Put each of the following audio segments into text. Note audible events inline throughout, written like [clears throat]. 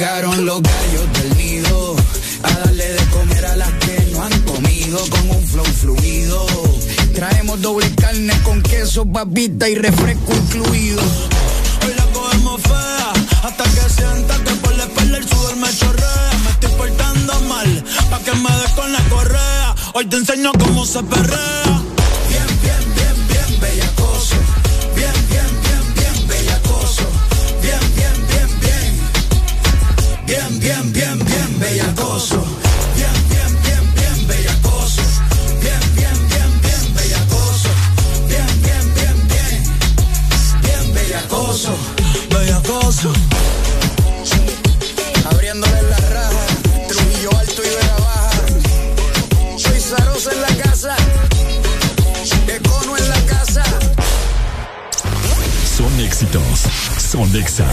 Llegaron los gallos del nido a darle de comer a las que no han comido con un flow fluido. Traemos doble carne con queso, papita y refresco incluido. Hoy la cogemos fea hasta que sienta que por la espalda el sudor me chorrea. Me estoy portando mal pa' que me des con la correa. Hoy te enseño cómo se perrea. bellacoso. Bien, bien, bien, bien, bellacoso. Bien, bien, bien, bien, bellacoso. Bien, bien, bien, bien. Bien, bellacoso. Bellacoso. Abriéndole la raja. Trujillo alto y vera baja. Soy Zarosa en la casa. Econo en la casa. Son éxitos. Son Exa.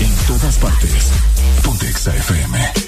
En todas partes. Pontexa FM.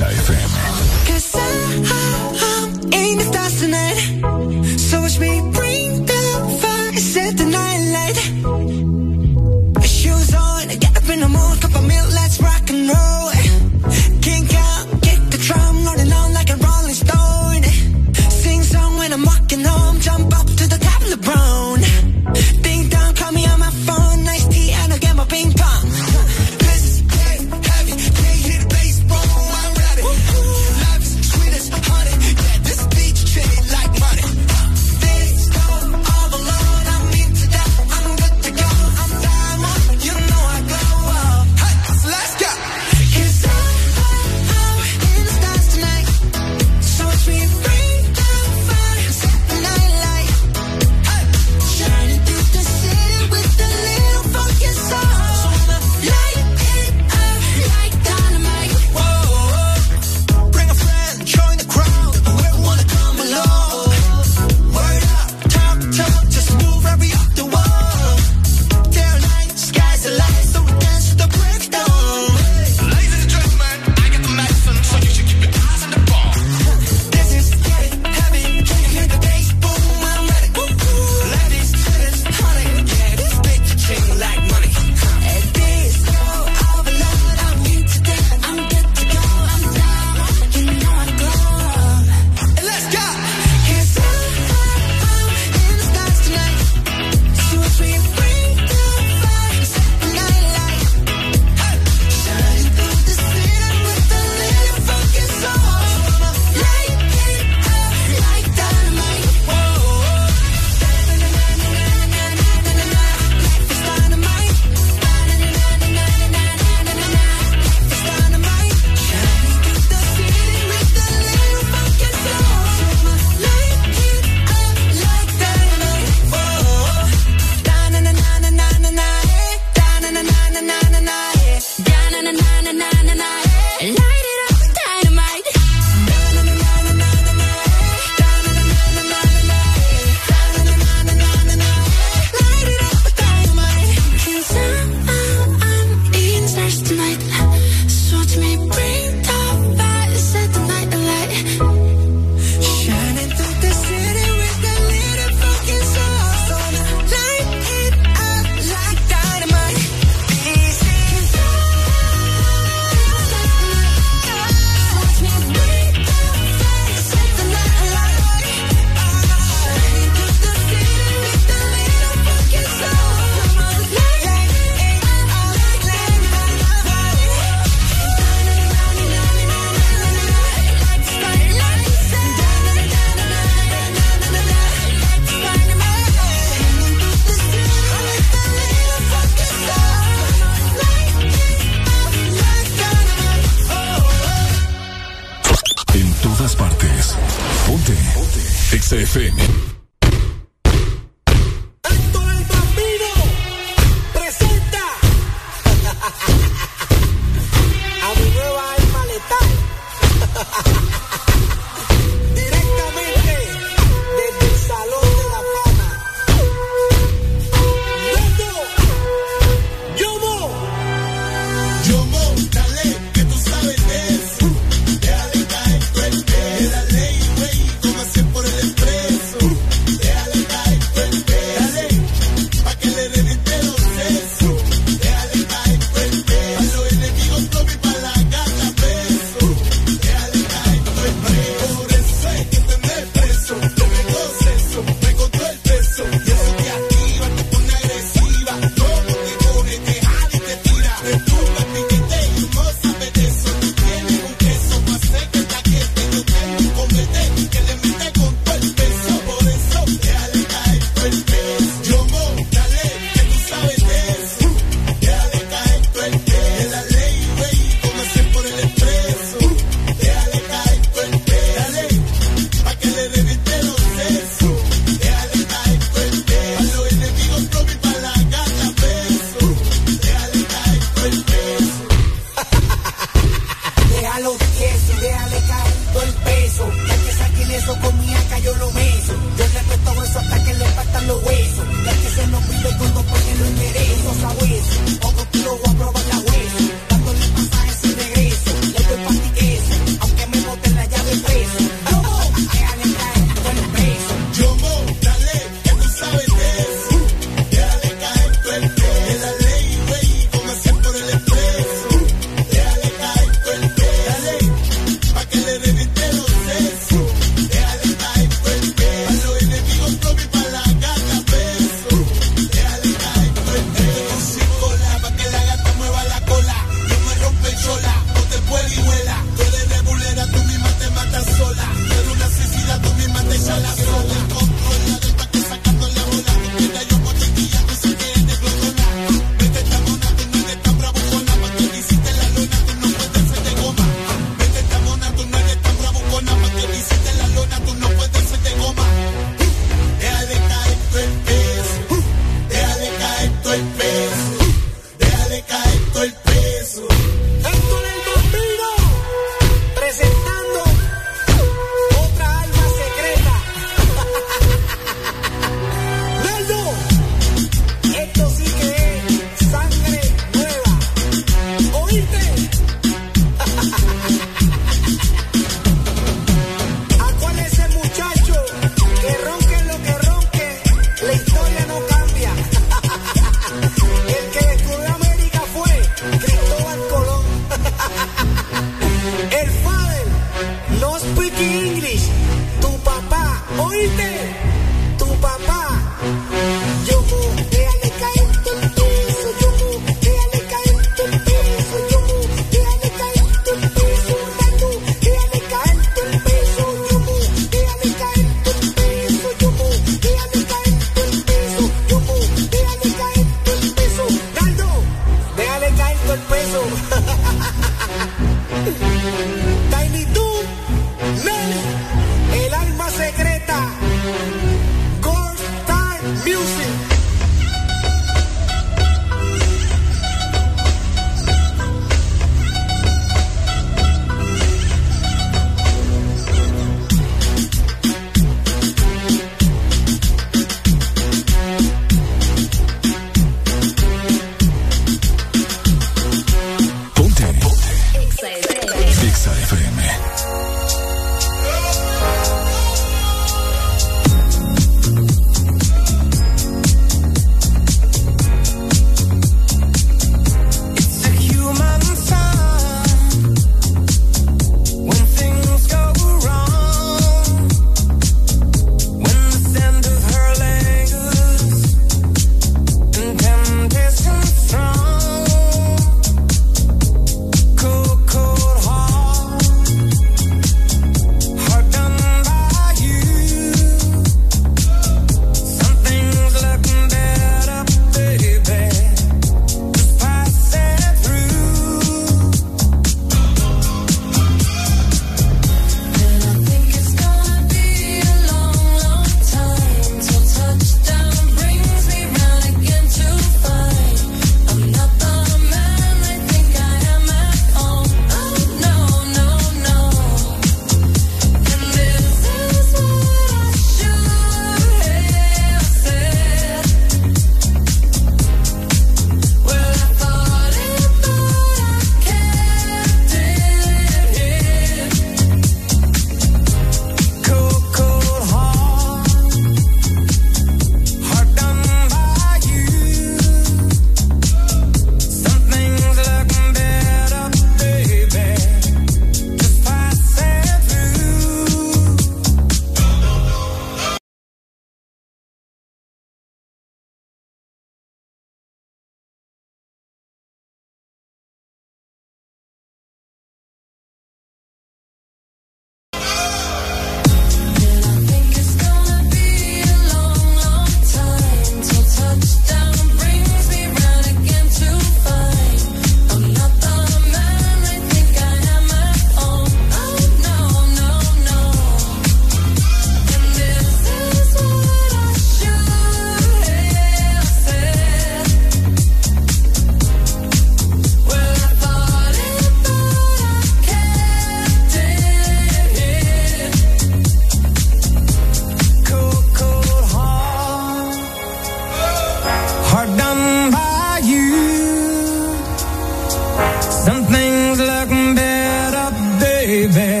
baby.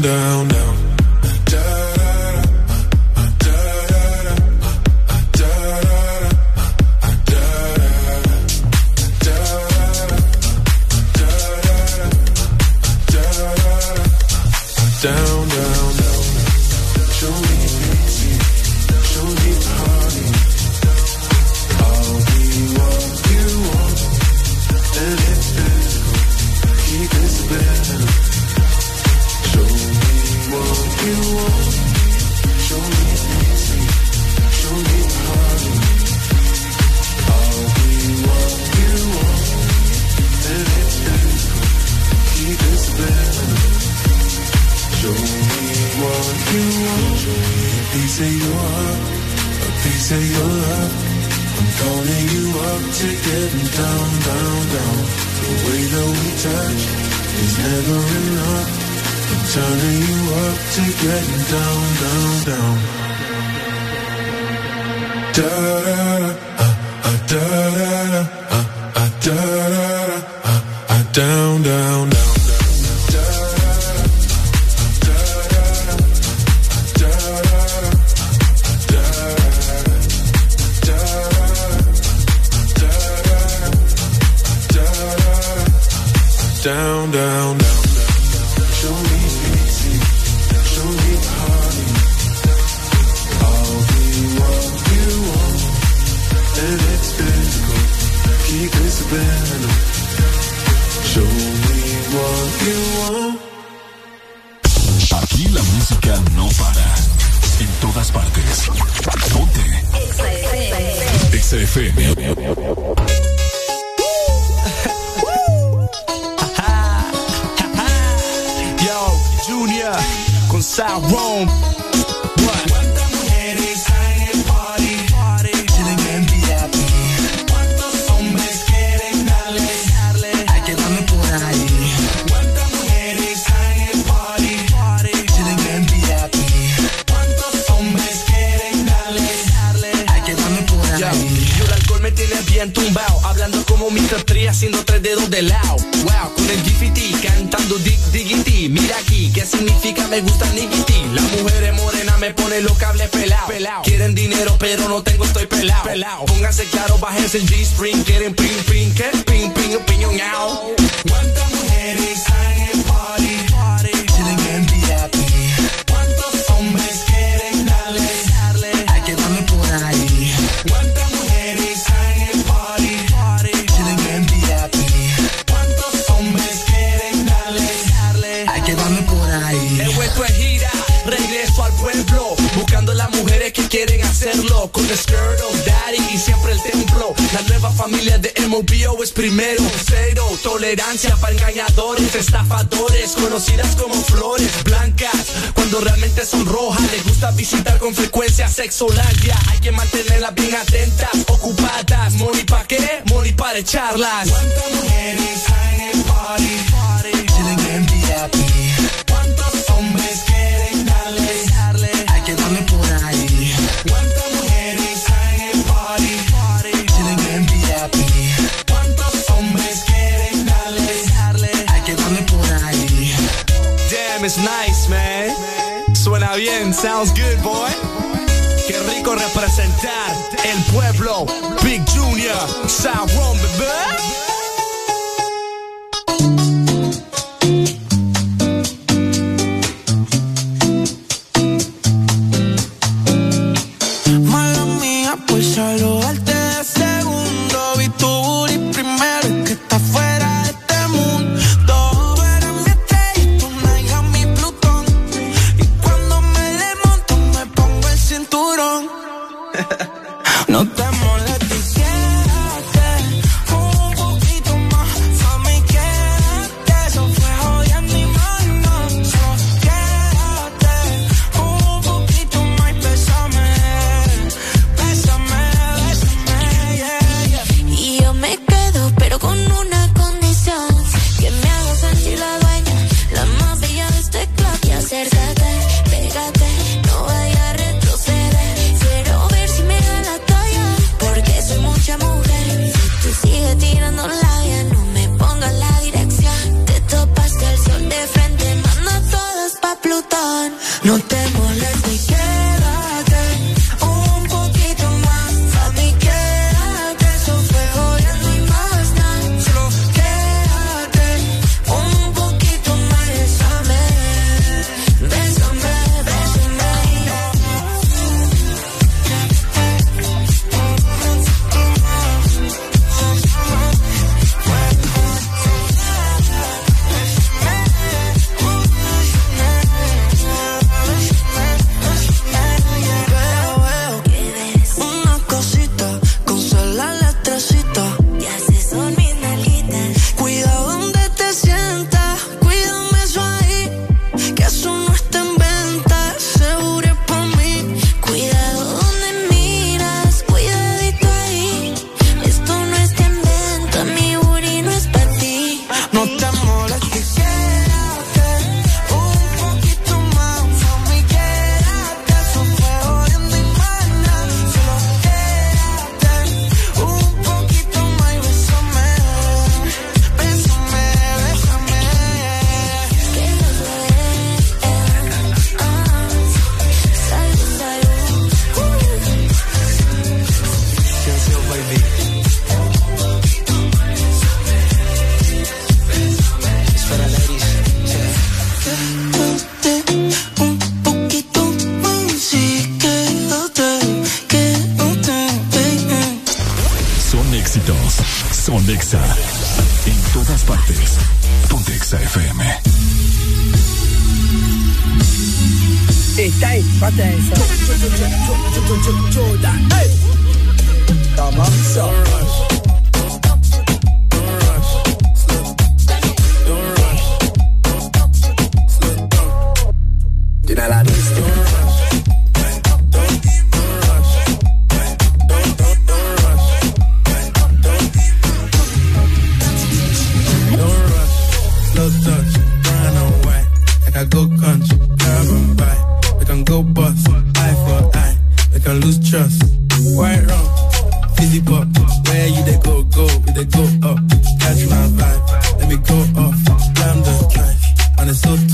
Down, down, down. Frecuencia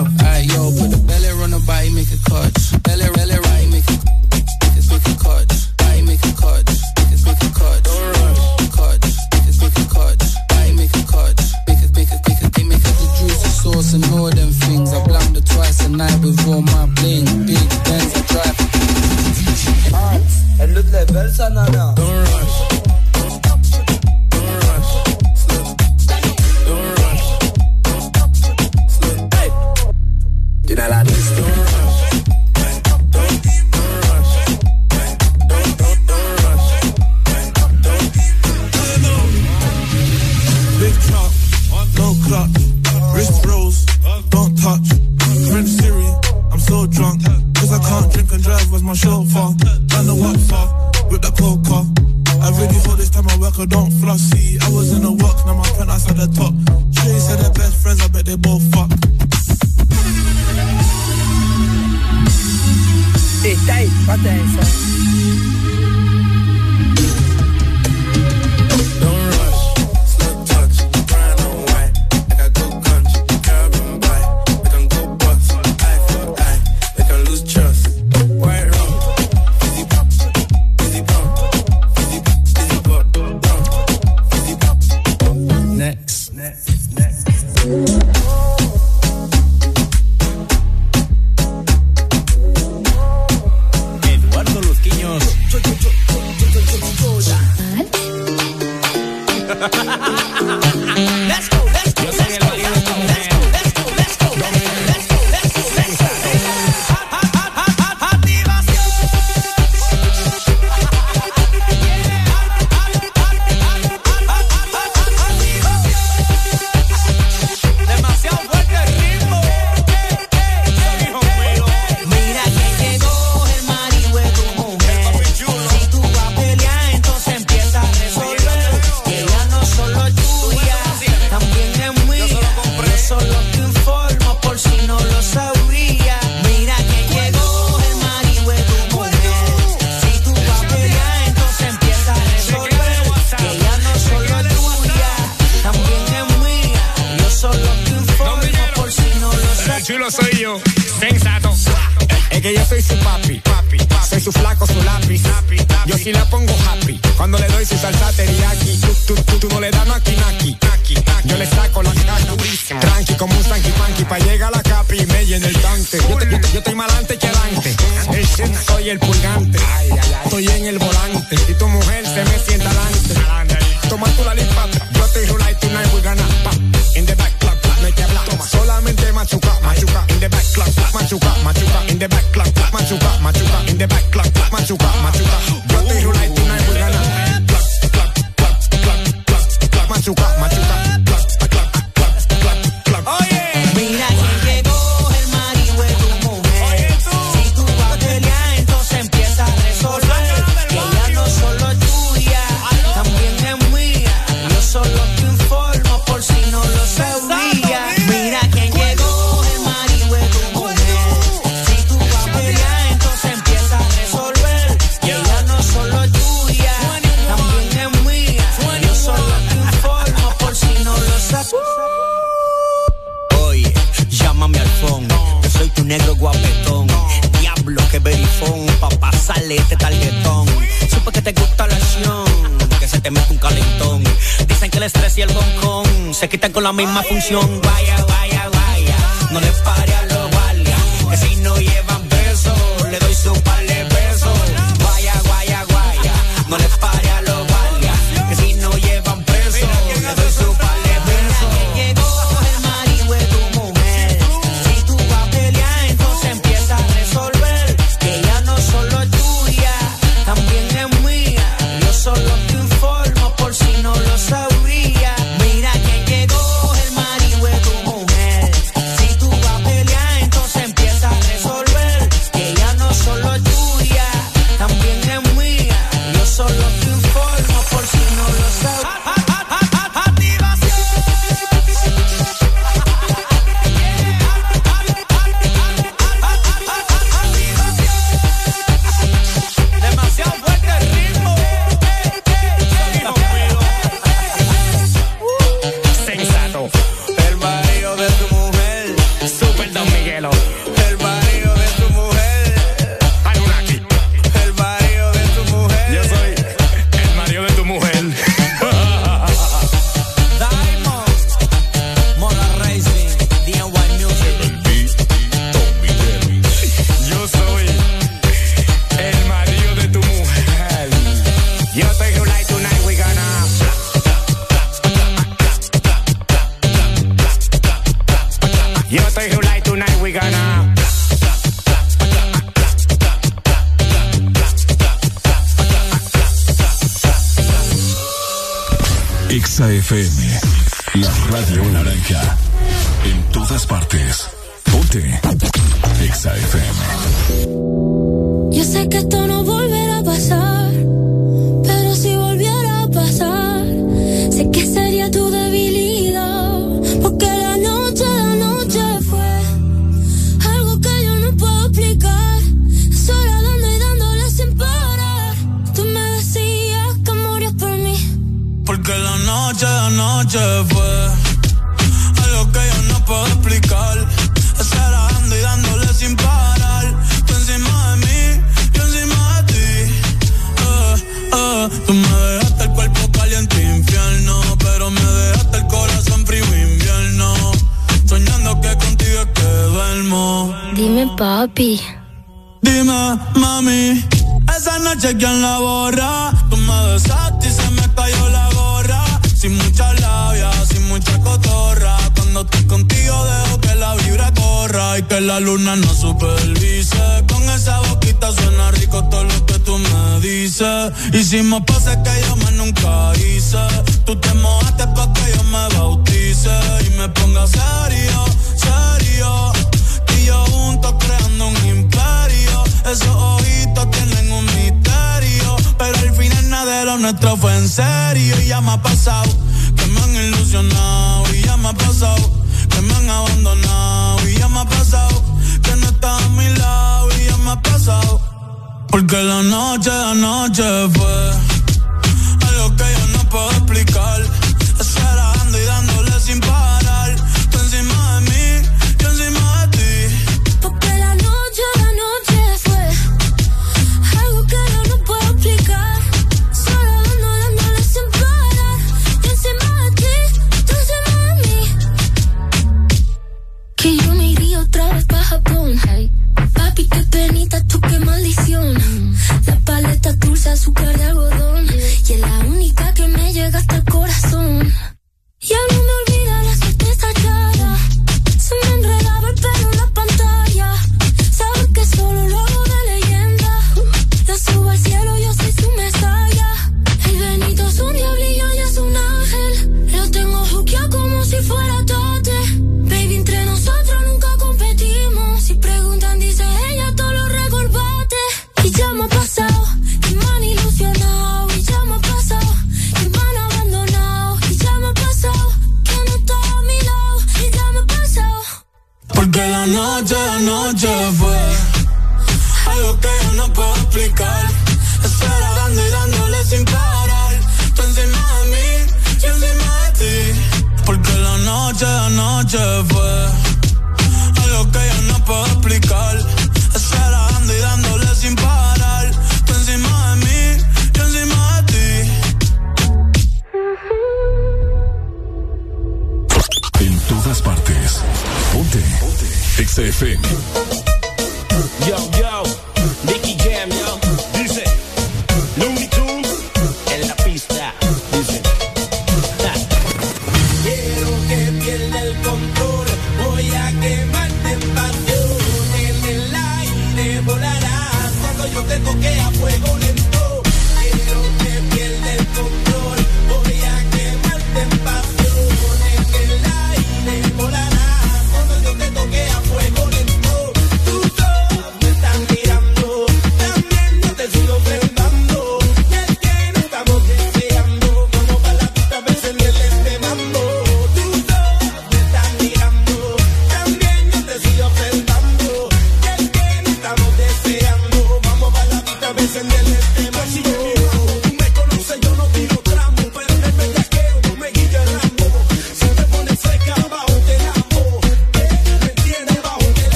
up. Alright, yo, put the belly on the body, make a cut. Belly, belly, right, make a, make a, make a cut. canción.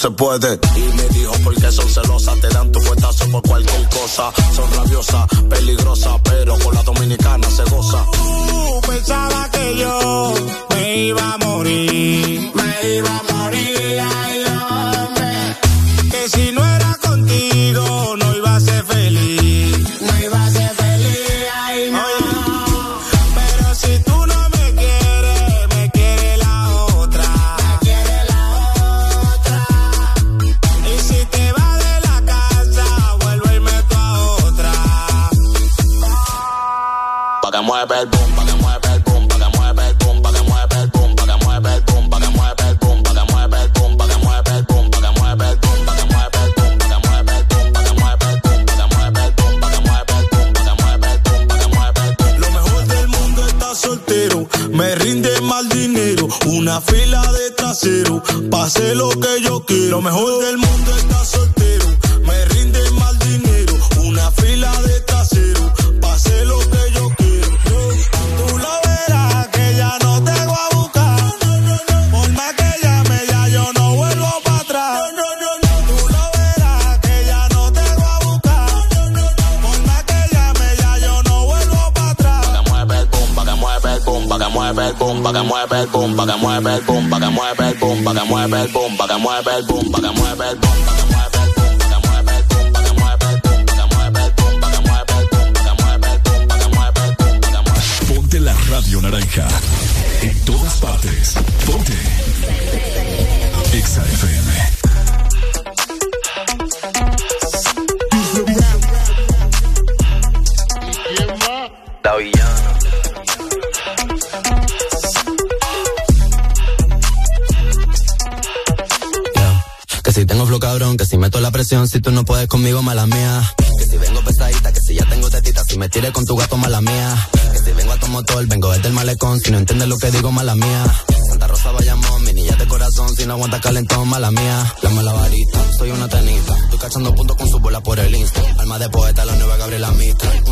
supporter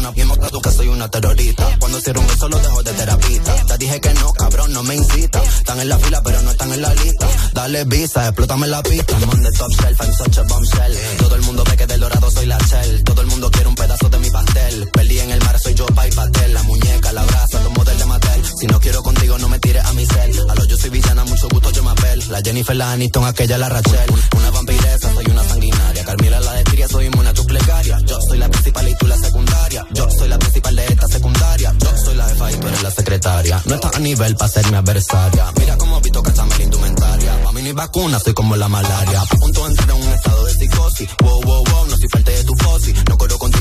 Una bien tú que soy una terrorista. Cuando cierro un beso lo dejo de terapista. Te dije que no, cabrón, no me incita. Están en la fila, pero no están en la lista. Dale visa, explótame la pista. I'm on the top shelf, I'm such a bombshell. Todo el mundo ve que del dorado soy la shell. Todo el mundo quiere un pedazo de mi pastel. Perdí en el mar, soy yo, pa' y pastel. La muñeca, la brasa, los. Si no quiero contigo, no me tires a mi cel. A lo yo soy villana, mucho gusto, yo me apel. La Jennifer, la Aniston, aquella, la Rachel. Una vampiresa, soy una sanguinaria. Carmila, la de Tiria, soy inmune a tu plegaria. Yo soy la principal y tú la secundaria. Yo soy la principal de esta secundaria. Yo soy la jefa y tú eres la secretaria. No estás a nivel para ser mi adversaria. Mira cómo Vito cachame la indumentaria. Pa' mí ni vacuna, soy como la malaria. A punto de entrar en un estado de psicosis. Wow, wow, wow, no soy falta de tu fosi. No corro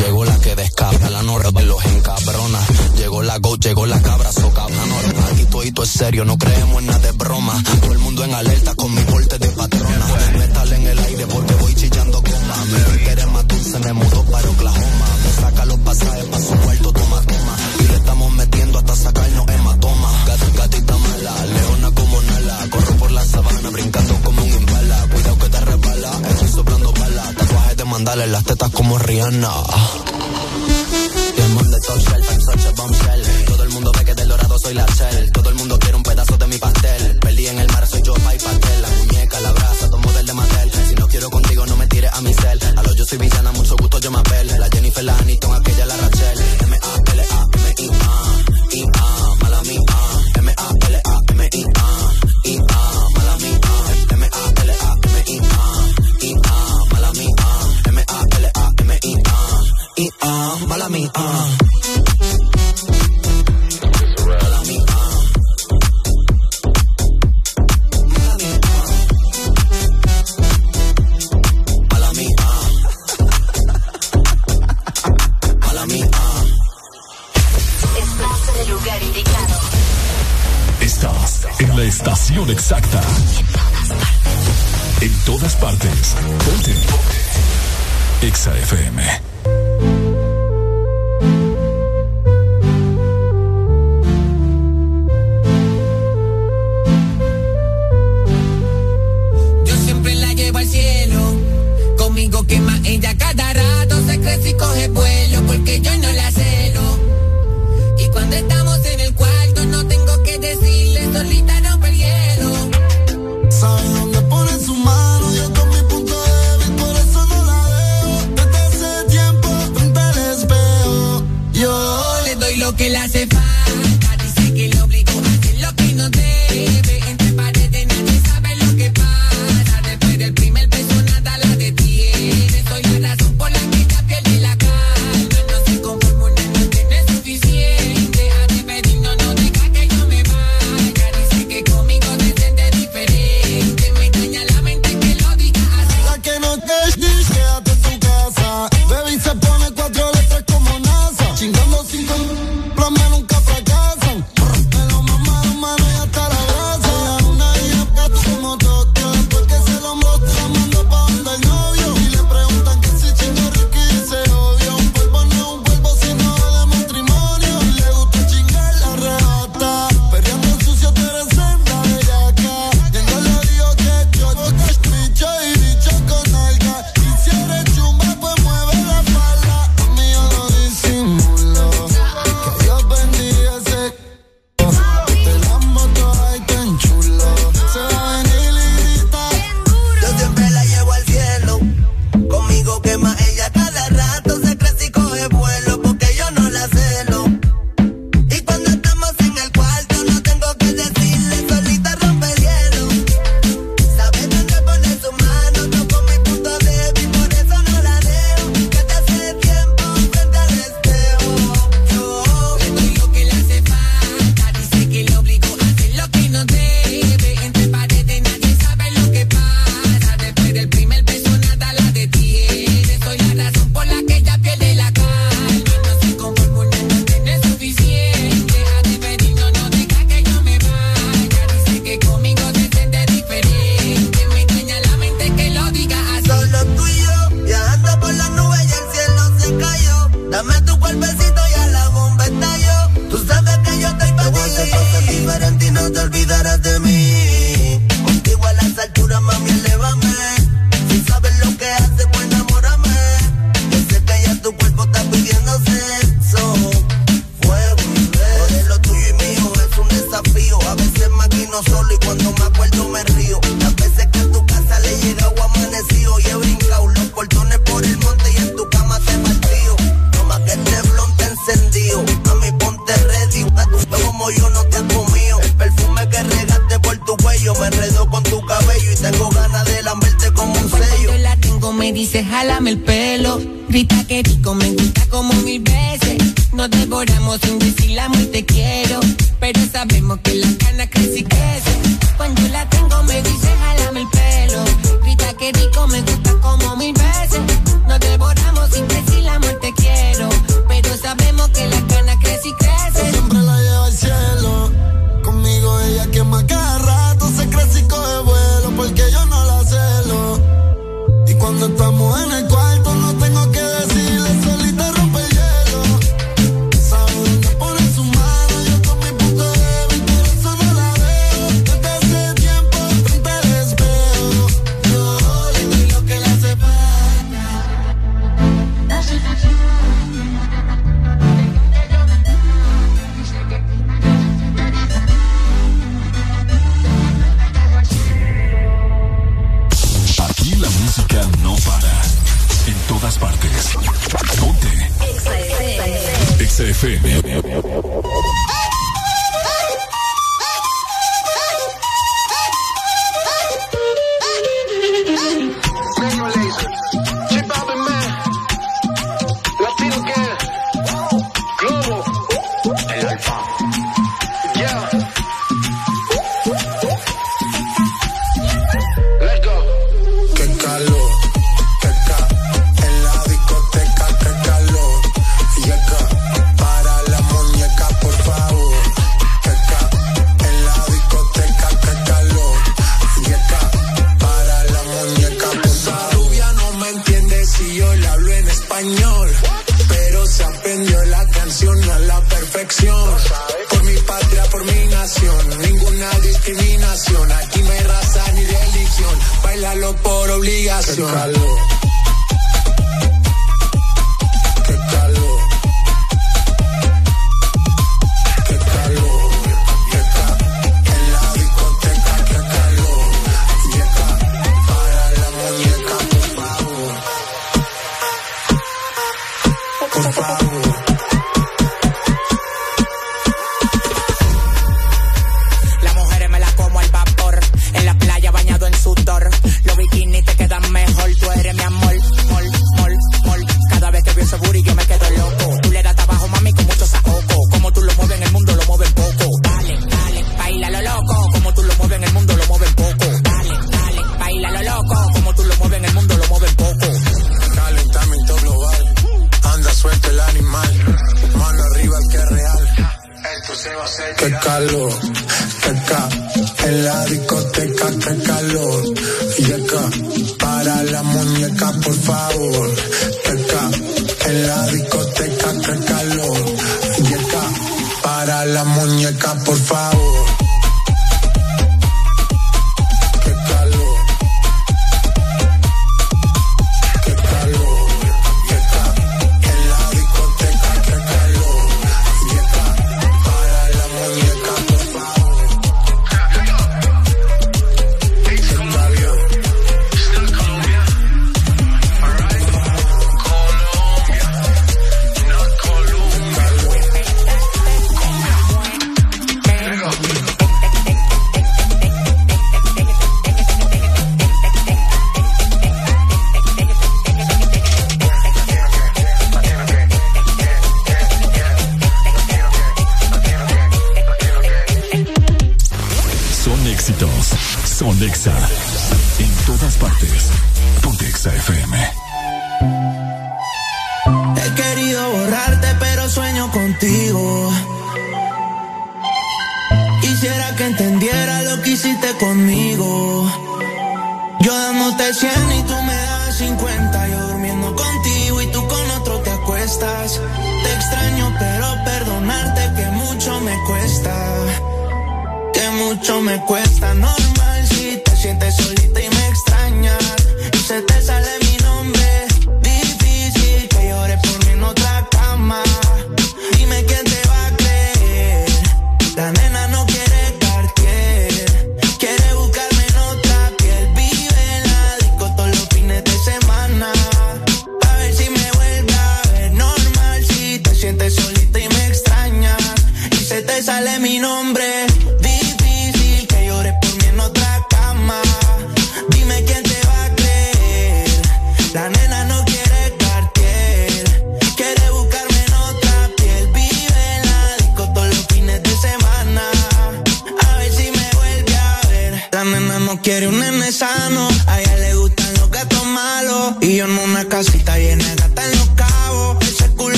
Llegó la que descabra, la norra de los encabrona. Llegó la go, llegó la cabra, so cabra norma. Aquí todo es serio, no creemos en nada de broma. Todo el mundo en alerta con mi corte de patrona. Metal en el aire porque voy chillando goma. Mi quiere más dulce, me mudó para Oklahoma. Me saca los pasajes pa' su cuarto, toma, toma. Y le estamos metiendo hasta sacarnos hematoma. Gat, gatita mala, En las tetas como Rihanna. Todo el mundo ve que del dorado soy la shell. Todo el mundo quiere un pedazo de mi pastel. Perdí en el mar, soy yo, pa' y pastel. La muñeca, la brasa, todo model de Mattel. Si no quiero contigo, no me tires a mi cel. A lo yo soy villana, mucho gusto, yo me apel. La Jennifer, la Aniston, aquella, la exacta. En todas partes. Ponte. Exa FM.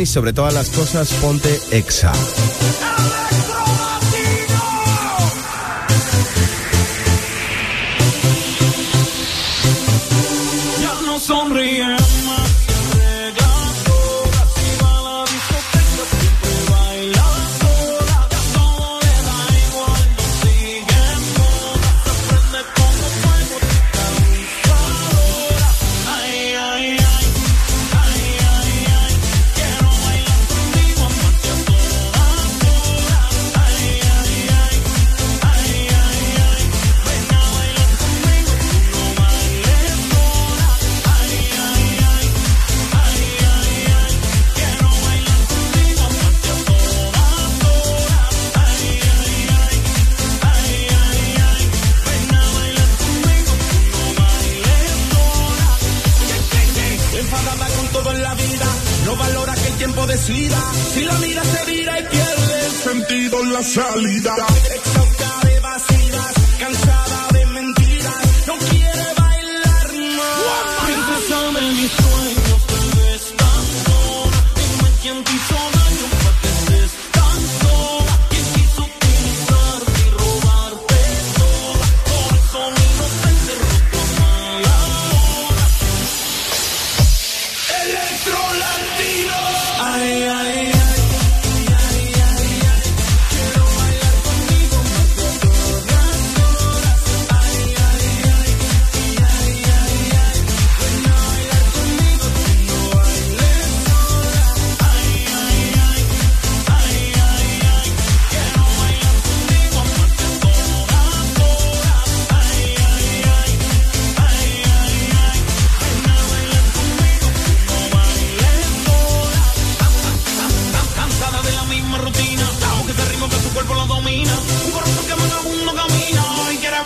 Y sobre todas las cosas ponte Exa.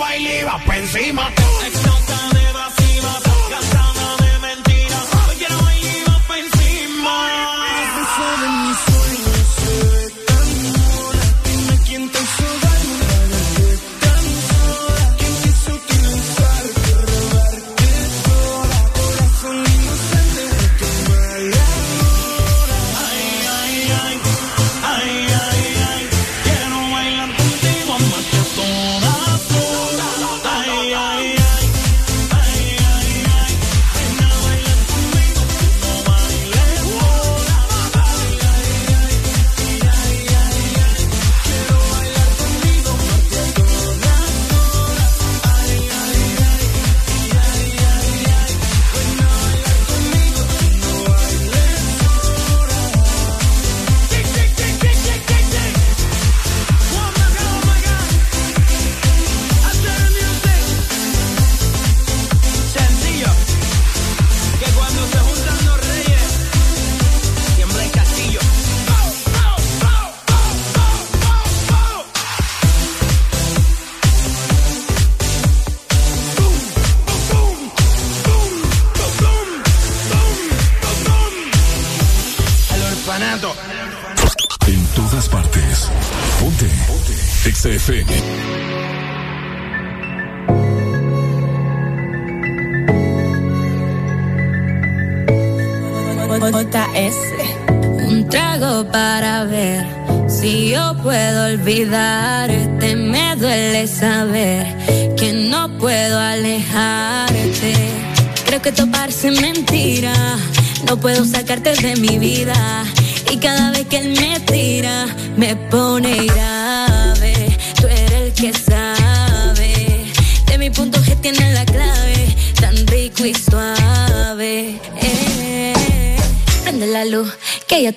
De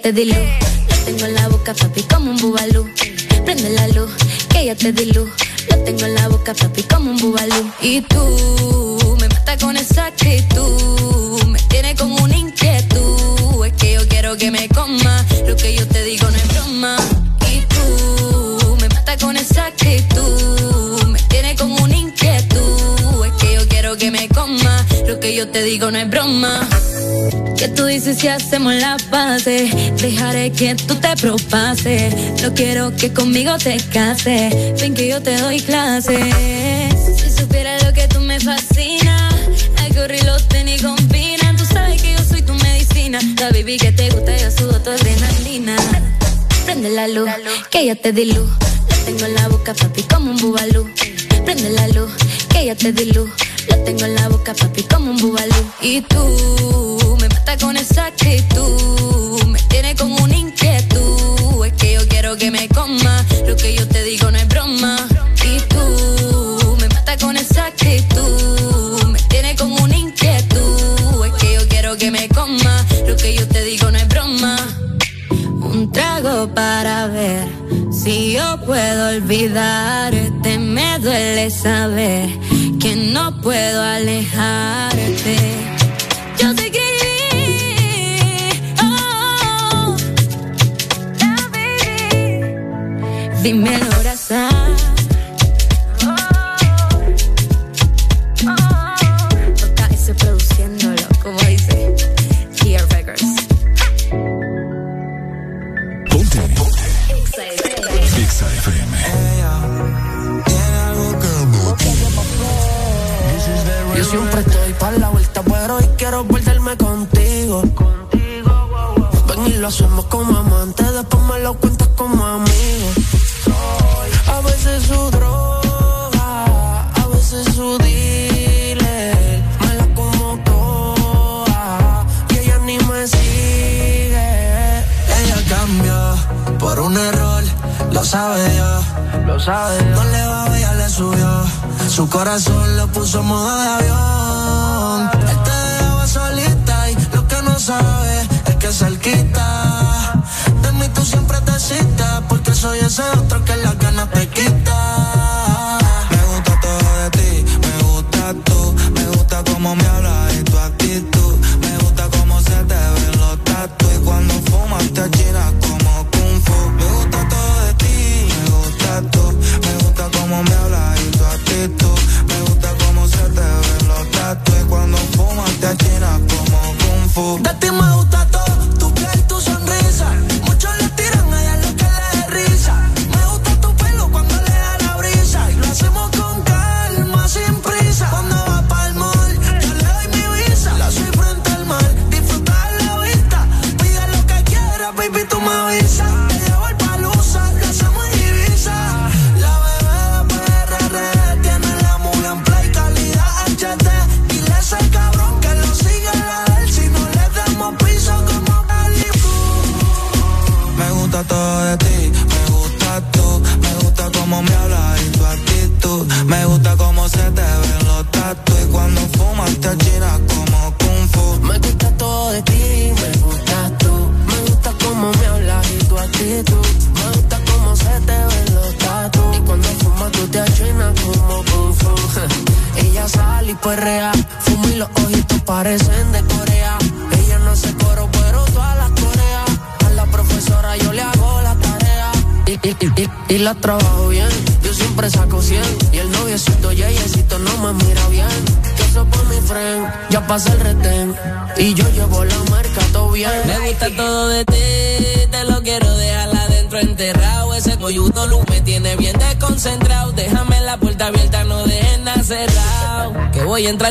te di. Lo tengo en la boca, papi, como un bubalú. Prende la luz, que ya te di. Lo tengo en la boca, papi, como un bubalú. Y tú me mata con esa actitud. Me tiene como un que me coma. Lo que yo te digo no es broma. Y tú me mata con esa actitud. Me tiene como un inquietud. Es que yo quiero que me coma. Lo que yo te digo no es broma. Que tú dices si hacemos la dejaré que tú te propase. No quiero que conmigo te case, ven que yo te doy clase. Si supiera lo que tú me fascinas, Hay algo rilote ni combina. Tú sabes que yo soy tu medicina, la baby que te gusta, yo sudo tu adrenalina. Prende la luz, que ya te di luz. La tengo en la boca, papi, como un bubalú. Prende la luz, que ya te di luz. La tengo en la boca, papi, como un bubalú. Y tú, me mata con esa actitud para ver si yo puedo olvidarte. Me duele saber que no puedo alejarte. Yo te escribí, oh, oh, oh, baby. Dímelo.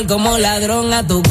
como ladrón a tu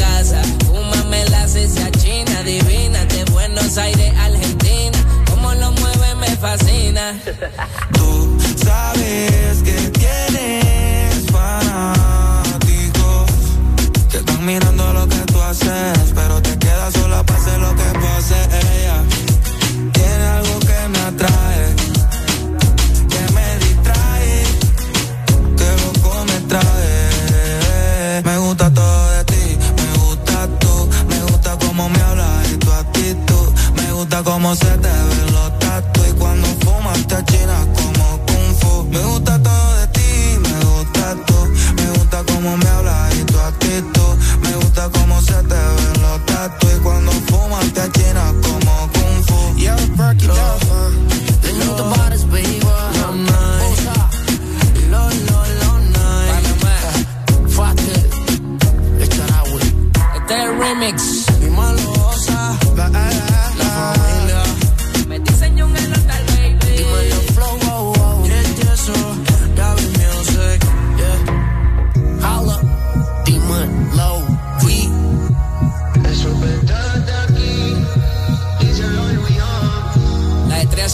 Remix.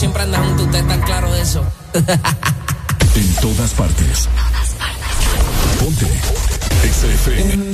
siempre andan juntos, usted tan claro de eso. [laughs] en todas partes. Ponte. XFM.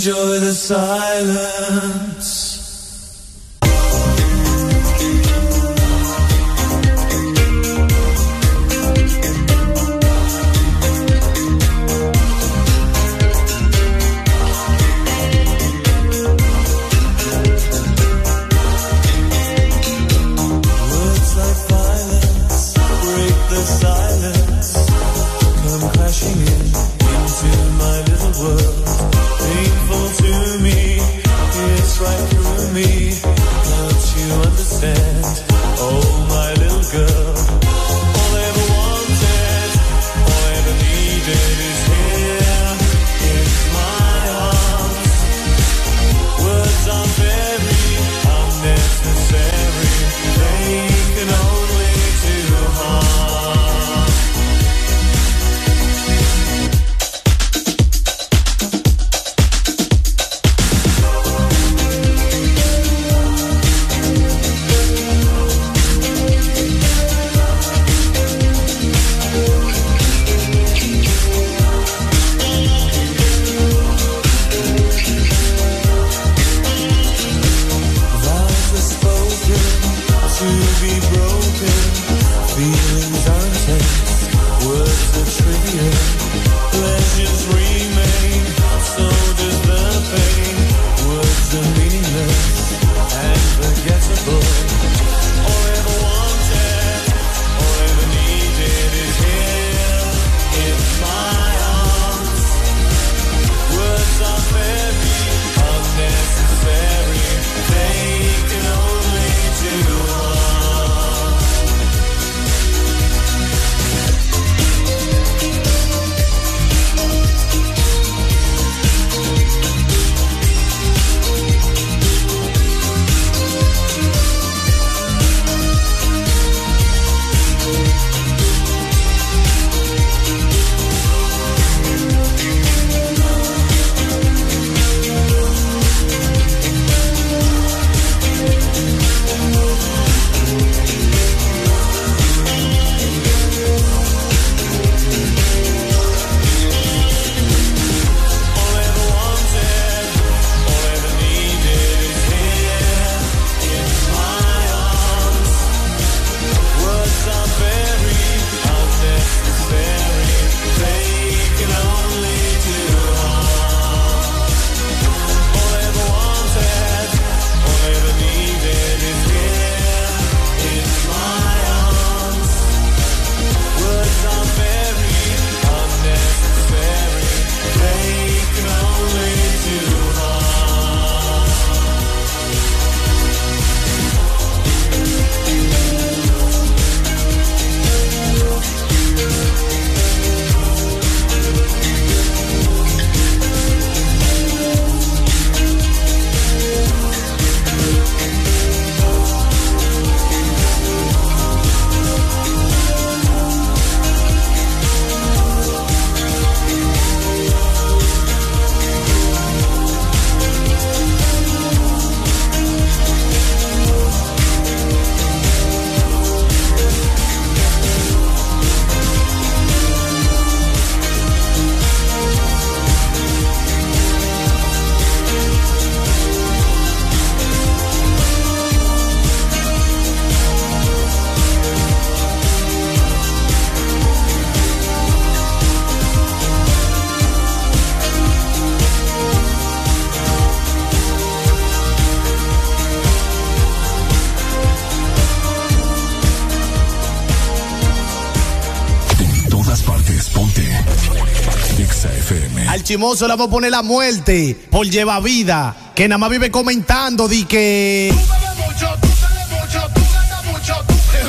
chimoso le vamos a poner la muerte por lleva vida. Que nada más vive comentando de que.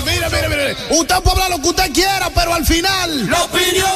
Mire, mire, mire. Usted puede hablar lo que usted quiera, pero al final. La opinión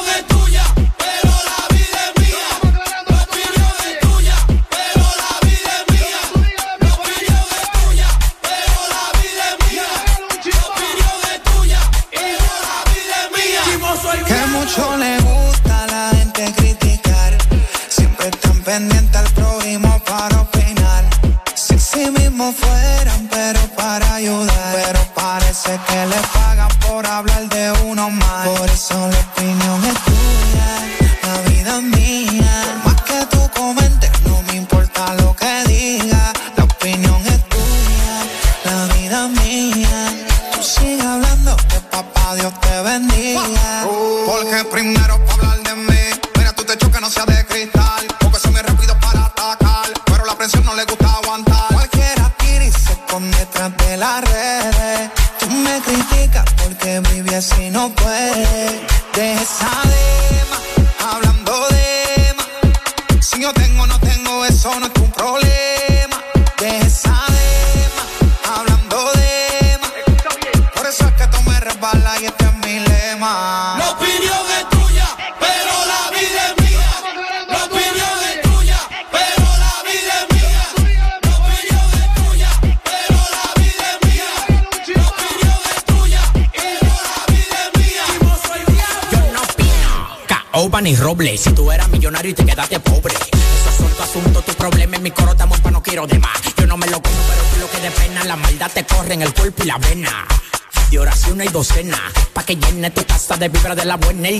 de la buena y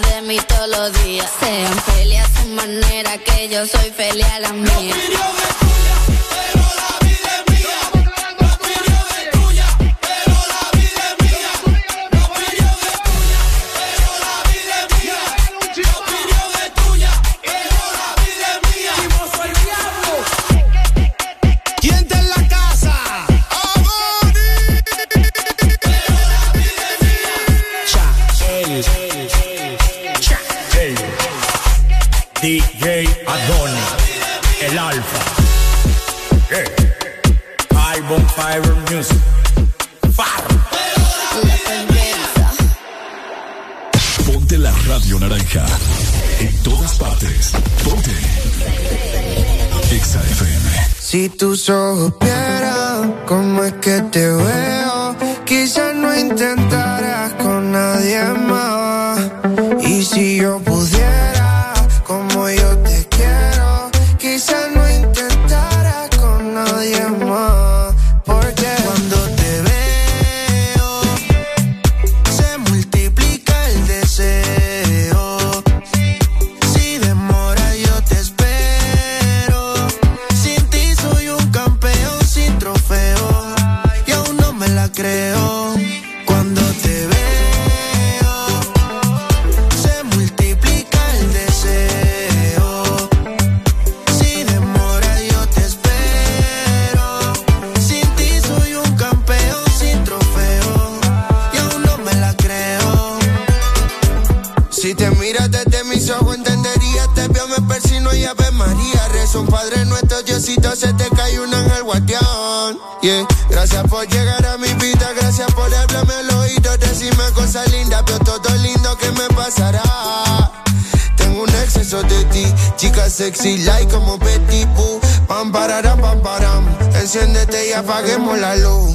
de mí todos los días. Sean felices a su manera, que yo soy feliz a la mía. Tus ojos supieras cómo es que te veo, quizás no intentarás con nadie más. sexy like como Betty Boo. Pam, pararam, pam, param. Enciéndete y apaguemos la luz.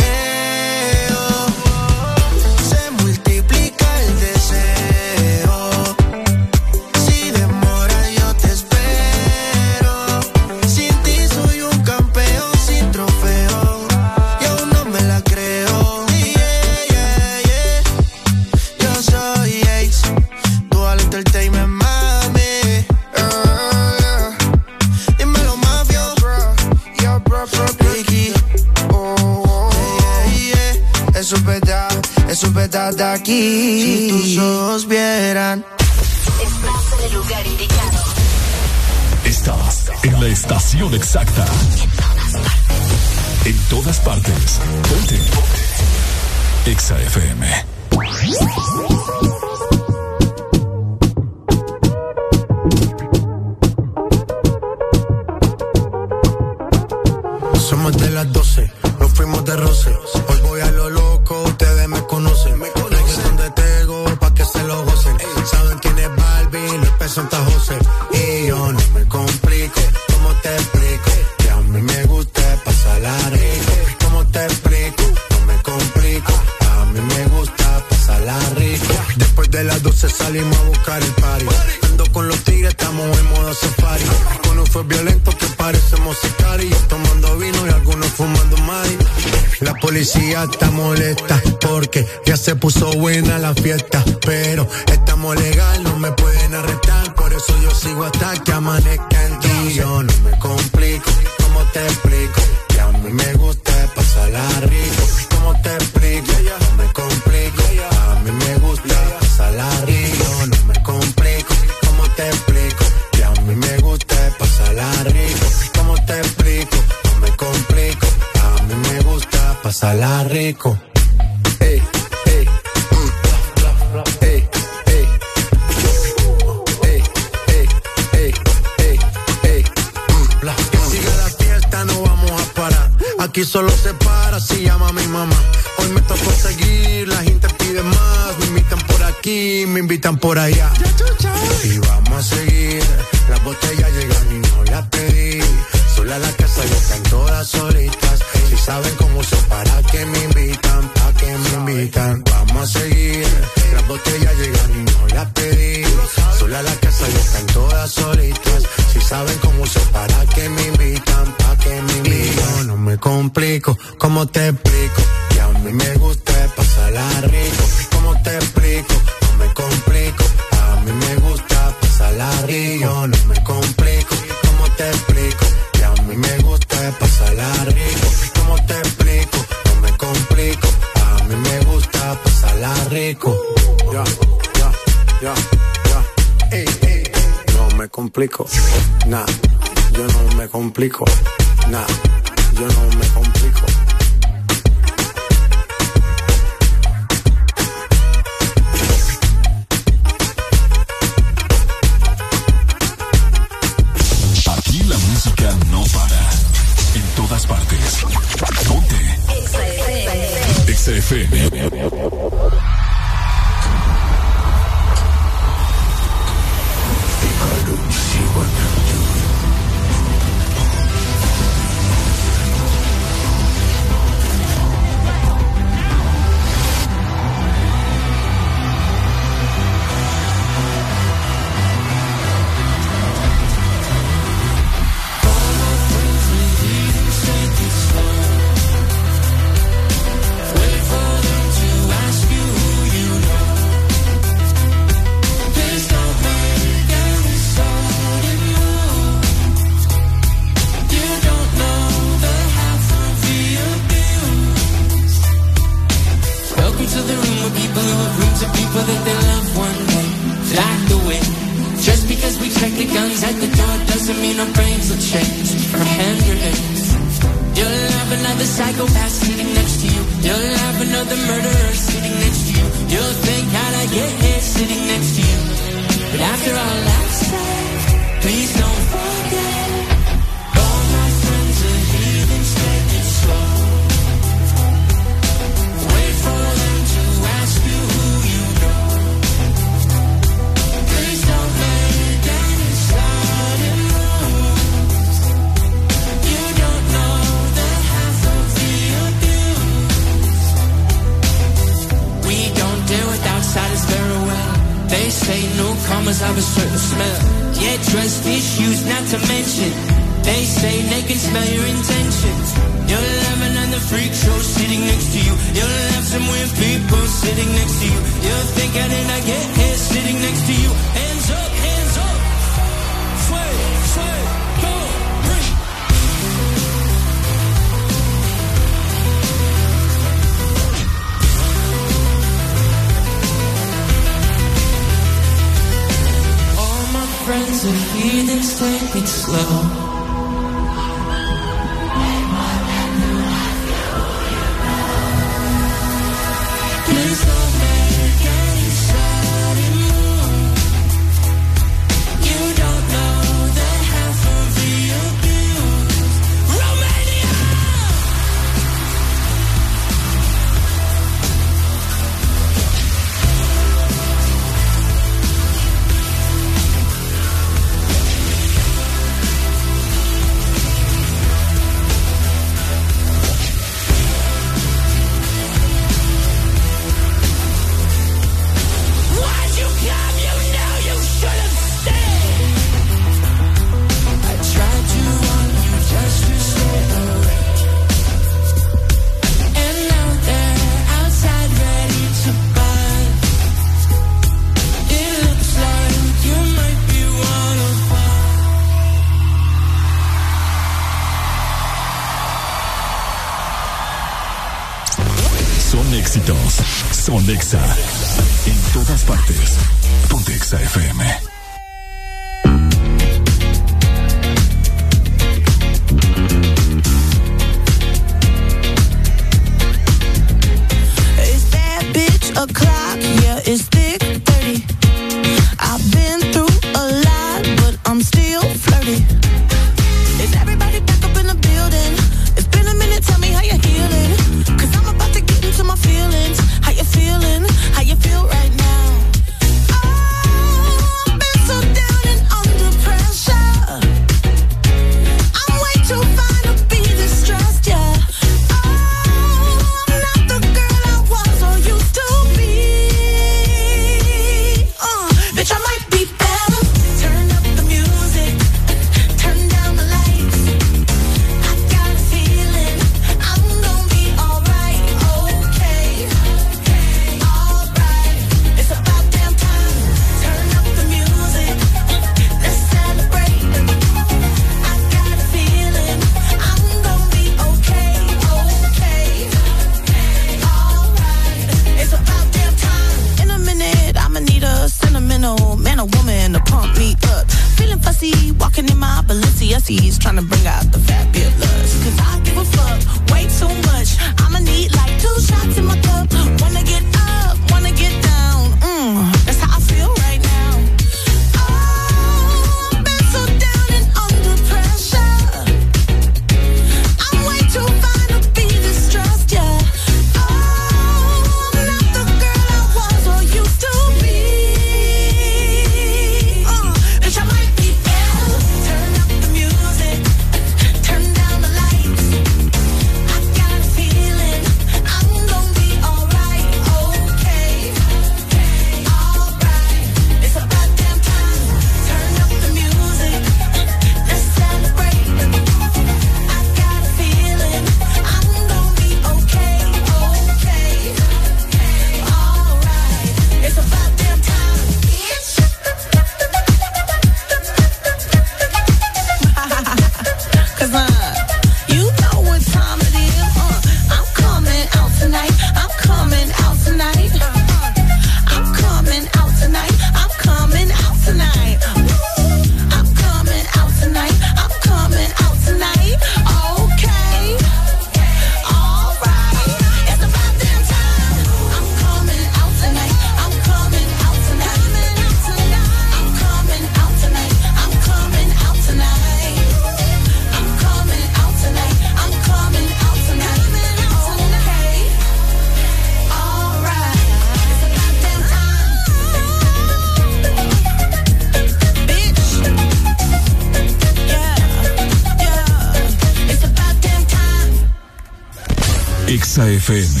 FM,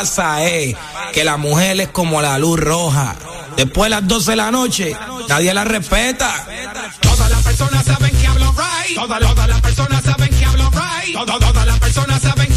es que la mujer es como la luz roja. Después de las 12 de la noche, nadie la respeta. Todas las personas saben que hablo right. Todas, las personas saben que hablo right. Todas, todas las personas saben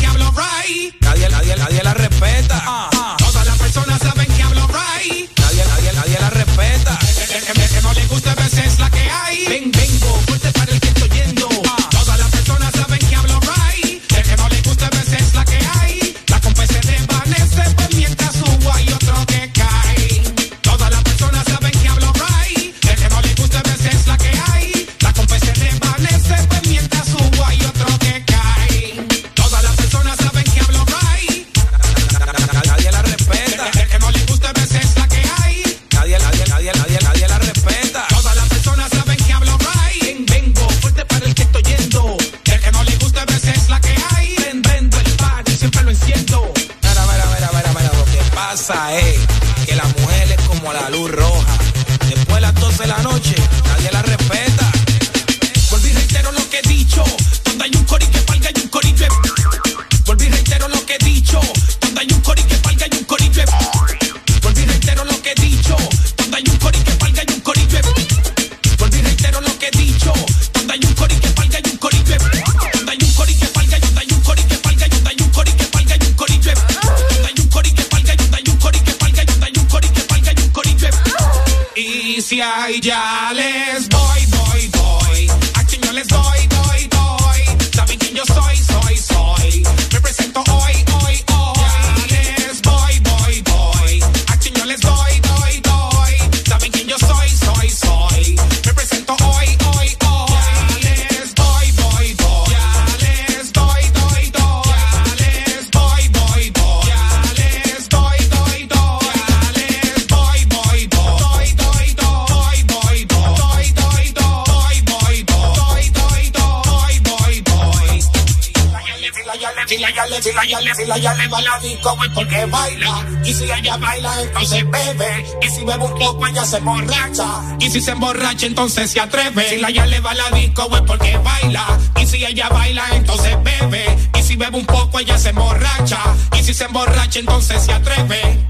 se emborracha. Y si se emborracha, entonces se atreve. Si la ya le va la disco, es porque baila. Y si ella baila, entonces bebe. Y si bebe un poco, ella se emborracha. Y si se emborracha, entonces se atreve.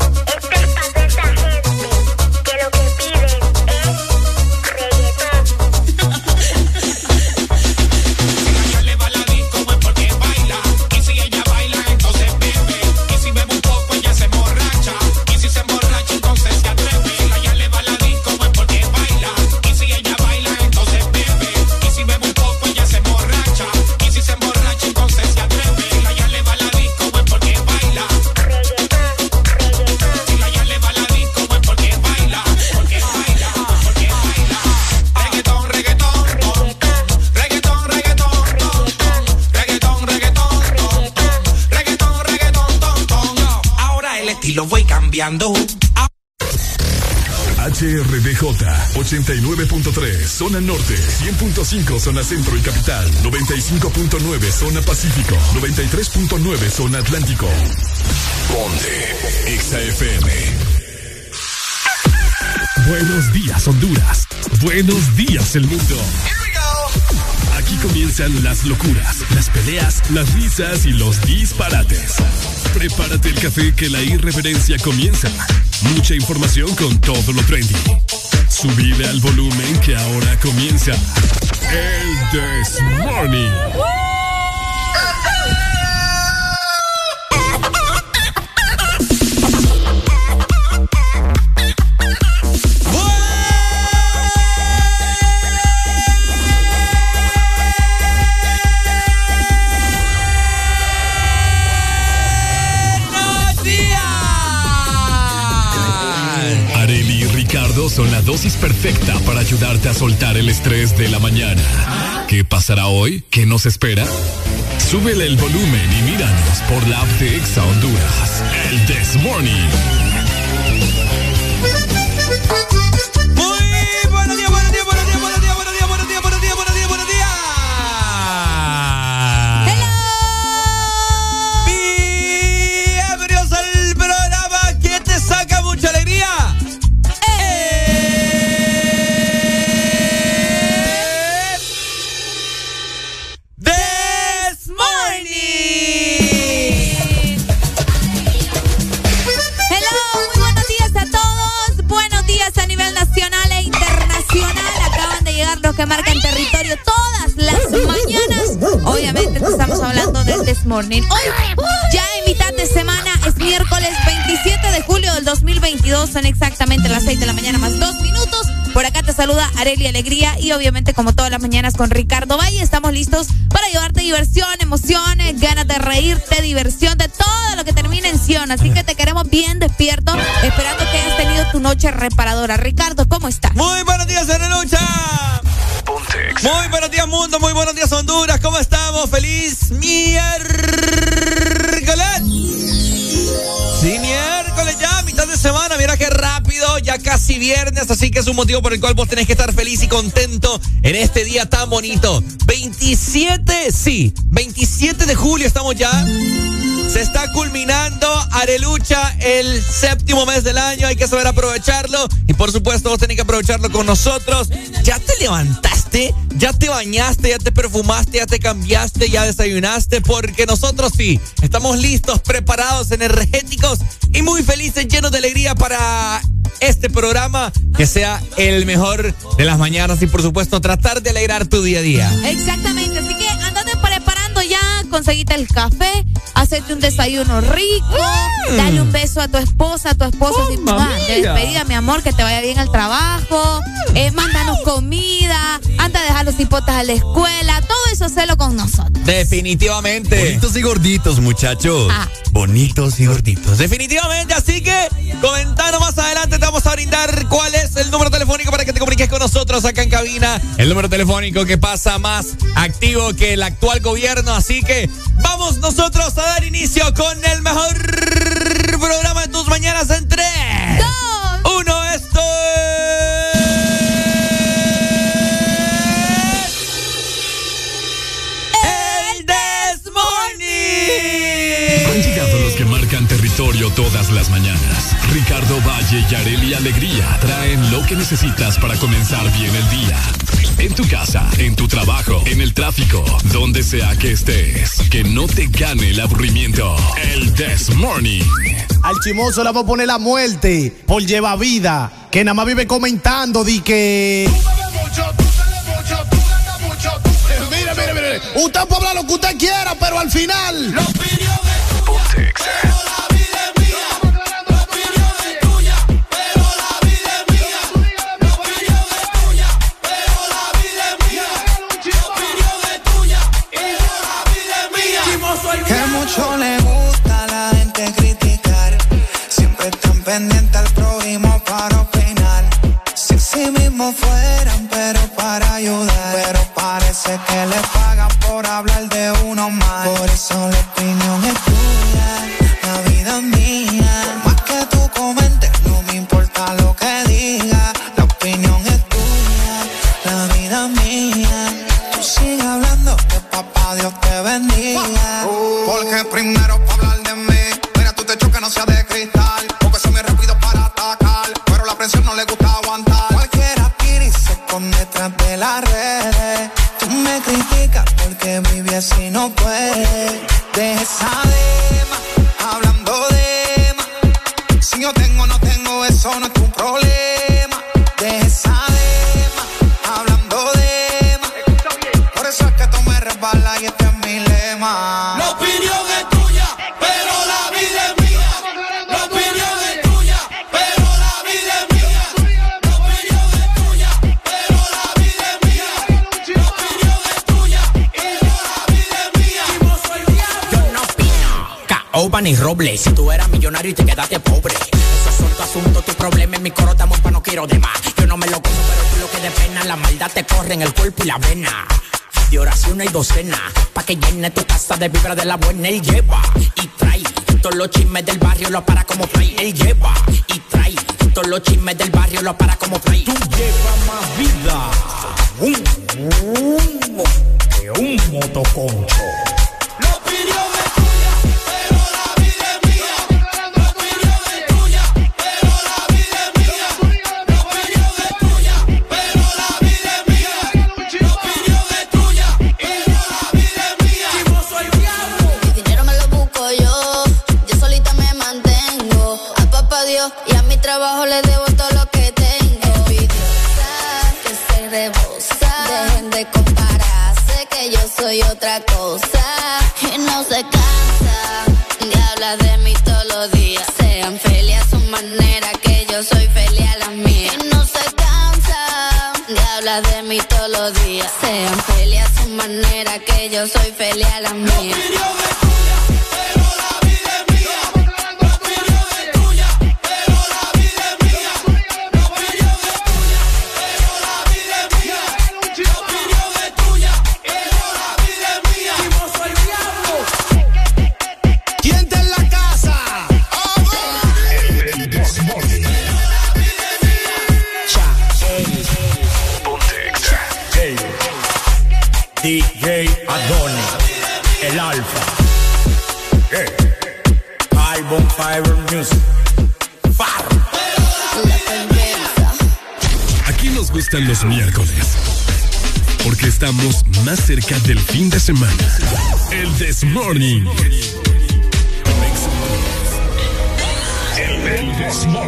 guiando. HRDJ 89.3 Zona Norte 100.5 Zona Centro y Capital 95.9 Zona Pacífico 93.9 Zona Atlántico. Ponte XAFM Buenos días Honduras. Buenos días el mundo. Aquí comienzan las locuras, las peleas, las risas y los disparates. Prepárate el café que la irreverencia comienza. Mucha información con todo lo trendy. Subide al volumen que ahora comienza el This Morning. Perfecta para ayudarte a soltar el estrés de la mañana. ¿Qué pasará hoy? ¿Qué nos espera? Súbele el volumen y míranos por la app de Exa Honduras. El This Morning. Areli Alegría y obviamente como todas las mañanas con Ricardo Valle estamos listos para llevarte diversión, emociones, ganas de reírte, diversión, de todo lo que termine en Sion. Así que te queremos bien despierto, esperando que hayas tenido tu noche reparadora. Ricardo, ¿cómo estás? Muy buenos días, lucha. Muy buenos días, mundo. Muy buenos días, Honduras. ¿Cómo estamos? Feliz miércoles. Casi viernes. Así que es un motivo por el cual vos tenés que estar feliz y contento en este día tan bonito. 27, sí, 27 de julio estamos ya. Se está culminando Arelucha, el séptimo mes del año. Hay que saber aprovecharlo. Y por supuesto, vos tenés que aprovecharlo con nosotros. ¿Ya te levantaste? ¿Ya te bañaste? ¿Ya te perfumaste? ¿Ya te cambiaste? ¿Ya desayunaste? Porque nosotros sí, estamos listos, preparados, energéticos y muy felices, llenos de alegría para este programa que sea el mejor de las mañanas y por supuesto tratar de alegrar tu día a día. Exactamente, así que andate preparando ya, conseguite el café, hacete un desayuno rico, dale un beso a tu esposa, a tu esposo, así, mamma "Ah, de mia". despedida, mi amor, que te vaya bien al trabajo, eh, mándanos comida, anda a dejar los hipotas a la escuela, todo eso hacelo con nosotros. Definitivamente. Bonitos y gorditos, muchachos. Ah. Bonitos y gorditos. Definitivamente, así que comentando más adelante te vamos a brindar cuál es el número telefónico para que te comuniques con nosotros acá en cabina. El número telefónico que pasa más activo que el actual gobierno. Así que vamos nosotros a dar inicio con el mejor programa de tus mañanas en tres. Uno, esto es... que marcan territorio todas las mañanas. Ricardo Valle y Areli Alegría traen lo que necesitas para comenzar bien el día. En tu casa, en tu trabajo, en el tráfico, donde sea que estés. Que no te gane el aburrimiento. El This Morning. Al chimoso le vamos a poner la muerte por lleva vida, que nada más vive comentando di que. Mire, mire, mire. Usted puede hablar lo que usted quiera, pero al final. La gente que le pagan por hablar de uno más. Por eso la opinión es tuya, así no puede. Deja esa dema, hablando de más. Si yo tengo no tengo, eso no ni roble. Si tú eras millonario y te quedaste pobre. Esos son tu asunto, tu problema. En mi coro estamos pa' no quiero de más. Yo no me lo como, pero tú lo que de pena. La maldad te corre en el cuerpo y la vena. De oración hay docena. Pa' que llene tu casa de vibra de la buena. Él lleva y trae. Todos los chismes del barrio lo para como play. Él lleva y trae. Todos los chismes del barrio lo para como play. Tú llevas más vida. Un, que un motoconcho. Que yo soy feliz a la mía. Los miércoles. Porque estamos más cerca del fin de semana. El This Morning.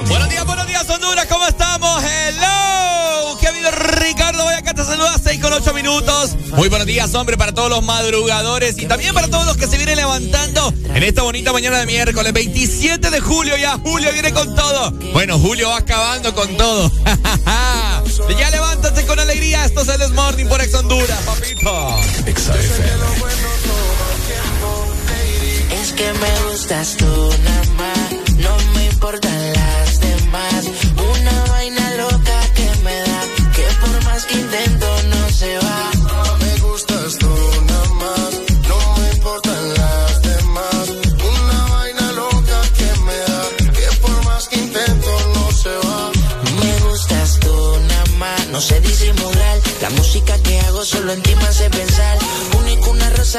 Buenos días, buenos días, Honduras, ¿cómo estamos? Hello, ¿qué ha habido? Ricardo, voy acá te saluda 6 con 8 minutos. Muy buenos días, hombre, para todos los madrugadores y también para todos los que se vienen levantando en esta bonita mañana de miércoles, 27 de julio. Ya Julio viene con todo. Bueno, Julio va acabando con todo. [laughs] ya levántate con alegría. Esto es el This Morning por Ex Honduras, papito. Es que me gustas tú nada más, no me importan las demás. Una vaina loca que me da, que por más que intento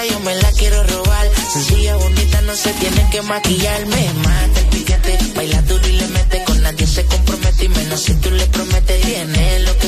Yo me la quiero robar. Sencilla, bonita, no se tiene que maquillar. Me mata el baila duro y le mete. Con nadie se compromete y menos si tú le prometes. Tiene lo que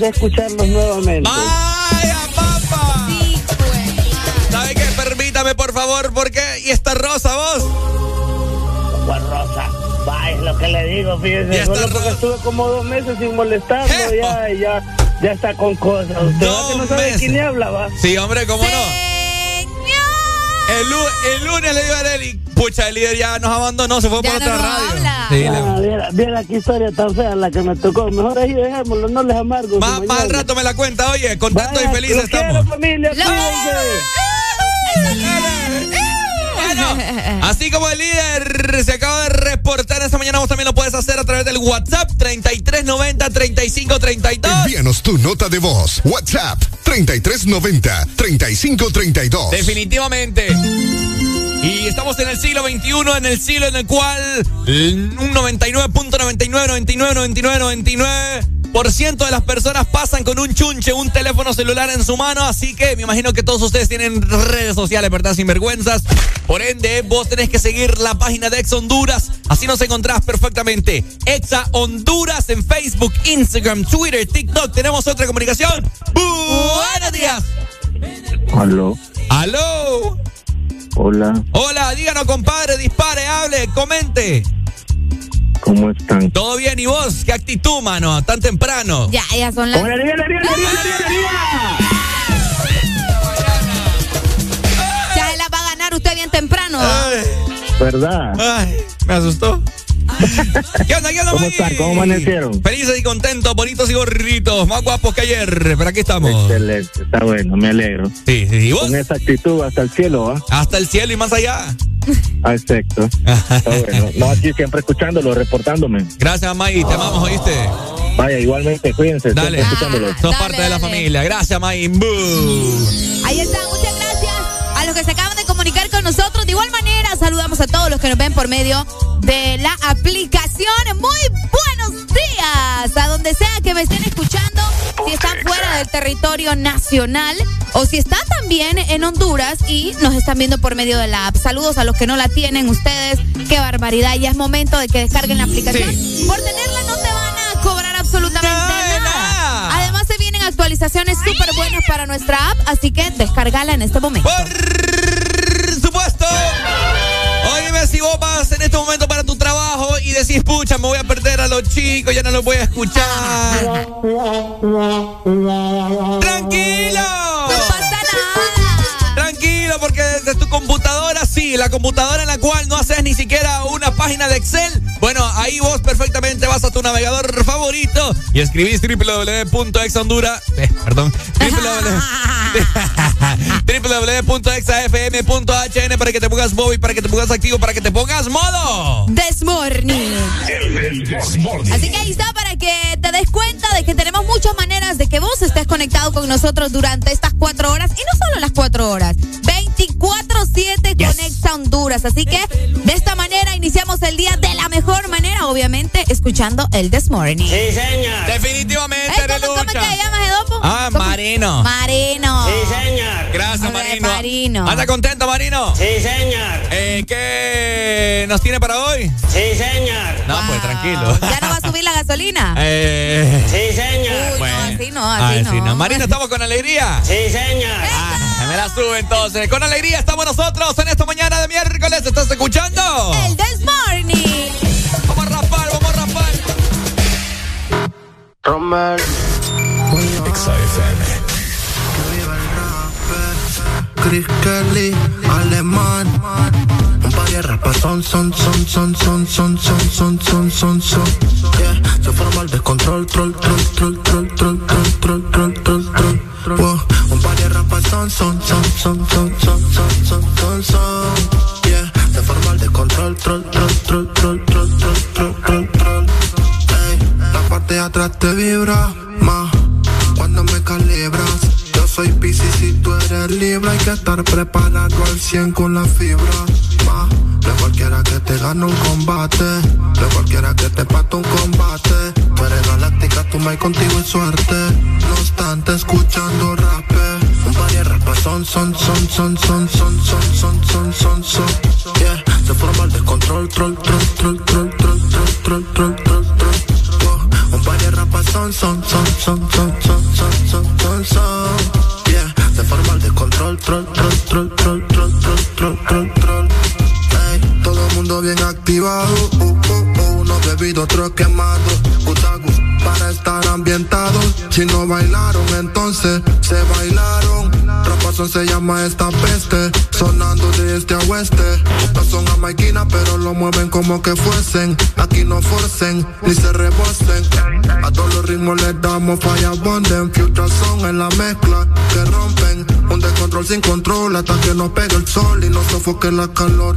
regresé a escucharlos nuevamente. ¡Vaya, papá! ¿Sabe qué? Permítame, por favor, porque... ¿Y esta rosa, vos? Juan Rosa, vaya, es lo que le digo, Ya fíjese. está Solo porque estuve como dos meses sin molestarlo, ya, ya, ya está con cosas. Usted va que no sabe de quién le habla, va. Sí, hombre, ¿cómo no? El, el lunes le digo a Arely, pucha, el líder ya nos abandonó, se fue por otra radio. Sí, le- Ah, viera, viera qué historia tan fea la que me tocó. Mejor ahí dejémoslo, no les amargo. Más, más al rato me la cuenta, oye, contento y feliz lo estamos. quiero, familia. Bueno, así como el líder se acaba de reportar esta mañana, vos también lo puedes hacer a través del WhatsApp 3390 3532. Envíanos tu nota de voz. WhatsApp 3390 3532. Definitivamente. Y estamos en el siglo XXI, en el siglo en el cual un 99.99999999% de las personas pasan con un chunche, un teléfono celular en su mano. Así que me imagino que todos ustedes tienen redes sociales, ¿verdad? Sinvergüenzas. Por ende, vos tenés que seguir la página de Exa Honduras. Así nos encontrás perfectamente. Exa Honduras en Facebook, Instagram, Twitter, TikTok. Tenemos otra comunicación. Buenos días. Aló. Comente. ¿cómo están? ¿Todo bien? ¿Y vos? ¿Qué actitud, mano? Tan temprano. Ya, ya son las. ¡Hola, arriba, arriba, arriba, arriba, arriba! Ya se la va a ganar usted bien temprano. ¿Verdad? Ay, me asustó. ¿Qué onda, qué onda, ¿Cómo están? ¿Cómo amanecieron? Felices y contentos, bonitos y gorritos, más guapos que ayer. Pero aquí estamos. Excelente, está bueno, me alegro. Sí, sí, ¿y vos? Con esa actitud hasta el cielo, ¿va? Hasta el cielo y más allá. Ah, exacto. Está bueno. [laughs] No, aquí siempre escuchándolo, reportándome. Gracias, Maggie, te amamos, ¿oíste? Vaya, igualmente, cuídense, Dale. escuchándolo. Sos parte de la familia. Gracias. Boo. Ahí está, muchas gracias a los que se acaban de comunicar con nosotros. De igual manera, saludamos a todos los que nos ven por medio de la aplicación. Muy buenos días, a donde sea que me estén escuchando, si están fuera del territorio nacional o si están también en Honduras y nos están viendo por medio de la app. Saludos a los que no la tienen ustedes. Qué barbaridad, ya es momento de que descarguen la aplicación. Por tenerla no te van a cobrar absolutamente nada. Además se vienen actualizaciones súper buenas para nuestra app, así que descargala en este momento. Por supuesto. Si vos vas en este momento para tu trabajo y decís, pucha, me voy a perder a los chicos, ya no los voy a escuchar. ¡Tranquilo! No pasa nada. Tranquilo, porque desde tu computadora, sí, la computadora en la cual no haces ni siquiera una página de Excel, bueno, ahí vos perfectamente vas a tu navegador favorito y escribís www.exhondura, eh, perdón, [laughs] [laughs] www.exafm.hn para que te pongas móvil, para que te pongas activo, para que te pongas modo. This morning. Así que ahí está para que te des cuenta de que tenemos muchas maneras de que vos estés conectado con nosotros durante estas cuatro horas y no solo las cuatro horas, 24-7 con Exa Honduras. Así que de esta manera iniciamos el día de la mejor manera, obviamente, escuchando el This Morning. Sí, señor. Definitivamente, Ey, ¿cómo, ¿Cómo es que Arelucha. se llama, Edopo? Ah, ¿Cómo? Marino. Marino. señor. Gracias, Hombre, Marino. Marino. ¿Anda contento, Marino? Sí, señor. Eh, ¿Qué nos tiene para hoy? Sí, señor. No, pues tranquilo. ¿Ya no va a subir la gasolina? [laughs] Eh, Sí, señor. Uy, bueno. no, así no, así sí, no. Marino, ¿estamos con alegría? Sí, señor. Ah, me la sube entonces. Con alegría estamos nosotros en esta mañana de miércoles. ¿Estás escuchando? El This Morning. Vamos a rapar, vamos a rapar. Romel. Chris Kelly, alemán. Un par de rapas son, son, son, son, son, son, son, son, son, son, son. Yeah, se forma el descontrol, troll, troll, troll, troll, troll, troll, troll, troll, troll, troll. Son, son, son, son, son, son, son, son, son, son. Yeah, se forma el descontrol, troll, troll, troll, troll, troll, troll, troll, troll, troll. Ey, la parte de atrás te vibra más cuando me calibras. Yo soy Pisces y tú eres Libra. Hay que estar preparado al 100 con la fibra. Ma, de cualquiera que te gane un combate. De cualquiera que te pate un combate. Tú eres galáctica, tú me contigo es suerte. No obstante, escuchando rap. Un par de rapas son, son, son, son, son, son, son, son, son, son, son. Yeah, se forma el descontrol, troll, troll, troll, troll, troll, troll, troll, troll, troll, troll. Un par de rapas son, son, son, son, son, son, son, son, son, son. Yeah, se forma el descontrol, troll, troll, troll, troll, troll, troll, troll, troll, mundo bien activado, uno bebido, otro quemado, Utagus, para estar ambientados. Si no bailaron, entonces se bailaron. Rapazón se llama esta peste, sonando de este a oeste. No son jamaiquinas, pero lo mueven como que fuesen. Aquí no forcen, ni se rebosen. A todos los ritmos les damos falla bonden. Future son en la mezcla que rompen. Un descontrol sin control hasta que nos pegue el sol y nos sofoque la calor.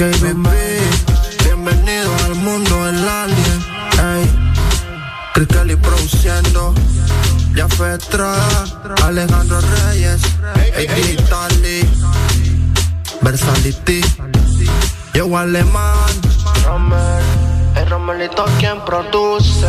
KBB. Bienvenido al mundo del alien. Ey, Kelly produciendo. Ya fue Estrada, Alejandro Reyes, hey, Digitali, Versality, yo Alemán, Romer, el Romelito quien produce.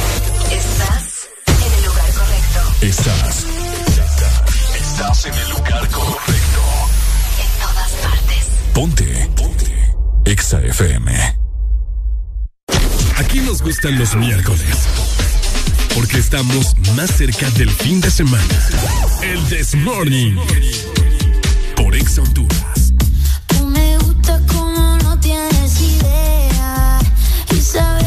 Estás. Estás en el lugar correcto. En todas partes. Ponte. Ponte. Exa FM. Aquí nos gustan los miércoles. Porque estamos más cerca del fin de semana. El This Morning. Por Exa Honduras. Tú me gusta como no tienes idea. Y saber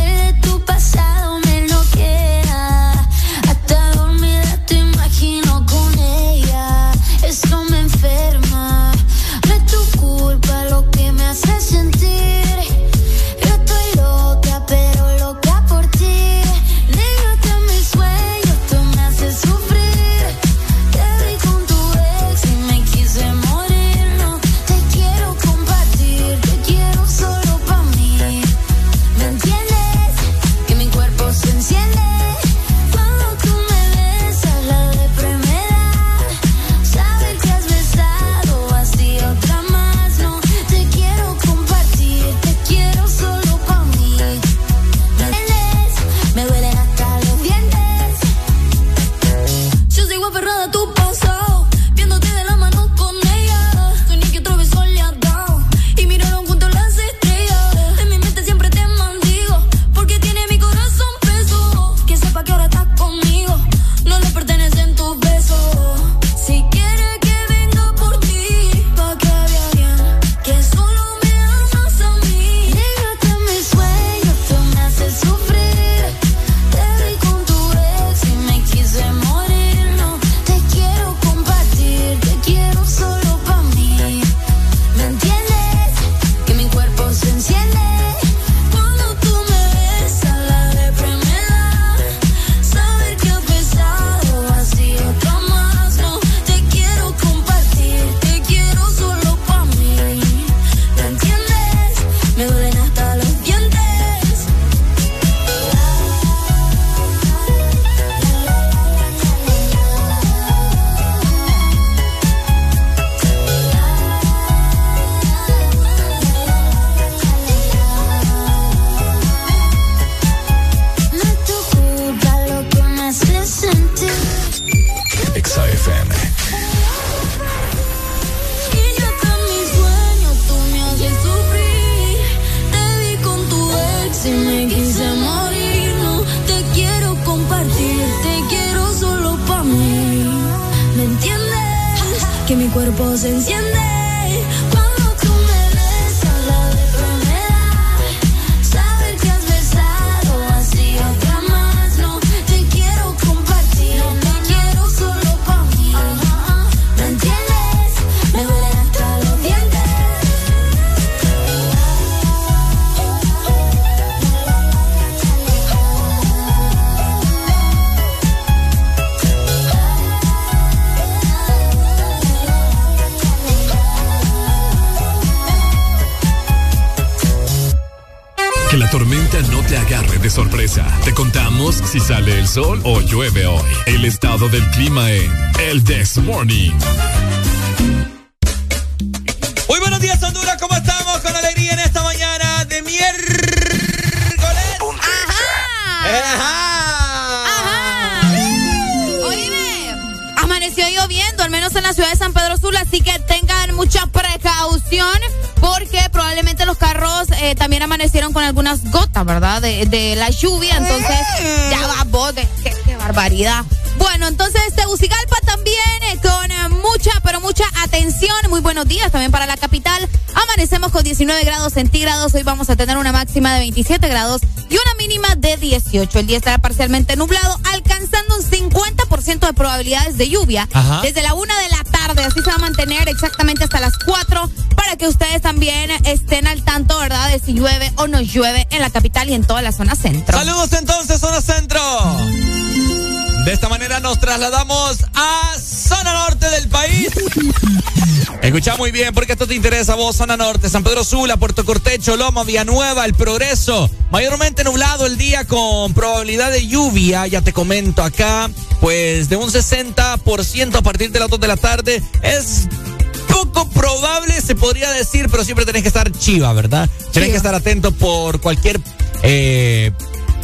sol o llueve hoy. El estado del clima en El This Morning. Muy buenos días, Honduras. ¿Cómo estamos? Con alegría en esta mañana de miércoles. Oíme, amaneció lloviendo, al menos en la ciudad de San Pedro Sula, así que tengan mucha precaución porque probablemente los carros eh, también amanecieron con algunas gotas, ¿verdad? De, de la lluvia, entonces ya va barbaridad. Bueno, entonces Tegucigalpa también eh, con eh, mucha, pero mucha atención. Muy buenos días también para la capital. Amanecemos con 19 grados centígrados. Hoy vamos a tener una máxima de 27 grados y una mínima de 18. El día estará parcialmente nublado, alcanzando un 50% de probabilidades de lluvia Ajá. desde la una de la tarde. Así se va a mantener exactamente hasta las 4 para que ustedes también estén al tanto, ¿verdad? De si llueve o no llueve en la capital y en toda la zona centro. Saludos entonces, zona centro. De esta manera nos trasladamos a zona norte del país. Escucha muy bien porque esto te interesa a vos, zona norte, San Pedro Sula, Puerto Cortecho, Loma, Villanueva, El Progreso. Mayormente nublado el día con probabilidad de lluvia, ya te comento acá, pues de un 60% a partir de las 2 de la tarde es poco probable, se podría decir, pero siempre tenés que estar chiva, ¿verdad? Tenés que estar atento por cualquier eh,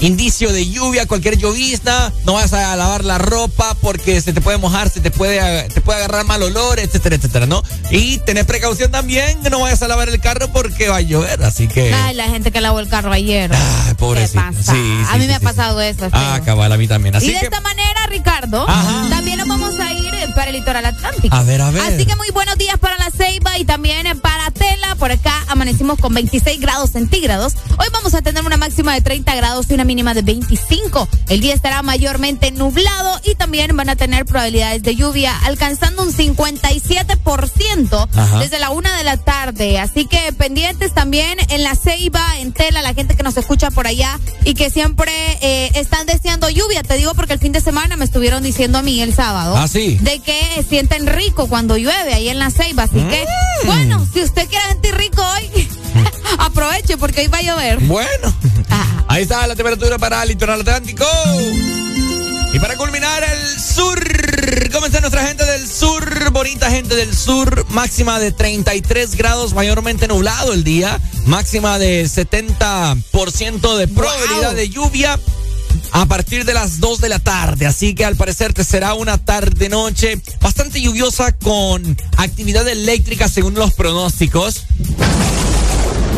indicio de lluvia, cualquier llovizna. No vas a lavar la ropa porque se te puede mojar, se te puede, te puede agarrar mal olor, etcétera, etcétera, ¿no? Y tenés precaución también no vayas a lavar el carro porque va a llover, así que. Ay, la gente que lavó el carro ayer. Ay, pobrecito. Sí, sí, a mí sí, me ha pasado eso. Ah, cabal, a mí también. Así y de que. esta manera, Ricardo, también nos vamos a ir para el litoral atlántico. A ver, a ver. Así que muy buenos días para la Ceiba y también para Tela. Por acá amanecimos con 26 grados centígrados. Hoy vamos a tener una máxima de 30 grados y una mínima de 25. El día estará mayormente nublado y también van a tener probabilidades de lluvia, alcanzando un 57% Ajá. desde la una de la tarde. Así que pendientes también en la Ceiba, en Tela, la gente que nos escucha por allá y que siempre eh, están deseando lluvia. Te digo porque el fin de semana me estuvieron diciendo a mí el sábado Ah, sí. de que sienten rico cuando llueve ahí en la Ceiba. Así que, Mm. bueno, si usted quiere sentir rico hoy, [laughs] aproveche porque hoy va a llover. Bueno. Ahí está la temperatura para el litoral atlántico. Y para culminar el sur, ¿cómo está nuestra gente del sur? Bonita gente del sur, máxima de 33 grados, mayormente nublado el día, máxima de 70% de probabilidad de lluvia a partir de las 2 de la tarde. Así que al parecer te será una tarde-noche bastante lluviosa con actividad eléctrica según los pronósticos.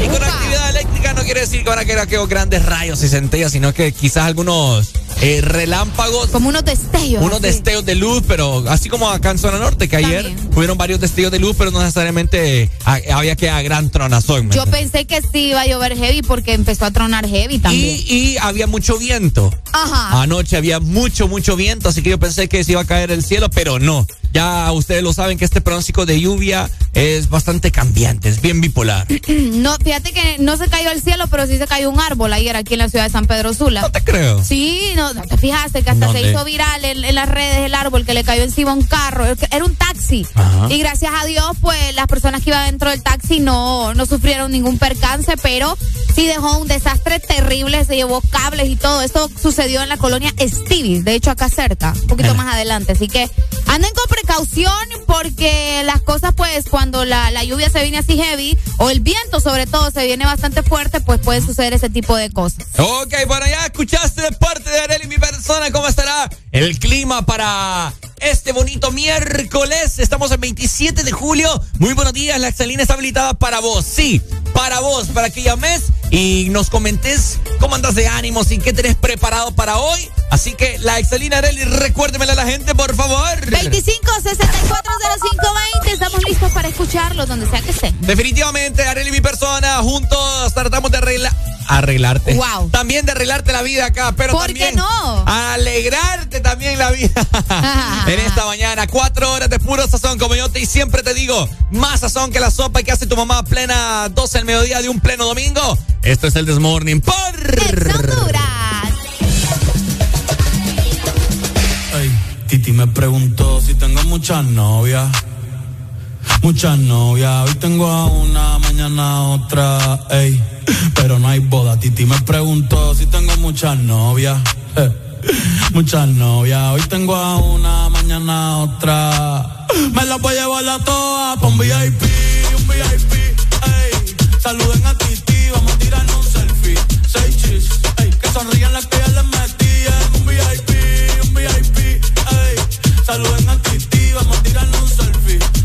Y con actividad eléctrica no quiere decir que van a quedar aquellos grandes rayos y centellas, sino que quizás algunos eh, relámpagos. Como unos destellos. Unos así. destellos de luz, pero así como acá en Zona Norte, que ayer hubieron varios destellos de luz, pero no necesariamente ah, había que a gran tronazón. ¿me Yo pensé que sí iba a llover heavy porque empezó a tronar heavy también. y, y había mucho viento. Ajá. Anoche había mucho, mucho viento, así que yo pensé que se iba a caer el cielo, pero no. Ya ustedes lo saben que este pronóstico de lluvia es bastante cambiante, es bien bipolar. [clears throat] No, fíjate que no se cayó el cielo, pero sí se cayó un árbol ayer aquí en la ciudad de San Pedro Sula. No te creo. Sí, no, te fijaste que hasta ¿Dónde? se hizo viral en, en las redes el árbol que le cayó encima a un carro. Era un taxi. Ajá. Y gracias a Dios, pues las personas que iban dentro del taxi no, no sufrieron ningún percance, pero sí dejó un desastre terrible, se llevó cables y todo. Esto sucedió en la colonia Stevie, de hecho acá cerca, un poquito más adelante. Así que anden con precaución porque las cosas, pues, cuando la, la lluvia se viene así heavy, o el viento sobre todo se viene bastante fuerte, pues puede suceder ese tipo de cosas. Ok, bueno, ya escuchaste de parte de Arely, mi persona, cómo estará el clima para este bonito miércoles. Estamos el 27 de julio. Muy buenos días, la Excelina está habilitada para vos. Sí, para vos, para que llames y nos comentes cómo andas de ánimos y qué tenés preparado para hoy. Así que la Excelina Areli, recuérdemela a la gente, por favor. 25 64 0520. Estamos listos para escucharlos donde sea que estén. Definitivamente, Areli, mi persona, juntos tratamos de arreglar. Arreglarte. Wow. También de arreglarte la vida acá, pero ¿Por también qué no? alegrarte también la vida. [laughs] en esta mañana, cuatro horas de puro sazón, como yo te y siempre te digo, más sazón que la sopa que hace tu mamá a plena 12 del mediodía de un pleno domingo. Esto es el Desmorning por Ey, Titi me preguntó si tengo muchas novias. Muchas novias, hoy tengo a una, mañana otra, ey. Pero no hay boda. Titi me preguntó si tengo muchas novias. [laughs] Muchas novias, hoy tengo a una, mañana otra. Me las voy a llevar a todas pa' un VIP, un VIP, ey. Saluden a Titi, vamos a tirarnos un selfie. Seis chis, ey. Que sonrían las que ya les metí un VIP, un VIP, ey. Saluden a Titi, vamos a tirarnos un selfie.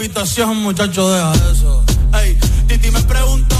Invitación, muchacho, deja eso. Ey, Titi me preguntó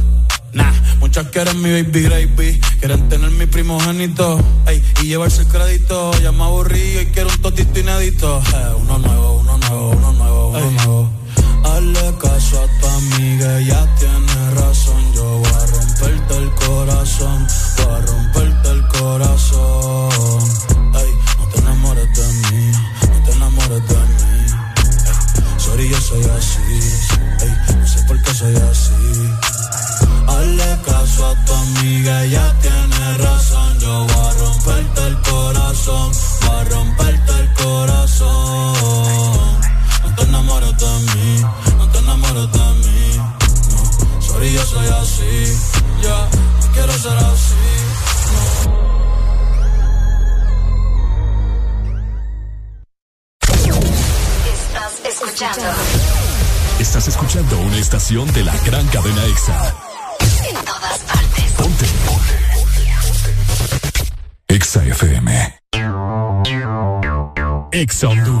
Muchas quieren mi baby gravy, quieren tener mi primogénito, ey, y llevarse el crédito. Ya me aburrí y quiero un totito inédito. Eh, uno nuevo, uno nuevo, uno nuevo, uno nuevo. Hazle caso a tu amiga, ella EXA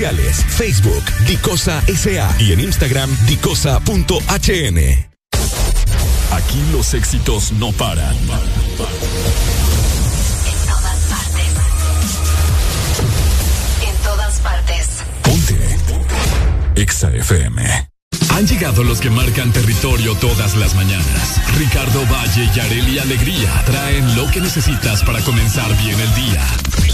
Facebook, Dicosa SA y en Instagram, dicosa.hn. Aquí los éxitos no paran. En todas partes. En todas partes. Ponte. Exa FM. Han llegado los que marcan territorio todas las mañanas. Ricardo Valle y Areli Alegría traen lo que necesitas para comenzar bien el día.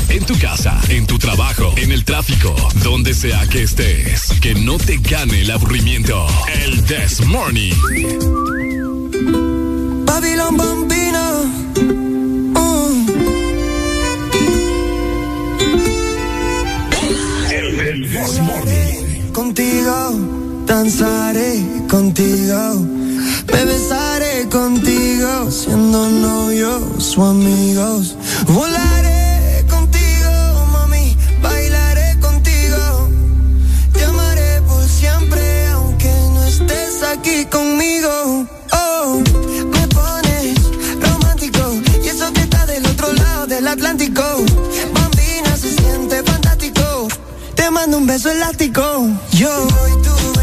En tu casa, en tu trabajo, en el tráfico, donde sea que estés. Que no te gane el aburrimiento. El This Morning. Babylon Bambino. Mm. El This Morning. Contigo danzaré contigo, me besaré contigo, siendo novios o amigos. Volaré contigo, mami, bailaré contigo. Te amaré por siempre, aunque no estés aquí conmigo. Oh, me pones romántico y eso que está del otro lado del Atlántico. Bambina se siente fantástico. Te mando un beso elástico. Yo voy, tú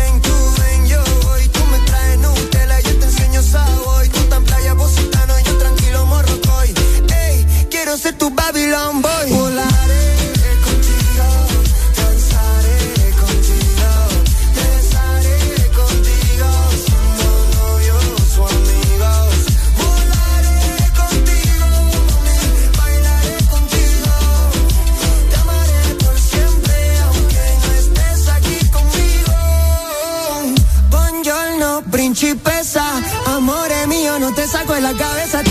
aunque no estés aquí conmigo. Buongiorno, principesa. Amore mío, no te saco de la cabeza,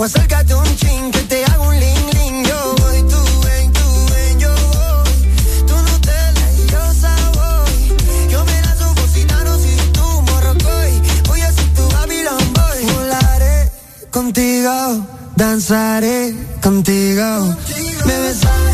O acércate un chin, que te hago un ling ling. Yo voy, tú ven, tú ven, yo voy. Tú Nutella y yo Savoy. Yo me la subo si tú morrocoy. Voy a ser tu Babylon boy. Volaré contigo, danzaré contigo. Me besaré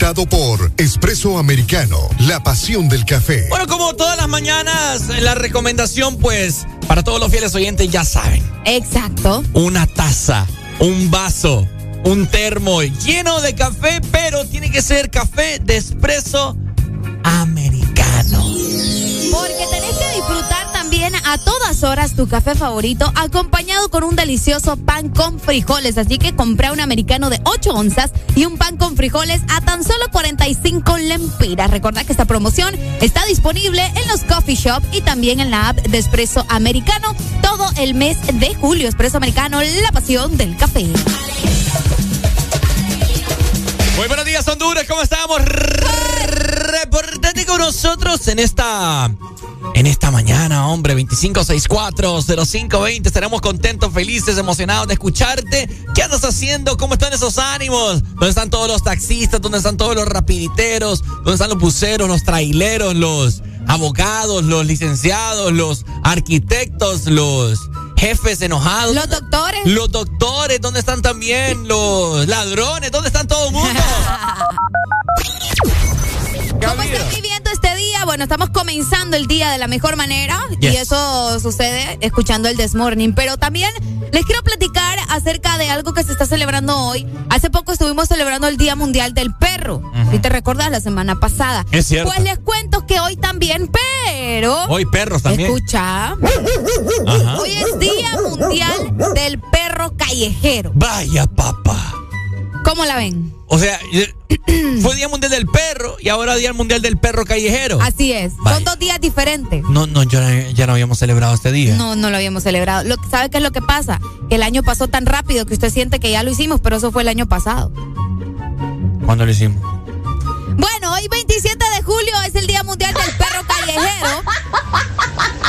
presentado por Espresso Americano, la pasión del café. Bueno, como todas las mañanas, la recomendación, pues, para todos los fieles oyentes ya saben. Exacto. Una taza, un vaso, un termo lleno de café, pero tiene que ser café de espresso a todas horas tu café favorito acompañado con un delicioso pan con frijoles. Así que compré un americano de 8 onzas y un pan con frijoles a tan solo 45 lempiras. Recordad que esta promoción está disponible en los coffee shop y también en la app de Espresso Americano todo el mes de julio. Espresso Americano, la pasión del café. Muy buenos días, Honduras, ¿cómo estamos? Reportate con nosotros en esta. En esta mañana, hombre, 2564-0520. Estaremos contentos, felices, emocionados de escucharte. ¿Qué andas haciendo? ¿Cómo están esos ánimos? ¿Dónde están todos los taxistas? ¿Dónde están todos los rapiditeros? ¿Dónde están los buceros, los traileros, los abogados, los licenciados, los arquitectos, los jefes enojados. Los doctores. Los doctores, ¿dónde están también los ladrones? ¿Dónde están todo el mundo? [laughs] ¿Cómo? Bueno, estamos comenzando el día de la mejor manera y eso sucede escuchando el Desmorning. Pero también les quiero platicar acerca de algo que se está celebrando hoy. Hace poco estuvimos celebrando el Día Mundial del Perro. Si te recuerdas, la semana pasada. Es cierto. Pues les cuento que hoy también, pero. Hoy perros también. Escucha. Ajá. Hoy es Día Mundial del Perro Callejero. Vaya, papá. ¿Cómo la ven? O sea, [clears throat] fue Día Mundial del Perro y ahora Día Mundial del Perro Callejero. Así es. Vaya. Son dos días diferentes. No, no, ya, ya no habíamos celebrado este día. No, no lo habíamos celebrado. Lo, ¿Sabe qué es lo que pasa? Que el año pasó tan rápido que usted siente que ya lo hicimos, pero eso fue el año pasado. ¿Cuándo lo hicimos? Bueno, hoy 27 de julio es el Día Mundial del Perro Callejero.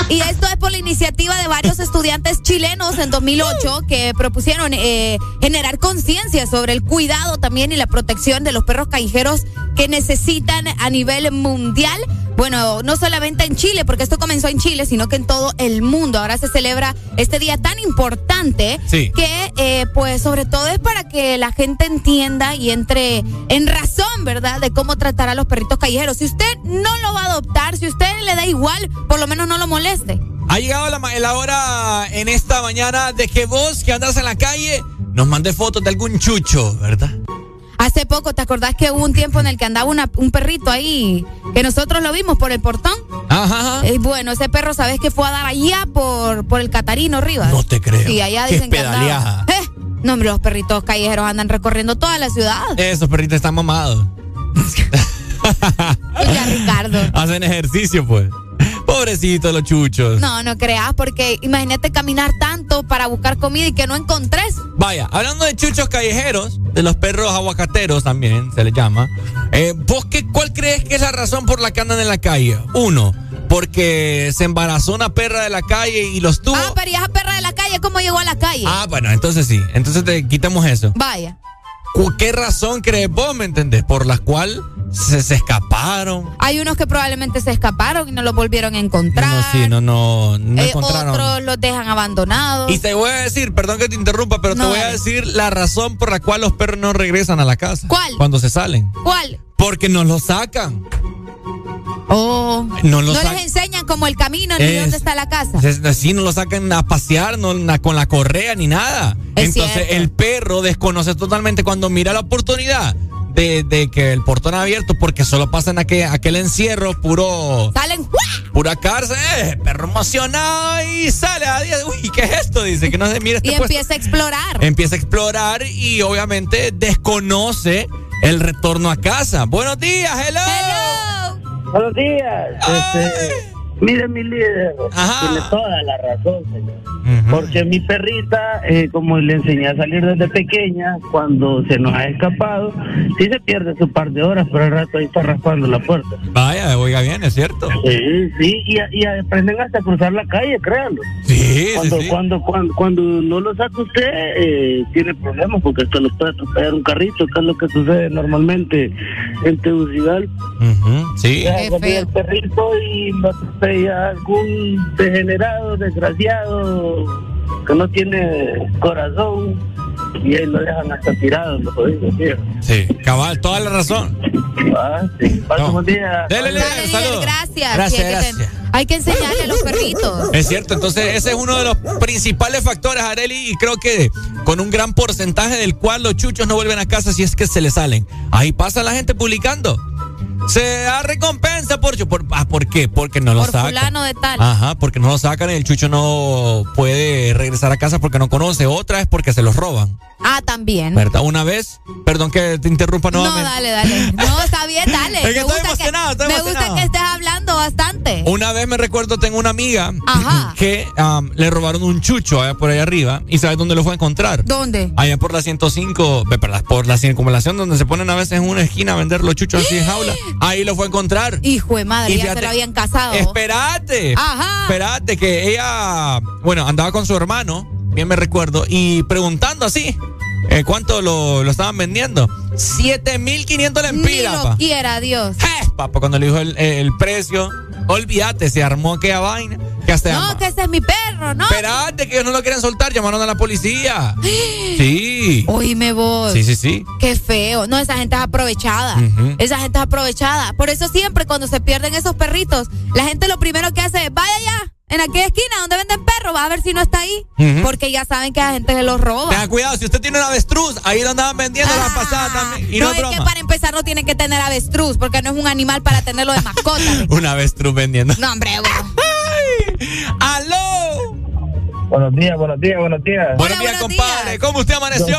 Y esto es por la iniciativa de varios estudiantes chilenos en 2008 que propusieron eh, generar conciencia sobre el cuidado también y la protección de los perros callejeros que necesitan a nivel mundial. Bueno, no solamente en Chile, porque esto comenzó en Chile, sino que en todo el mundo. Ahora se celebra este día tan importante Sí. que, eh, pues, sobre todo es para que la gente entienda y entre en razón, ¿verdad?, de cómo tratar a los perritos callejeros. Si usted no lo va a adoptar, si usted le da igual, por lo menos no lo moleste. Ha llegado la, hora en esta mañana de que vos que andas en la calle nos mande fotos de algún chucho, ¿verdad? Hace poco, ¿te acordás que hubo un tiempo en el que andaba una- un perrito ahí, que nosotros lo vimos por el portón? Ajá. Eh, bueno, ese perro, ¿sabes que fue a dar allá por, por el Catarino Rivas? No te creo. Sí, allá dicen que andaba. pedaleada. Eh, [laughs] no, hombre, los perritos callejeros andan recorriendo toda la ciudad. Esos perritos están mamados. [laughs] Oiga, Ricardo. Hacen ejercicio, pues. Pobrecitos los chuchos. No, no creas, porque imagínate caminar tanto para buscar comida y que no encontres. Vaya, hablando de chuchos callejeros, de los perros aguacateros también se les llama. eh, ¿Vos qué, cuál crees que es la razón por la que andan en la calle? Uno, porque se embarazó una perra de la calle y los tuvo. Ah, pero ¿y esa perra de la calle cómo llegó a la calle? Ah, bueno, entonces sí. Entonces te quitamos eso. Vaya. ¿Cu- ¿Qué razón crees vos, me entendés? Por la cual se, se escaparon. Hay unos que probablemente se escaparon y no los volvieron a encontrar. No, sí, no, no, no Eh, encontraron. otros los dejan abandonados. Y te voy a decir, perdón que te interrumpa, pero No, te voy a decir la razón por la cual los perros no regresan a la casa. ¿Cuál? Cuando se salen. ¿Cuál? Porque nos los sacan. Oh. No les enseñan como el camino ni Es- dónde está la casa. Así no lo sacan a pasear, no na- con la correa ni nada. Es Entonces cierto. el perro desconoce totalmente cuando mira la oportunidad de, de que el portón abierto, porque solo pasa en aquel, aquel encierro puro, Salen. ¡guau! pura cárcel, eh, perro emocionado y sale a día. Uy, ¿qué es esto? Dice que no se mira [laughs] este Y puesto. empieza a explorar. Empieza a explorar y obviamente desconoce el retorno a casa. Buenos días, hello. Buenos días. Este, mire, mi líder, Ajá. tiene toda la razón, señor. Porque mi perrita, eh, como le enseñé a salir desde pequeña, cuando se nos ha escapado, sí se pierde su par de horas, pero al rato ahí está raspando la puerta. Vaya, oiga bien, es cierto. Sí, sí, y, y aprenden hasta a cruzar la calle, créanlo. Sí, Cuando, sí, sí. cuando, cuando, cuando no lo saca usted, eh, tiene problemas porque esto lo puede atropellar un carrito, que es lo que sucede normalmente en Tegucigalpa. Ujú, Sí. El perrito y lo atropella algún degenerado, desgraciado, que no tiene corazón, y ahí lo dejan hasta tirado, lo jodidos, tío. Sí, cabal, toda la razón. Ah, sí. Pasa No. buen día. Dele, dele, Dale, saludos. gracias. Gracias, hay, gracias. hay que enseñarle a los perritos. Es cierto, entonces ese es uno de los principales factores, Areli, y creo que con un gran porcentaje del cual los chuchos no vuelven a casa si es que se les salen. Ahí pasa la gente publicando. Se da recompensa por, por, ah, ¿por qué? Porque no lo Por sacan. fulano de tal. Ajá, porque no lo sacan y el chucho no puede regresar a casa porque no conoce. Otra es porque se los roban. Ah, también. ¿Verdad? Una vez, perdón que te interrumpa No, nuevamente. dale, dale. No, está bien, dale. [laughs] Es que me estoy gusta, emocionado, estoy me emocionado. gusta que estés hablando bastante. Una vez me recuerdo, tengo una amiga Ajá. que am, le robaron un chucho allá por ahí arriba. ¿Y sabes dónde lo fue a encontrar? ¿Dónde? Allá por la 105, ve, por la, por la circunvalación donde se ponen a veces en una esquina a vender los chuchos así en jaula. [gasps] Ahí lo fue a encontrar. Hijo de madre, Y ya fíjate- se lo habían casado. Espérate. Ajá. Espérate, que ella, bueno, andaba con su hermano, bien me recuerdo, y preguntando así, eh, ¿cuánto lo, lo estaban vendiendo? 7500 Ni lempiras, lo pa. quiera, Dios. Papá, cuando le dijo el, el precio, olvídate, se armó aquella vaina. Que hasta No, que ese es mi perro, ¿no? Espérate, que ellos no lo quieren soltar, llamaron a la policía. [gasps] Sí. Oíme vos. Sí, sí, sí. Qué feo. No, esa gente es aprovechada. Esa gente es aprovechada. Por eso siempre cuando se pierden esos perritos, la gente lo primero que hace es, vaya ya, en aquella esquina donde venden perros, va a ver si no está ahí. Porque ya saben que la gente se los roba. Tenga cuidado, si usted tiene un avestruz, ahí lo andaban vendiendo la pasada también. Y no, no, es es broma. que para empezar no tienen que tener avestruz, porque no es un animal para tenerlo de mascota. [laughs] Un avestruz vendiendo. no, hombre, bueno. [laughs] ¡Aló! Buenos días, buenos días, buenos días. Buenos días, compadre. ¿Cómo usted amaneció?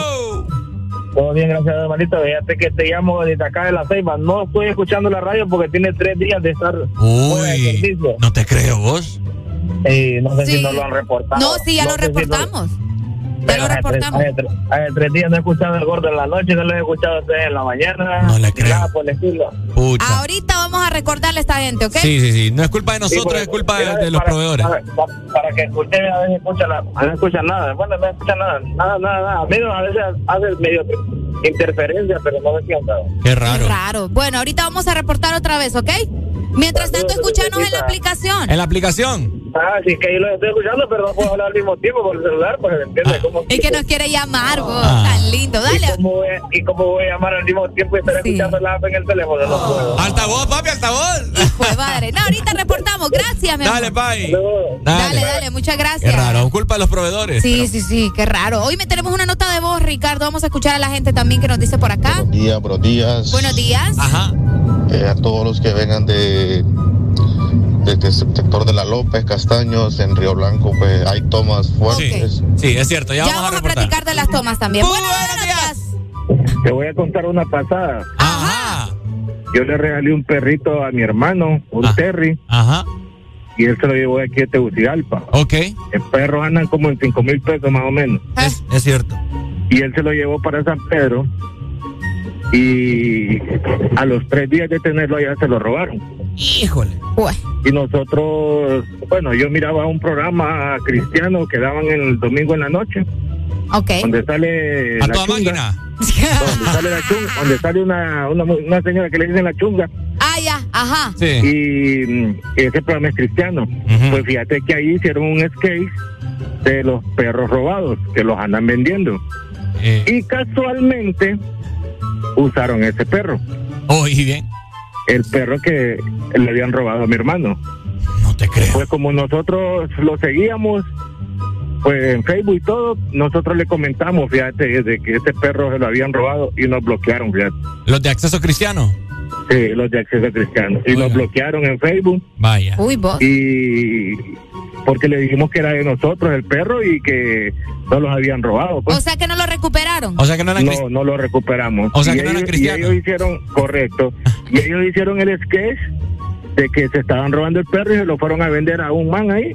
Todo bien, gracias, hermanito. Fíjate que te llamo desde acá de la Ceiba. No estoy escuchando la radio porque tiene tres días de estar fuera de Uy, servicio. no te creo vos. Y no sé Sí. si no lo han reportado. No, sí, ya lo sé si reportamos. Pero lo hace tres- reportamos. Hace, tres, hace tres días no he escuchado el gordo en la noche, no lo he escuchado ustedes en la mañana. No le creo. Nada por el estilo. Pucha. Ahorita vamos a recordarle a esta gente, ¿ok? Sí, sí, sí. No es culpa de nosotros, Sí, es culpa de, los para- proveedores. Para, para- para que escuchen, a veces escuchan la, escuchan nada. Bueno, no escuchan nada, nada, nada, nada. A veces hace medio interferencia, pero no me siento. Qué raro. Raro. Bueno, ahorita vamos a reportar otra vez, ¿ok? Mientras tanto, escuchanos en la aplicación. En la aplicación. Ah, sí, que yo lo estoy escuchando, pero no puedo hablar al mismo tiempo por el celular, pues, ¿entiendes? ¿Cómo? Es que nos quiere llamar, vos. Ah. Tan lindo. ¿Y Dale. cómo, voy, a- ¿Y cómo voy a llamar al mismo tiempo y estar escuchando la app en el teléfono? No puedo. Altavoz, papi, altavoz. Hijo de madre. No, ahorita reportamos. Gracias, mi amor. Dale, pai. Dale, dale, muchas Qué gracias. raro, culpa de los proveedores. Sí, sí, sí, qué raro. Hoy me tenemos una nota de voz, Ricardo. Vamos a escuchar a la gente también que nos dice por acá. Buenos días, buenos días. Buenos días. Ajá. Eh, a todos los que vengan de desde el sector de la López, Castaños, en Río Blanco, pues hay tomas fuertes. Sí, es cierto, ya, Ya vamos, vamos a reportar. platicar de las tomas también. Bueno, buenos días. Te voy a contar una pasada. Ajá. Yo le regalé un perrito a mi hermano, un Terry, Ajá. y él se lo llevó aquí a Tegucigalpa. Ok. El perro andan como en cinco mil pesos más o menos. Es, es cierto. Y él se lo llevó para San Pedro. Y a los tres días de tenerlo allá se lo robaron. Híjole. Y nosotros, bueno, yo miraba un programa cristiano que daban el domingo en la noche. Ok. Donde sale A la toda chunga. máquina. Donde sale la chunga, donde sale una, una, una señora que le dicen la chunga. Ah, ya, ajá. Y mm, ese programa es cristiano. Pues fíjate que ahí hicieron un skate de los perros robados, que los andan vendiendo. Eh. Y casualmente usaron ese perro. Oh, y bien. El perro que le habían robado a mi hermano. No te creo. Pues como nosotros lo seguíamos, pues en Facebook y todo, nosotros le comentamos, fíjate, de que ese perro se lo habían robado y nos bloquearon, fíjate. Los de acceso cristiano. Sí, los de acceso cristiano. Y nos bloquearon en Facebook. Vaya. Uy, vos. Y porque le dijimos que era de nosotros el perro y que no los habían robado. pues. O sea que no lo recuperaron. O sea que no eran no, no lo recuperamos. O sea Y que no eran cristianos. Y ellos hicieron, correcto, y ellos hicieron el sketch de que se estaban robando el perro y se lo fueron a vender a un man ahí.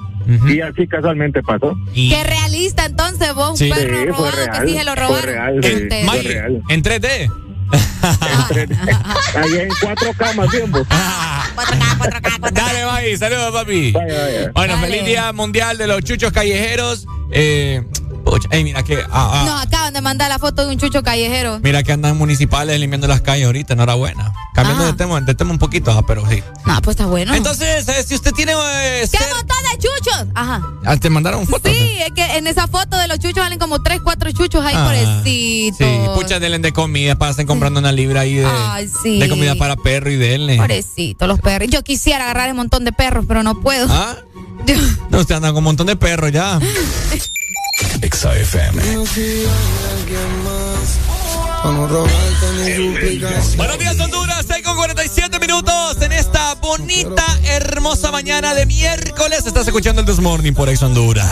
Y así casualmente pasó. Qué realista entonces vos, un Sí, perro sí, fue robado real, que sí se lo fue robaron. real, sí, Maggie, real. en 3D. [laughs] Ahí en cuatro camas tiempo. Dale, Maggie, saludos, papi. Bueno, feliz día mundial de los chuchos callejeros. Eh, pucha, ey, mira que, ah, ah, Nos acaban de mandar la foto de un chucho callejero. mira que andan municipales limpiando las calles ahorita, enhorabuena. Cambiando Ah. de tema, de tema un poquito, ah, pero sí. No, pues está bueno. Entonces, eh, si usted tiene eh, ¡Qué montón de chuchos! Ajá. Ah, te mandaron fotos. Sí, es que en esa foto de los chuchos salen como tres, cuatro chuchos ahí, Ah, pobrecitos. Sí, pucha, denle de comida, pasen comprando una libra ahí de, Ay, sí. de comida para perro y denle. Pobrecitos los perros. Yo quisiera agarrar un montón de perros, pero no puedo. ¿Ah? No, usted anda con un montón de perros ya. [laughs] XFM. Buenos días, Honduras, 6 con 46 57 minutos en esta bonita, hermosa mañana de miércoles. Estás escuchando el This Morning por Ex Honduras.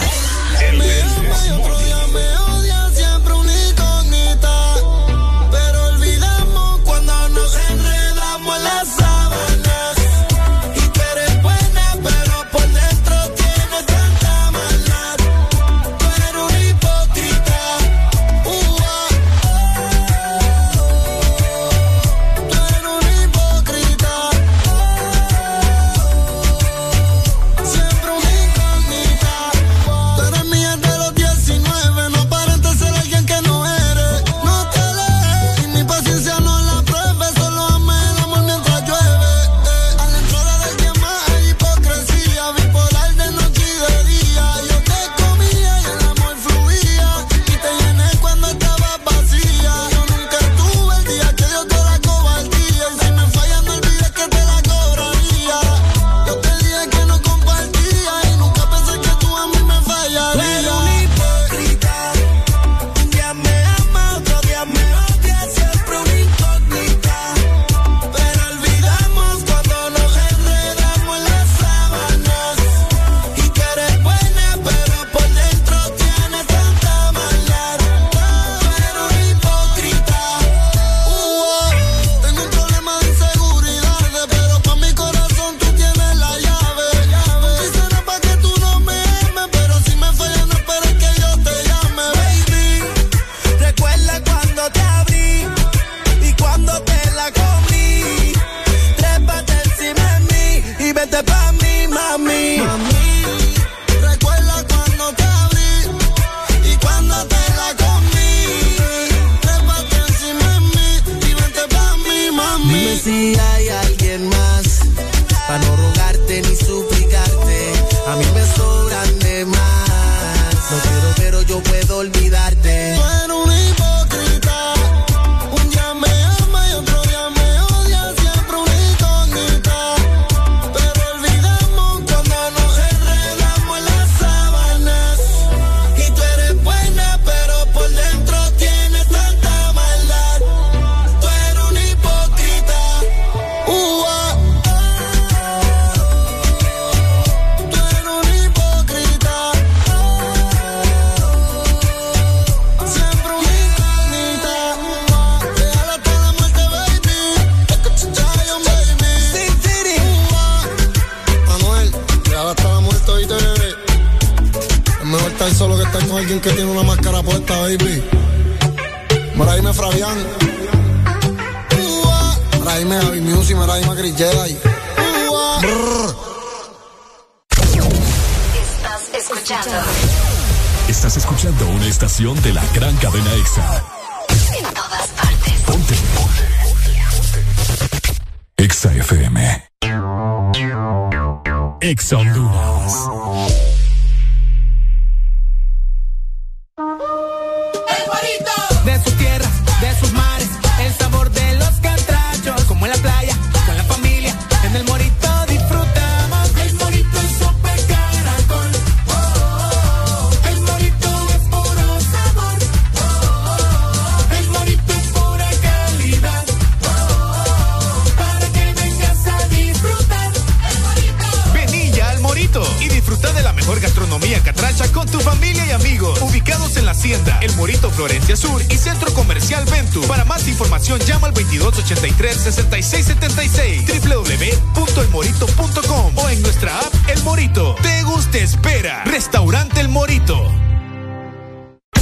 baby. Maraime Fabián. Maraime Javi Music, Maraime Chris Jedi. Estás escuchando. Estás escuchando una estación de la gran cadena EXA. En todas partes. Ponte. EXA FM. EXA Honduras. tu familia y amigos. Ubicados en la Hacienda, El Morito Florencia Sur y Centro Comercial Ventu. Para más información, llama al 2283-6676, www.elmorito.com o en nuestra app El Morito. Te gusta espera. Restaurante El Morito.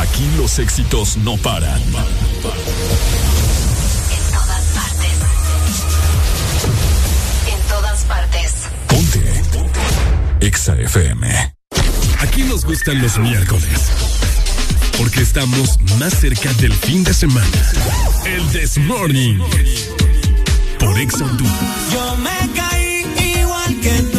Aquí los éxitos no paran. En todas partes. En todas partes. Ponte. Ponte. Exa FM. Aquí nos gustan los miércoles. Porque estamos más cerca del fin de semana. El This Morning. Por Exa Yo me caí igual que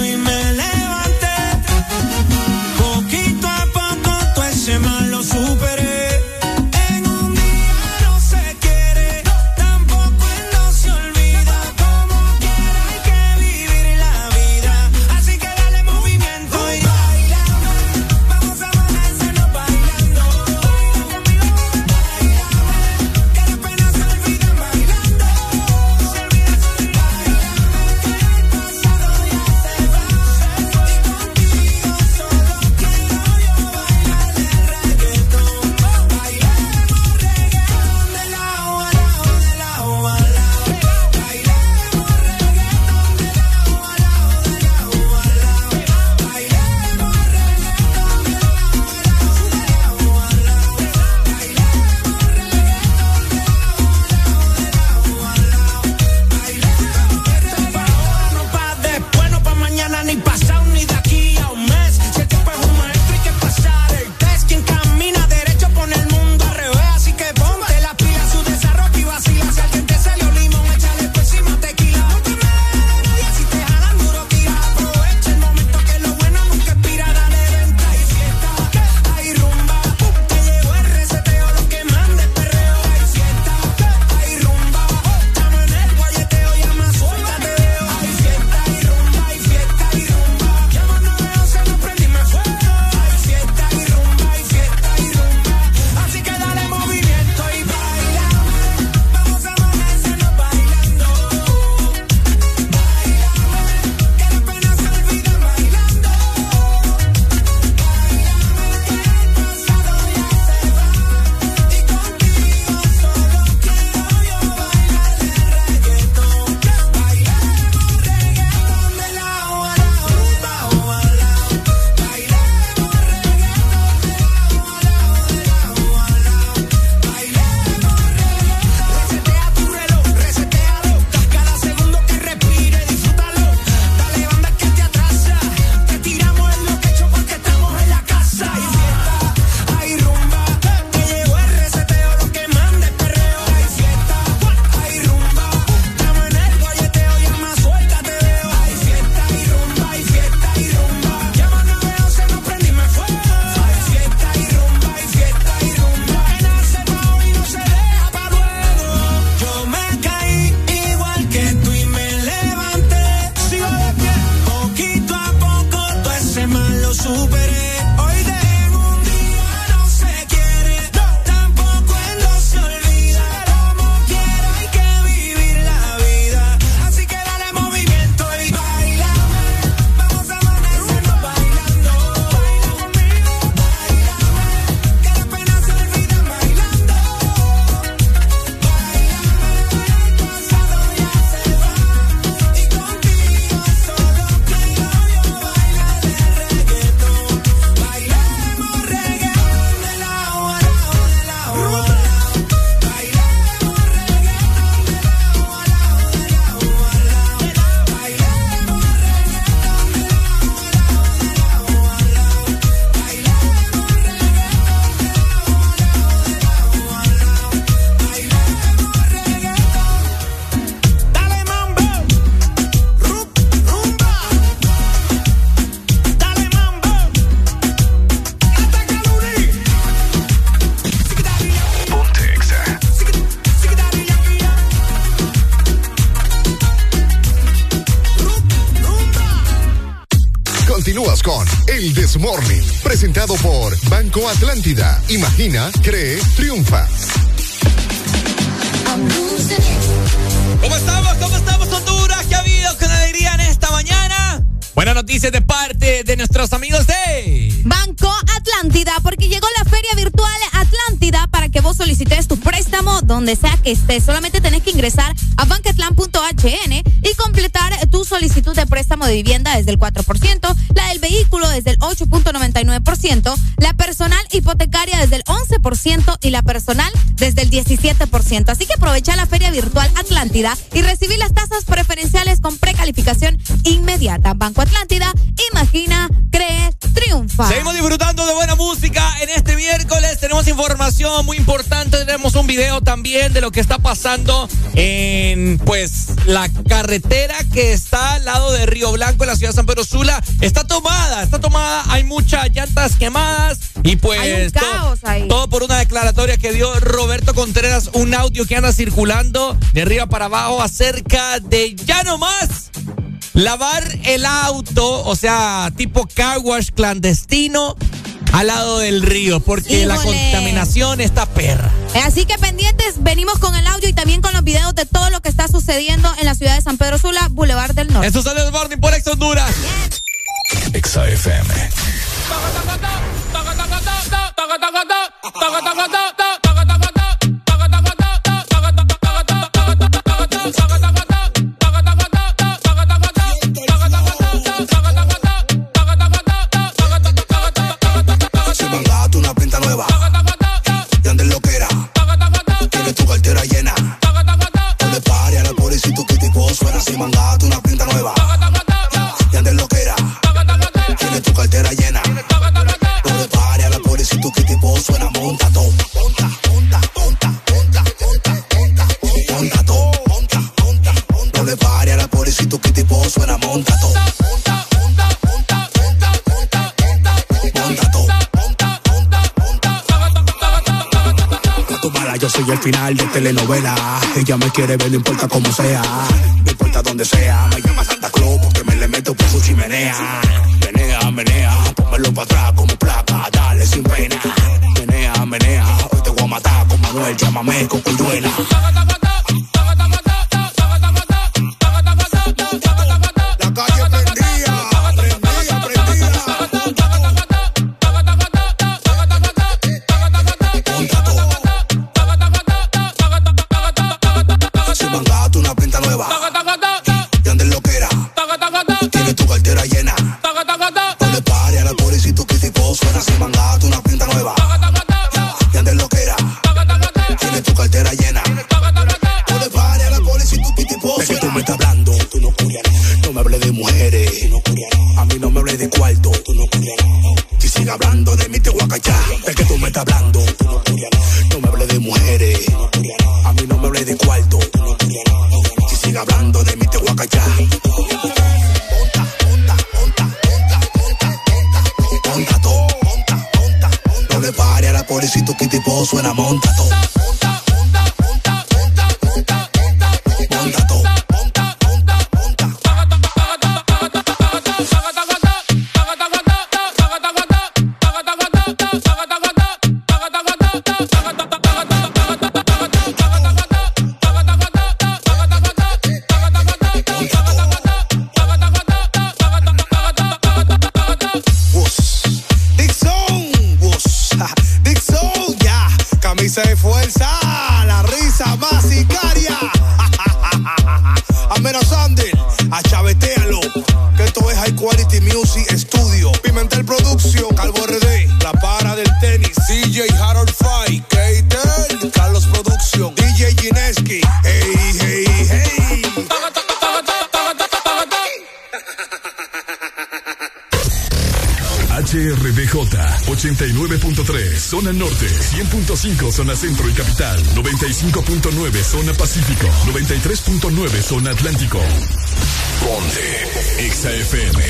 Morning, presentado por Banco Atlántida. Imagina, cree, triunfa. ¿Cómo estamos? ¿Cómo estamos, Honduras? ¿Qué ha habido con alegría en esta mañana? Buenas noticias de parte de nuestros amigos de Banco Atlántida, porque llegó la feria virtual Atlántida para que vos solicites tu préstamo donde sea que estés. Solamente tenés que ingresar a bancatlan.hn y completar tu solicitud de préstamo de vivienda desde el 4% desde el 8.99%, la personal hipotecaria desde el 11% y la personal desde el 17%. Así que aprovecha la Feria Virtual Atlántida y recibí las tasas preferenciales con precalificación inmediata. Banco Atlántida, imagina, cree, triunfa. Seguimos disfrutando de buena música en este miércoles. Tenemos información muy importante. Tenemos un video también de lo que está pasando en pues la carretera que está al lado de Río Blanco en la ciudad de San Pedro Sula. Está tomada, está tomada. Hay muchas llantas quemadas y pues Hay un to- caos ahí. todo por una declaratoria que dio Roberto Contreras, un audio que anda circulando de arriba para abajo acerca de ya no más lavar el auto, o sea, tipo car wash clandestino al lado del río, porque la Híjole. contaminación está perra. Así que venimos con el audio y también con los videos de todo lo que está sucediendo en la ciudad de San Pedro Sula, Boulevard del Norte. Eso sale del Morning por Ex Honduras. Exa FM. Final de telenovela. Ella me quiere ver, no importa cómo sea. No importa donde sea. Me llama Santa Claus porque me le meto por su chimenea. Menea, menea, pónmelo para atrás como placa. Dale sin pena. Menea, menea, hoy te voy a matar con Manuel. Llámame con cuyuela. 100.5 Zona Centro y Capital 95.9 Zona Pacífico 93.9 Zona Atlántico Ponte Exa FM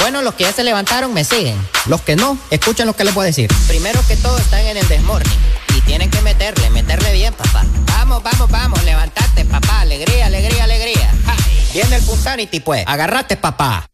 Bueno, los que ya se levantaron me siguen. Los que no, escuchen lo que les voy a decir. Primero que todo están en el desmorning. Y tienen que meterle, meterle bien, papá. Vamos, vamos, vamos, levantate, papá. Alegría, alegría, alegría. Ja. Viene el Punsanity, pues. Agarrate, papá.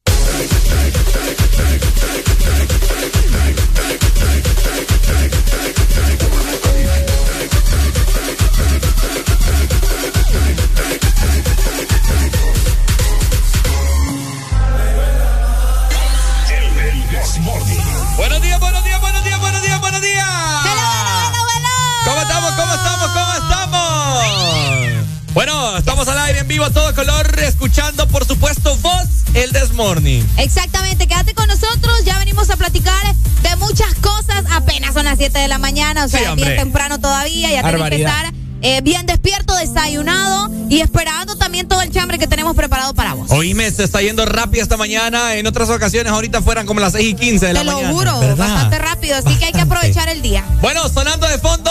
Exactamente, quédate con nosotros, ya venimos a platicar de muchas cosas, apenas son las 7 de la mañana, o sea, Sí, bien temprano todavía, ya tenés que estar eh, bien despierto, desayunado y esperando también todo el chambre que tenemos preparado para vos. Oíme, se está yendo rápido esta mañana. En otras ocasiones, ahorita fueran como las 6 y 15 de la Te lo mañana. juro, ¿verdad? bastante rápido, así que hay que aprovechar el día. Bueno, sonando de fondo,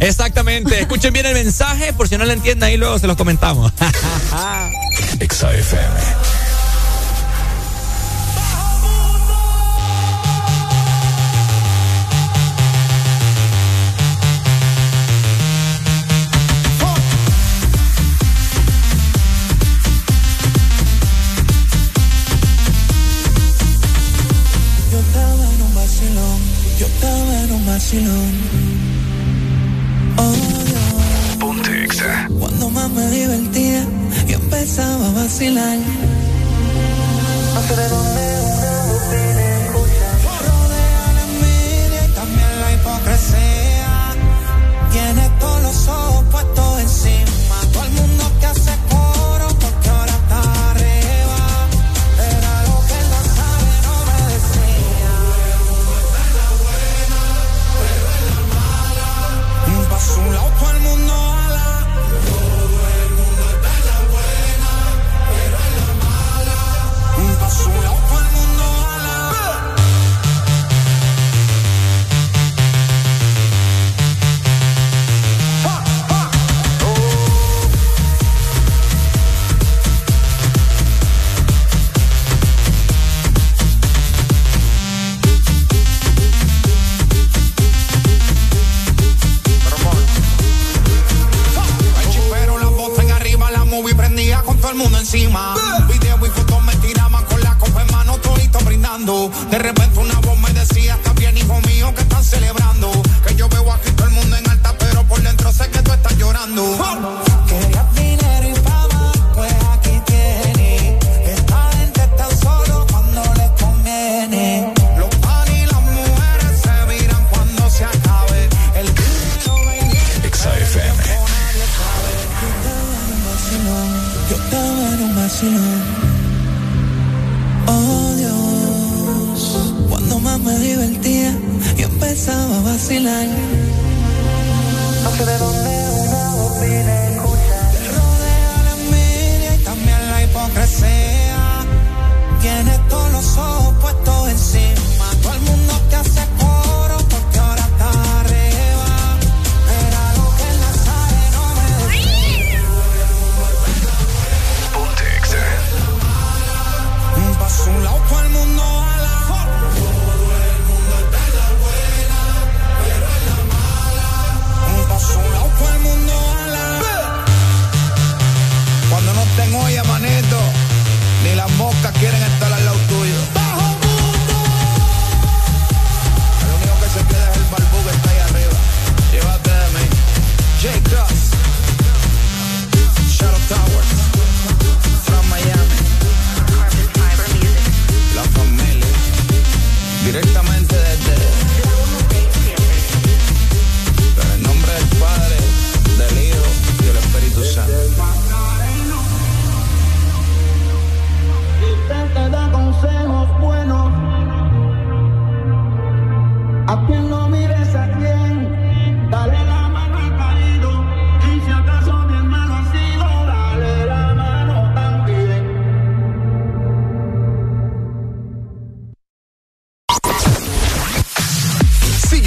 Exactamente. [laughs] Escuchen bien el mensaje, por si no lo entienden, ahí luego se los comentamos. [laughs]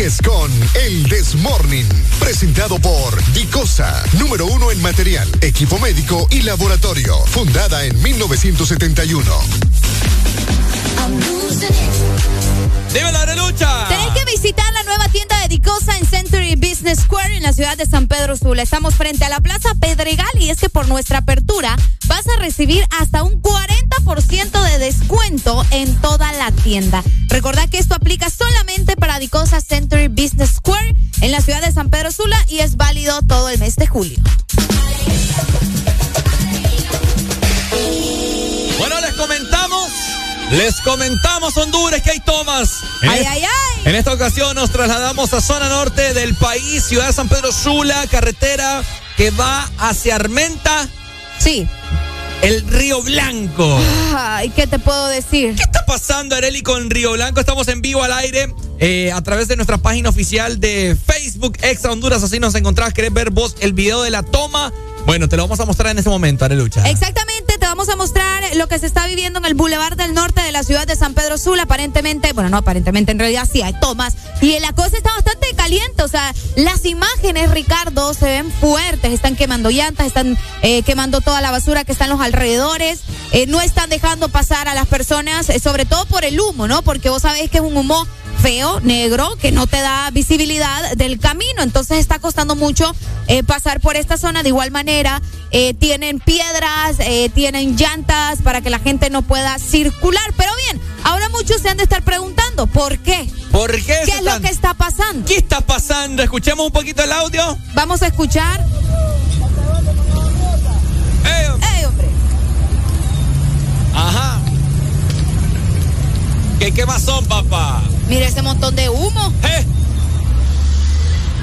Sigues con El Desmorning, presentado por Dicosa, número uno en material, equipo médico y laboratorio, fundada en 1971. ¡Dímelo, Arelucha! Tenés que visitar la tienda de Dicosa en Century Business Square en la ciudad de San Pedro Sula. Estamos frente a la Plaza Pedregal y es que por nuestra apertura vas a recibir hasta un 40% de descuento en toda la tienda. Recordad que esto aplica solamente para Dicosa Century Business Square en la ciudad de San Pedro Sula y es válido todo el mes de julio. Bueno, les comentamos Les comentamos, Honduras, que hay tomas. En Ay, es- ay, ay. En esta ocasión nos trasladamos a zona norte del país, ciudad de San Pedro Sula, carretera que va hacia Armenta. Sí. El Río Blanco. Ay, ¿qué te puedo decir? ¿Qué está pasando, Areli, con Río Blanco? Estamos en vivo al aire eh, a través de nuestra página oficial de Facebook, Exa Honduras. Así nos encontrás. ¿Querés ver vos el video de la toma? Bueno, te lo vamos a mostrar en este momento, Arelucha. Exactamente, te vamos a mostrar lo que se está viviendo en el Boulevard del Norte de la ciudad de San Pedro Sula. Aparentemente, bueno, no aparentemente, en realidad sí hay tomas. Y la cosa está bastante caliente. O sea, las imágenes, Ricardo, se ven fuertes. Están quemando llantas, están eh, quemando toda la basura que está en los alrededores. Eh, no están dejando pasar a las personas, eh, sobre todo por el humo, ¿no? Porque vos sabés que es un humo feo, negro, que no te da visibilidad del camino. Entonces está costando mucho eh, pasar por esta zona. De igual manera, eh, tienen piedras, eh, tienen llantas para que la gente no pueda circular. Pero bien, ahora muchos se han de estar preguntando, ¿por qué? ¿Por qué? ¿Qué es lo que está pasando? ¿Qué está pasando? Escuchemos un poquito el audio. Vamos a escuchar. ¡Ey, hombre! Ajá. ¿Qué, qué más son, papá? Mira ese montón de humo. Eh.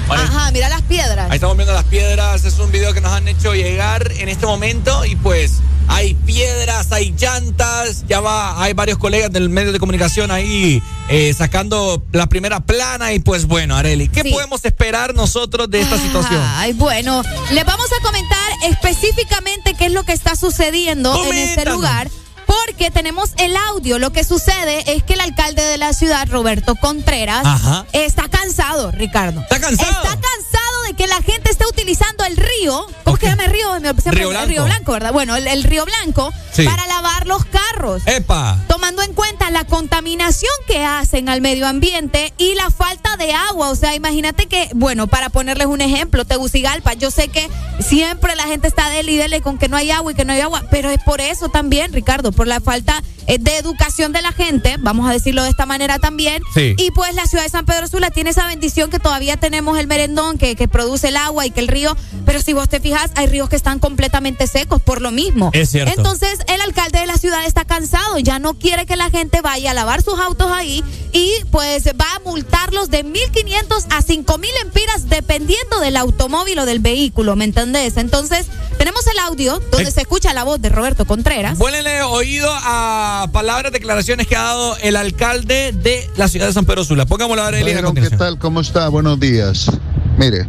Ajá, mira las piedras. Ahí estamos viendo las piedras. Es un video que nos han hecho llegar en este momento y pues hay piedras, hay llantas. Ya va, hay varios colegas del medio de comunicación ahí eh, sacando la primera plana y pues bueno, Areli, ¿qué podemos esperar nosotros de esta situación? Ay, bueno, les vamos a comentar específicamente qué es lo que está sucediendo en este lugar. Porque tenemos el audio. Lo que sucede es que el alcalde de la ciudad, Roberto Contreras, Ajá. está cansado, Ricardo. ¿Está cansado? Está cansado de que la gente esté utilizando el río. ¿Cómo que se llama el río? Siempre- Río el Blanco. Río Blanco, ¿verdad? Bueno, el, el Río Blanco Sí. para lavar los carros. ¡Epa! Tomando en cuenta la contaminación que hacen al medio ambiente y la falta de agua. O sea, imagínate que, bueno, para ponerles un ejemplo, Tegucigalpa, yo sé que siempre la gente está dele y dele con que no hay agua y que no hay agua, pero es por eso también, Ricardo, por la falta eh, de educación de la gente, vamos a decirlo de esta manera también. Sí. Y pues la ciudad de San Pedro Sula tiene esa bendición que todavía tenemos el merendón que, que produce el agua y que el río, pero si vos te fijas, hay ríos que están completamente secos por lo mismo. Es cierto. Entonces, el alcalde de la ciudad está cansado, ya no quiere que la gente vaya a lavar sus autos ahí y pues va a multarlos de 1.500 a 5.000 empiras dependiendo del automóvil o del vehículo, ¿me entendés? Entonces, tenemos el audio donde Eh. se escucha la voz de Roberto Contreras. Vuélenle oído a palabras, declaraciones que ha dado el alcalde de la ciudad de San Pedro Sula. Pongámoslo a Areli a Byron, ¿qué tal? ¿Cómo está? Buenos días. Mire,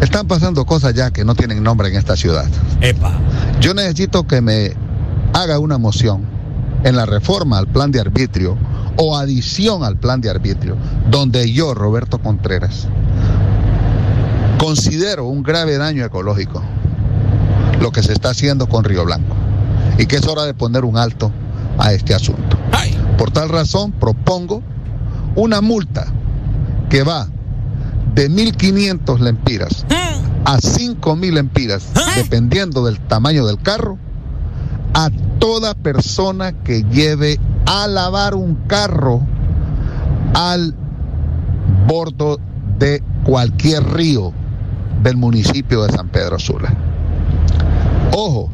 están pasando cosas ya que no tienen nombre en esta ciudad. Epa. Yo necesito que me haga una moción en la reforma al plan de arbitrio o adición al plan de arbitrio, donde yo, Roberto Contreras, considero un grave daño ecológico lo que se está haciendo con Río Blanco y que es hora de poner un alto a este asunto. Por tal razón, propongo una multa que va de 1.500 lempiras a 5.000 lempiras, dependiendo del tamaño del carro, a toda persona que lleve a lavar un carro al bordo de cualquier río del municipio de San Pedro Sula. Ojo,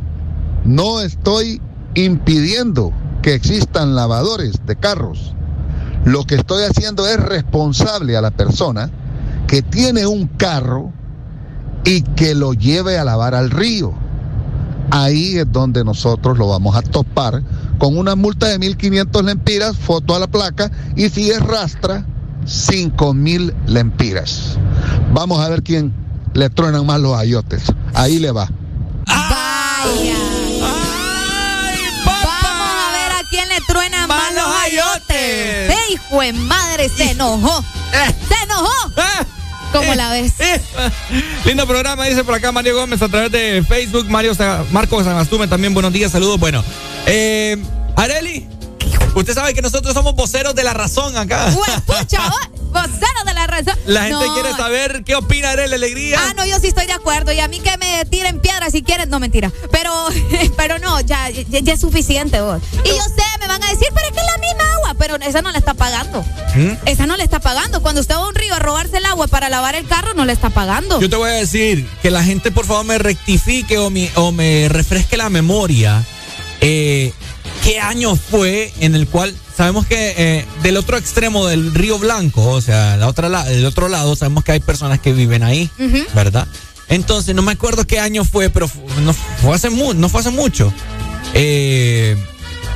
no estoy impidiendo que existan lavadores de carros. Lo que estoy haciendo es responsable a la persona que tiene un carro y que lo lleve a lavar al río. Ahí es donde nosotros lo vamos a topar con una multa de 1.500 lempiras, foto a la placa, y si es rastra, 5.000 lempiras. Vamos a ver quién le truenan más los ayotes. Ahí le va. Truenan más los ayotes. ¡Eh, hijo de madre! Se [laughs] enojó. ¡Se enojó! ¿Cómo la ves? [laughs] Lindo programa, dice por acá Mario Gómez a través de Facebook. Mario Sa- Marco Sagastume también, buenos días, saludos. Bueno, eh, Areli, usted sabe que nosotros somos voceros de la razón acá. Pucha, [laughs] vocero de la razón. La gente No. quiere saber qué opina Areli Alegría. Ah, no, yo sí estoy de acuerdo. Y a mí que me tiren piedras si quieren. No, mentira. Pero, [laughs] pero no, ya, ya, ya es suficiente vos. Y yo sé, me van a decir, pero es que es la misma agua. Pero esa no la está pagando. ¿Mm? Esa no le está pagando. Cuando usted va a un río a robarse el agua para lavar el carro, no le está pagando. Yo te voy a decir que la gente por favor me rectifique o me, o me refresque la memoria. Eh, qué año fue en el cual sabemos que eh, del otro extremo del Río Blanco, o sea, la otra la- del otro lado, sabemos que hay personas que viven ahí. ¿verdad? Entonces, no me acuerdo qué año fue, pero fu- no fue hace, mu- no fue hace mucho. eh,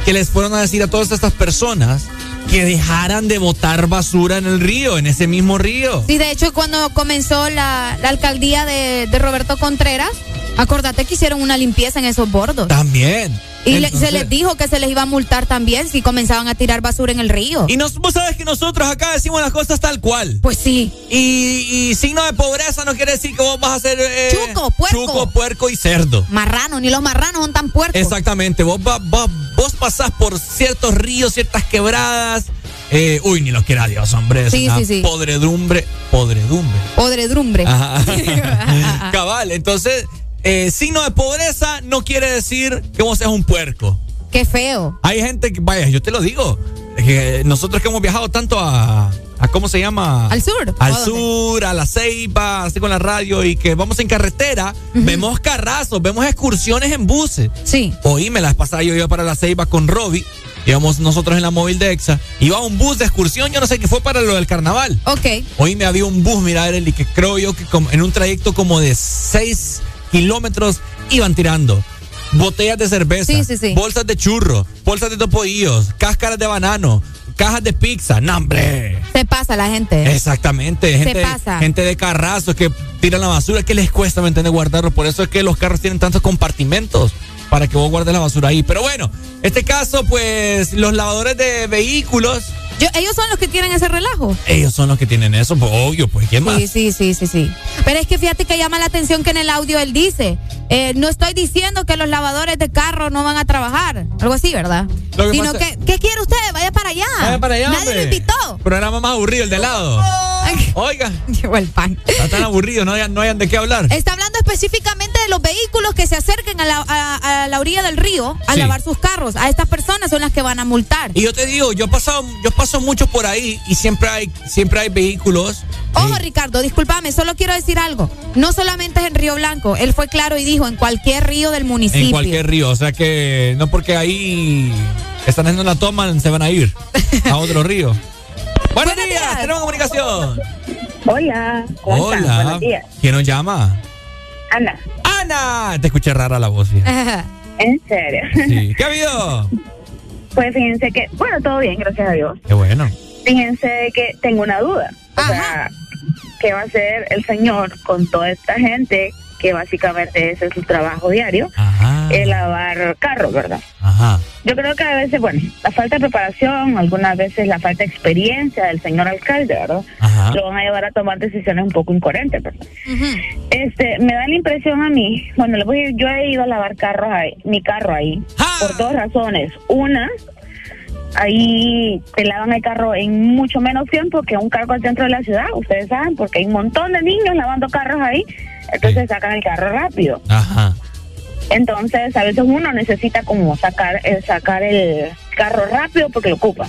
que les fueron a decir a todas estas personas que dejaran de botar basura en el río, en ese mismo río. Sí, de hecho, cuando comenzó la, la alcaldía de, de Roberto Contreras, acordate que hicieron una limpieza en esos bordos. También. Y le- se les dijo que se les iba a multar también si comenzaban a tirar basura en el río. Y nos, vos sabes que nosotros acá decimos las cosas tal cual. Pues sí. Y, y signo de pobreza no quiere decir que vos vas a ser eh, Chuco, puerco. chuco, puerco y cerdo. Marrano, ni los marranos son tan puercos. Exactamente, vos, va- va- vos pasás por ciertos ríos, ciertas quebradas. eh, uy, ni lo quiera Dios, hombre. Es Sí, una sí, sí. podredumbre. Podredumbre. Podredumbre. Ajá. [laughs] [laughs] Cabal, entonces, eh, signo de pobreza no quiere decir que vos seas un puerco. Qué feo. Hay gente que, vaya, yo te lo digo, que nosotros que hemos viajado tanto a, a ¿cómo se llama? Al sur. Al sur, a la Ceiba, así con la radio y que vamos en carretera, vemos carrazos, vemos excursiones en buses. Sí. Oíme, la vez pasada yo iba para la Ceiba con Robbie, íbamos nosotros en la móvil de EXA, iba un bus de excursión, yo no sé qué fue para lo del carnaval. Ok. Hoy me había un bus, mira, Ereli, que creo yo que como en un trayecto como de 6 kilómetros iban tirando botellas de cerveza, Sí, sí, sí. bolsas de churro, bolsas de topodillos, cáscaras de banano, cajas de pizza, ¡no, hombre! Se pasa la gente. Exactamente, Se gente, pasa. gente de carrazos que tiran la basura, que les cuesta, ¿me entiendes? Guardarlo. Por eso es que los carros tienen tantos compartimentos para que vos guardes la basura ahí. Pero bueno, este caso, pues, los lavadores de vehículos, Yo- ellos son los que tienen ese relajo. ellos son los que tienen eso, pues, obvio, pues, ¿quién más? Sí, sí, sí, sí, sí. Pero es que fíjate que llama la atención que en el audio él dice, eh, no estoy diciendo que los lavadores de carro no van a trabajar, algo así, ¿verdad? Que Sino pasa- que, ¿qué quiere usted? Vaya para allá. Vaya para allá, Nadie lo invitó. Programa más aburrido, el de lado. [laughs] Oiga. Llegó el pan. Está tan aburrido, no hayan, no hayan de qué hablar. Está hablando específicamente de los vehículos que se acerquen a la, a- a la orilla del río a Sí. lavar sus carros. A estas personas son las que van a multar. Y yo te digo, yo he pasado, yo paso mucho por ahí y siempre hay, siempre hay vehículos. Ojo, Ricardo, discúlpame, solo quiero decir algo. No solamente es en Río Blanco, él fue claro y dijo en cualquier río del municipio. En cualquier río, o sea que no porque ahí están haciendo una toma se van a ir a otro río. [laughs] Buenos, días, tenemos comunicación. Hola. ¿cómo están? Hola. Buenos días. ¿Quién nos llama? Ana. Ana, te escuché rara la voz. [laughs] ¿En serio? Sí. ¿Qué ha habido? Pues fíjense que, bueno, todo bien, gracias a Dios. Qué bueno. Fíjense que tengo una duda. O sea, ¿qué va a hacer el señor con toda esta gente que básicamente ese es su trabajo diario? El lavar carros, ¿verdad? Ajá. Yo creo que a veces, bueno, la falta de preparación, algunas veces la falta de experiencia del señor alcalde, ¿verdad? Ajá. Lo van a llevar a tomar decisiones un poco incoherentes, ¿verdad? Este, me da la impresión a mí, bueno, le voy a ir- yo he ido a lavar carros ahí, mi carro ahí, por dos razones. Una, ahí te lavan el carro en mucho menos tiempo que un carro al centro de la ciudad, ustedes saben, porque hay un montón de niños lavando carros ahí, entonces sacan el carro rápido. Ajá. Entonces, a veces uno necesita como sacar el, sacar el carro rápido porque lo ocupa.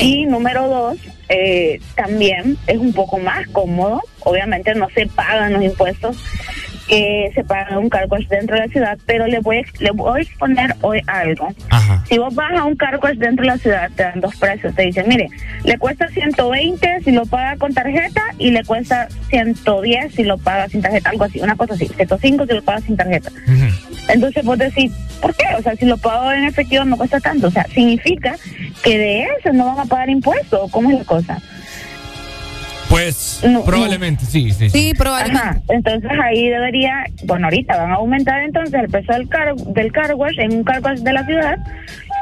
Y número dos, eh, también es un poco más cómodo. Obviamente no se pagan los impuestos que se paga un cargo dentro de la ciudad, pero le voy, le voy a exponer hoy algo. Si vos vas a un cargo dentro de la ciudad, te dan dos precios. Te dicen, mire, le cuesta 120 si lo paga con tarjeta y le cuesta 110 si lo paga sin tarjeta. Algo así, una cosa así. 105 si lo paga sin tarjeta. Entonces vos decís, ¿por qué? O sea, si lo pago en efectivo no cuesta tanto. O sea, significa que de eso no van a pagar impuestos. ¿o ¿Cómo es la cosa? Pues No, probablemente, sí, sí. Sí, probablemente. Ajá, entonces ahí debería, bueno, ahorita van a aumentar entonces el precio del car, del car wash en un car wash de la ciudad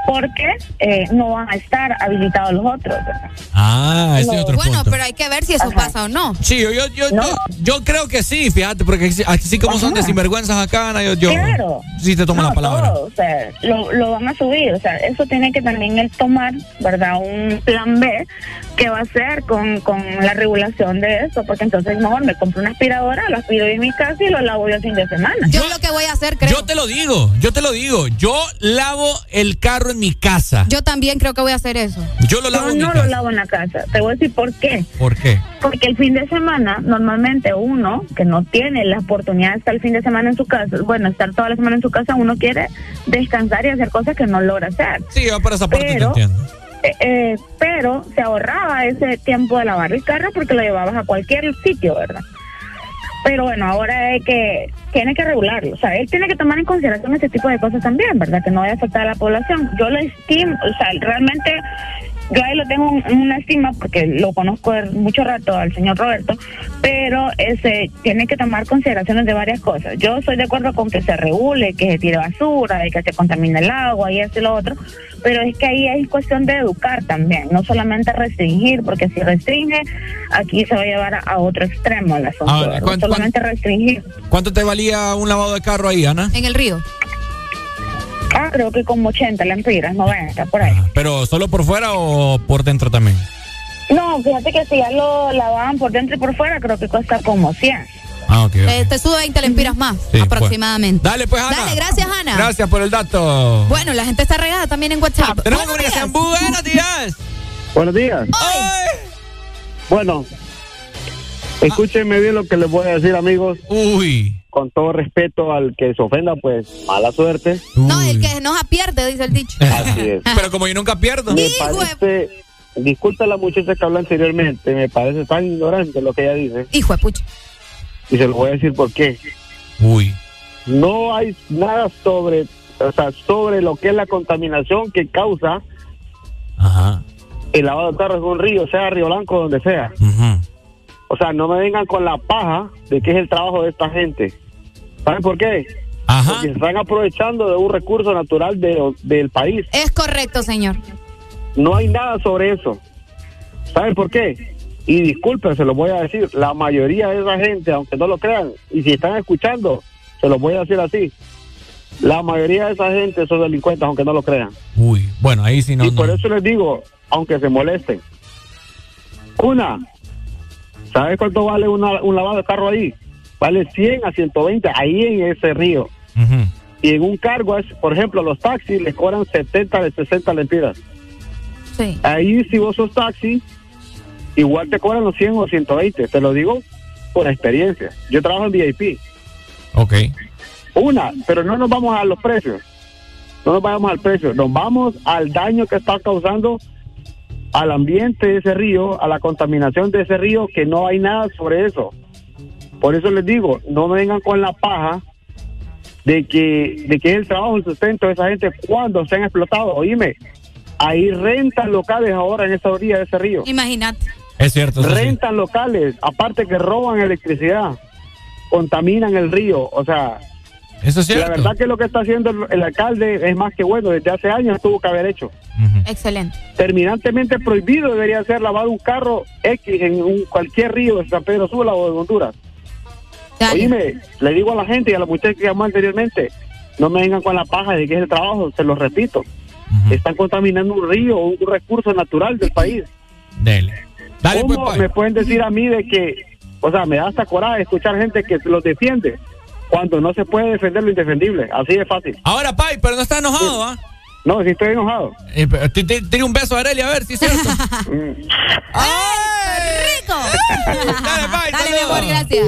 porque eh, no van a estar habilitados los otros. ¿verdad? Ah, ese es otro bueno, punto. pero hay que ver si eso pasa o no. Sí, yo, yo, yo, yo, yo creo que sí, fíjate, porque así- como son de Ajá. sinvergüenzas acá, yo, yo Claro. sí te tomo No, la palabra. todo, o sea, lo, lo van a subir, o sea, eso tiene que también él tomar, ¿verdad? Un plan B qué va a hacer con, con la regulación de eso, porque entonces mejor me compro una aspiradora, lo aspiro en mi casa y lo lavo yo el fin de semana. Yo lo que voy a hacer, creo. Yo te lo digo, yo te lo digo. Yo lavo el carro en mi casa. Yo también creo que voy a hacer eso. Yo lo lavo en mi no casa. lo lavo en la casa. Te voy a decir por qué. ¿Por qué? Porque el fin de semana, normalmente uno que no tiene la oportunidad de estar el fin de semana en su casa, bueno, estar toda la semana en su casa, uno quiere descansar y hacer cosas que no logra hacer. Sí, yo por esa parte Pero- te entiendo. Eh, eh, pero se ahorraba ese tiempo de lavar el carro porque lo llevabas a cualquier sitio, ¿verdad? Pero bueno, ahora es que tiene que regularlo. O sea, él tiene que tomar en consideración ese tipo de cosas también, ¿verdad? Que no vaya a afectar a la población. Yo lo estimo, o sea, realmente yo ahí lo tengo en una estima porque lo conozco de mucho rato al señor Roberto, pero ese tiene que tomar consideraciones de varias cosas. Yo estoy de acuerdo con que se regule, que se tire basura, de que se contamine el agua y esto y lo otro, pero es que ahí es cuestión de educar también, no solamente restringir, porque si restringe, aquí se va a llevar a, a otro extremo el asunto, Ahora. ¿cuánto- solamente restringir. ¿Cuánto te valía un lavado de carro ahí, Ana? En el río. Ah, creo que como 80 lempiras, 90, por ahí. ¿Pero solo por fuera o por dentro también? No, fíjate que si ya lo lavaban por dentro y por fuera, creo que cuesta como 100. Ah, ok. Eh, te sube 20 lempiras más, Sí, aproximadamente. Dale, pues, Ana. Dale, gracias, Ana. Gracias por el dato. Bueno, la gente está regada también en WhatsApp. Tenemos Buenos días. Buenos días. Buenos días. Bueno, escúchenme bien lo que les voy a decir, amigos. Uy. Con todo respeto al que se ofenda, pues mala suerte. No, el que enoja pierde, dice el dicho. Así es. [laughs] Pero como yo nunca pierdo. Me parece, disculpe a la muchacha que habló anteriormente, me parece tan ignorante lo que ella dice. Hijo de pucha. Y se lo voy a decir por qué. Uy. No hay nada sobre, o sea, sobre lo que es la contaminación que causa el lavado de carros en un río, sea Río Blanco, donde sea. O sea, no me vengan con la paja de que es el trabajo de esta gente. ¿Saben por qué? Porque se están aprovechando de un recurso natural de- del país. Es correcto, señor. No hay nada sobre eso. ¿Saben por qué? Y disculpen, se lo voy a decir, la mayoría de esa gente, aunque no lo crean, y si están escuchando, se los voy a decir así, la mayoría de esa gente son delincuentes, aunque no lo crean. Uy. Bueno, ahí sí no. y por no. eso les digo, aunque se molesten. Una, ¿sabes cuánto vale una- un lavado de carro ahí? Vale 100 a 120 ahí en ese río. Y en un cargo, es, por ejemplo, los taxis les cobran 70 de 60 lempiras. Sí. Ahí si vos sos taxi, igual te cobran los 100 o 120. Te lo digo por experiencia. Yo trabajo en VIP. Ok. Una, pero no nos vamos a los precios. No nos vayamos al precio. Nos vamos al daño que está causando al ambiente de ese río, a la contaminación de ese río, que no hay nada sobre eso. Por eso les digo, no me vengan con la paja de que, de que es el trabajo, el sustento de esa gente cuando se han explotado. Oíme, ahí rentan locales ahora en esa orilla de ese río. Imagínate. Es cierto. sí. rentan locales, aparte que roban electricidad, contaminan el río, o sea, Eso es la cierto. verdad que lo que está haciendo el, el alcalde es más que bueno, desde hace años tuvo que haber hecho. Excelente. Terminantemente prohibido debería ser lavar un carro X en un, cualquier río de San Pedro Sula o de Honduras. Oíme, le digo a la gente y a la muchacha que llamó anteriormente, no me vengan con la paja de que es el trabajo, se lo repito. Están contaminando un río, un recurso natural del país. Dele. Dale, pues, ¿Cómo pai. me pueden decir a mí de que, o sea, me da hasta coraje escuchar gente que los defiende cuando no se puede defender lo indefendible? Así de fácil. Ahora, Pai, pero no está enojado, ¿ah? No, sí estoy enojado. Eh, pero ti- ti- Tire un beso a Arely, a ver si es cierto. [laughs] ¡Rico! [laughs] Dale, mi amor, gracias.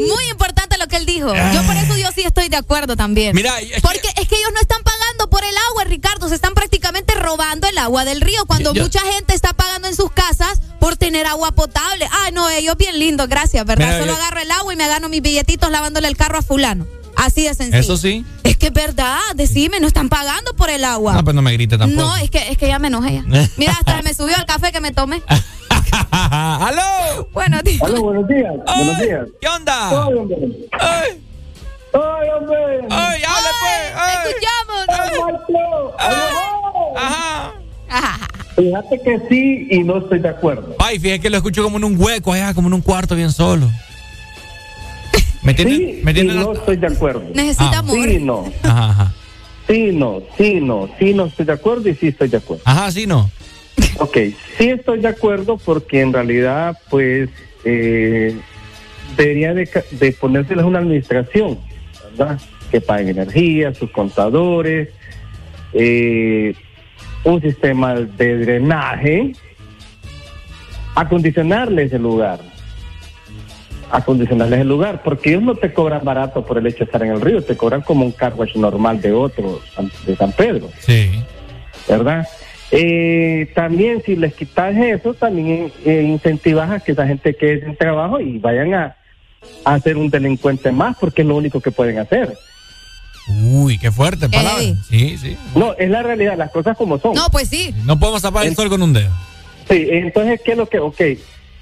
Muy importante lo que él dijo. Yo por eso yo sí estoy de acuerdo también. Mira, Porque es que ellos no están pagando por el agua, Ricardo. Se están prácticamente robando el agua del río cuando Yo- mucha gente está pagando en sus casas por tener agua potable. Ay, no, ellos bien lindos, gracias, ¿verdad? Mira, Solo yo- agarro el agua y me gano mis billetitos lavándole el carro a fulano. Así de sencillo. Eso sí. Es que es verdad, decime, no están pagando por el agua. No, pues no me grite tampoco. No, es que, es que ya me enojé ya. [laughs] Mira, hasta me subió el café que me tomé. [laughs] ¡Aló! Buenos días. Aló, buenos días. Buenos días. ¿Qué onda? Ay, hombre. ¡Ay! ¡Ay, hombre! ¡Ay, hable, pues! ¡Escuchamos! Ajá. Fíjate que sí y no estoy de acuerdo. Ay, fíjate que lo escucho como en un hueco allá, como en un cuarto bien solo. ¿Me entiendes? Sí ¿Me y entiendes? no estoy de acuerdo. Necesita Ah. amor. Sí, no. Ajá, ajá. Sí, no. Sí, no. Sí, no estoy de acuerdo y sí estoy de acuerdo. Ajá, sí, no. Ok, sí estoy de acuerdo porque en realidad, pues, eh, debería de, de ponérseles una administración, ¿verdad? Que paguen energía, sus contadores, eh, un sistema de drenaje, acondicionarles el lugar, acondicionarles el lugar, porque ellos no te cobran barato por el hecho de estar en el río, te cobran como un car wash normal de otro, de San Pedro. Sí. ¿verdad? Eh, también si les quitas eso, también eh, incentivas a que esa gente quede sin trabajo y vayan a, a ser un delincuente más, porque es lo único que pueden hacer. Uy, qué fuerte palabra. Sí, sí. No, es la realidad, las cosas como son. No, pues sí. No podemos tapar el sol con un dedo. Sí, entonces, ¿qué es lo que...? Ok,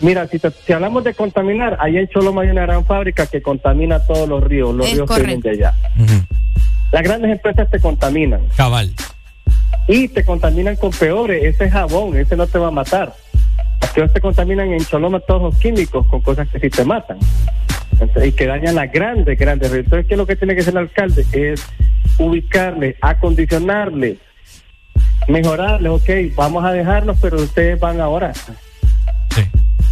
mira, si, te- si hablamos de contaminar, allá en Choloma hay una gran fábrica que contamina todos los ríos, los Es ríos que vienen de allá. Las grandes empresas te contaminan. Cabal. Y te contaminan con peores, ese es jabón, ese no te va a matar. Aquí te contaminan en Choloma todos los químicos con cosas que sí te matan. Entonces, y que dañan las grandes, grandes. ríos. Entonces, ¿qué es lo que tiene que hacer el alcalde? Es ubicarle, acondicionarle, mejorarle, ok, vamos a dejarlos, pero ustedes van ahora.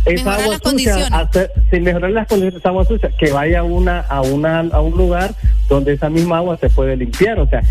Esa Mejorar agua las sucia, hacer- sin mejorar las condiciones de esa agua sucia, que vaya a una, a una, a un lugar donde esa misma agua se puede limpiar, o sea,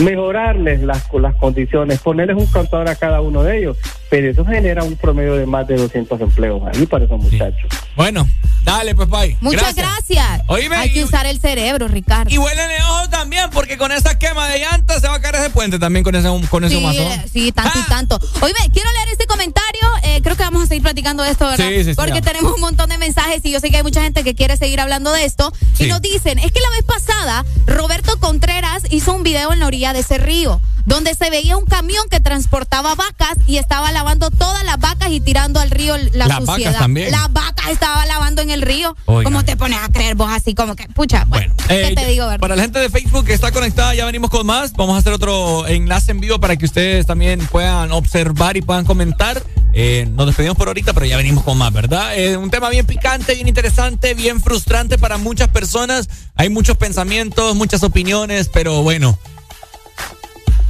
mejorarles las, las condiciones, ponerles un contador a cada uno de ellos, pero eso genera un promedio de más de 200 empleos ahí para esos muchachos. Bueno, dale, pues, Pai. Muchas gracias. Oíme, Hay que y- usar el cerebro, Ricardo. Y huelen el ojo también, porque con esa quema de llantas se va a caer ese puente también con ese, con ese Sí, mazón. eh, sí, tanto y tanto. Oye, quiero leer este comentario. eh, creo que vamos a seguir platicando de esto, ¿verdad? Sí, sí, sí, Porque ya. tenemos un montón de mensajes y yo sé que hay mucha gente que quiere seguir hablando de esto. Y nos dicen, es que la vez pasada, Roberto Contreras hizo un video en la orilla de ese río, donde se veía un camión que transportaba vacas y estaba lavando todas las vacas y tirando al río la Las vacas suciedad. también. Las vacas estaba lavando en el río. ¿Cómo te pones a creer vos así? Como que, pucha, bueno, ¿qué Eh, te digo, verdad? Para la gente de Facebook que está conectada, ya venimos con más. Vamos a hacer otro enlace en vivo para que ustedes también puedan observar y puedan comentar. Eh, nos despedimos por ahorita, pero ya venimos con más, ¿verdad? Eh, un tema bien picante, bien interesante, bien frustrante para muchas personas. Hay muchos pensamientos, muchas opiniones, pero bueno.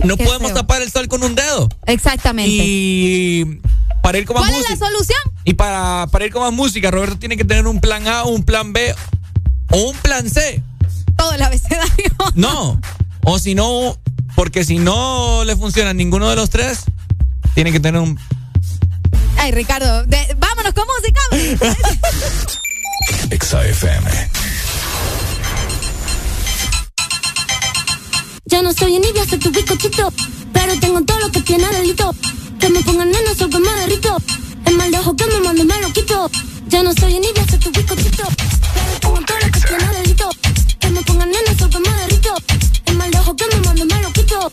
No Qué podemos feo. tapar el sol con un dedo. Exactamente. Y para ir con más ¿Cuál es la música- solución? y para, para ir con más música, Roberto tiene que tener un plan A, un plan B o un plan C. Todo el abecedario. No. O si no, porque si no le funciona ninguno de los tres, tiene que tener un. Ay, Ricardo, de- vámonos con música. [laughs] Exa Ya no soy envidia, soy tu bizcochito. Pero tengo todo lo que tiene delito. Que me pongan nena, soy que me. El mal de ojo que me mando me lo quito. Ya no soy envidia, soy tu bizcochito. Pero tengo todo lo que tiene delito. Que me pongan nena, soy que me. El mal de ojo que me mando me lo quito.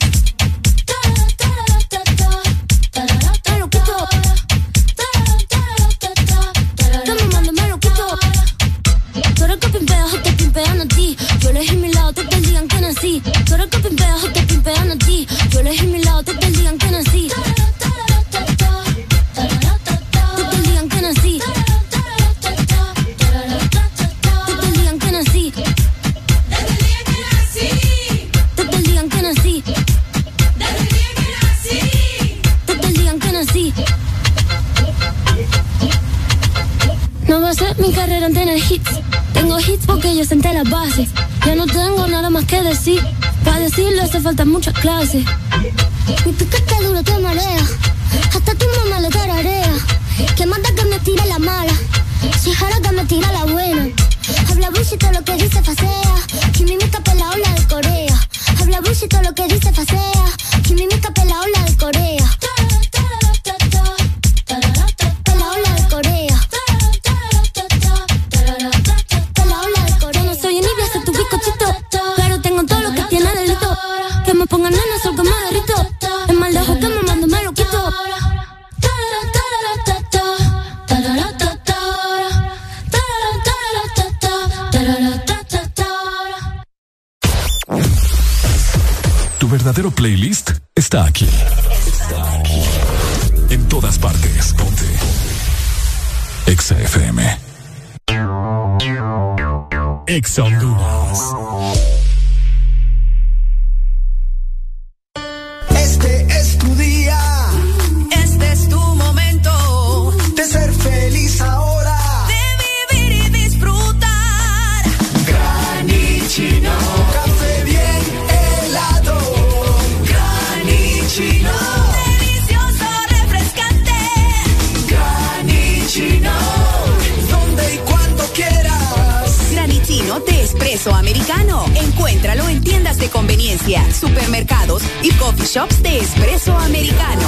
Tú que te a ti. Yo elegí mi lado, nací. Tú eres que pimpeas o te pimpean a ti. Yo elegí mi lado, te el día en que nací. Ser mi carrera en tener hits. Tengo hits porque yo senté las bases. Ya no tengo nada más que decir. Para decirlo hace falta muchas clases. Mi piquete duro te marea. Hasta tu mamá le tararea. Que manda que me tire la mala. Si jara que me tira la buena. Habla bullshit todo lo que dice facea. Quimimica pela ola de Corea. Habla bullshit todo lo que dice facea. Quimimica Que me pongan nena, soy que me derrito. Mal de ojo que me mando me lo quito. Tu verdadero playlist está aquí. Está aquí. En todas partes. Ponte. Exa FM. Exa Honduras. Espresso Americano. Encuéntralo en tiendas de conveniencia, supermercados y coffee shops de Espresso Americano.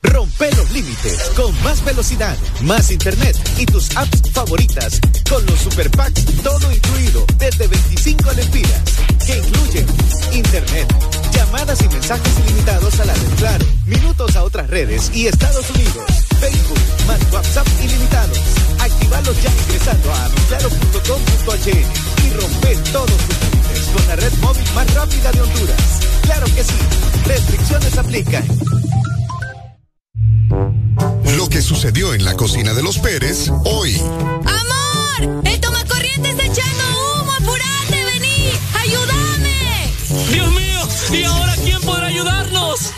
Rompe los límites con más velocidad, más internet y tus apps favoritas con los super packs todo incluido desde 25 lempiras que incluyen internet, llamadas y mensajes ilimitados a la red Claro, minutos a otras redes y Estados Unidos, Facebook más WhatsApp ilimitados. Actívalos ya ingresando a claro.com.hn y rompe todos tus límites con la red móvil más rápida de Honduras. Claro que sí, restricciones aplican. Lo que sucedió en la cocina de los Pérez hoy. ¡Amor! ¡El tomacorriente está echando humo! ¡Apurate, vení! ¡Ayúdame! ¡Dios mío! ¿Y ahora quién podrá ayudarnos?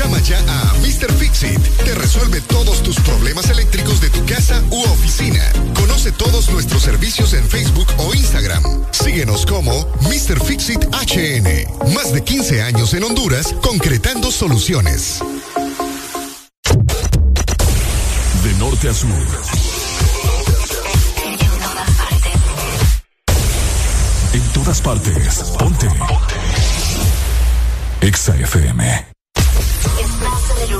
Llama ya a Mr. Fixit. Te resuelve todos tus problemas eléctricos de tu casa u oficina. Conoce todos nuestros servicios en Facebook o Instagram. Síguenos como Mr. Fixit HN. Más de 15 años en Honduras concretando soluciones. De norte a sur. En todas partes. Ponte. Exa FM.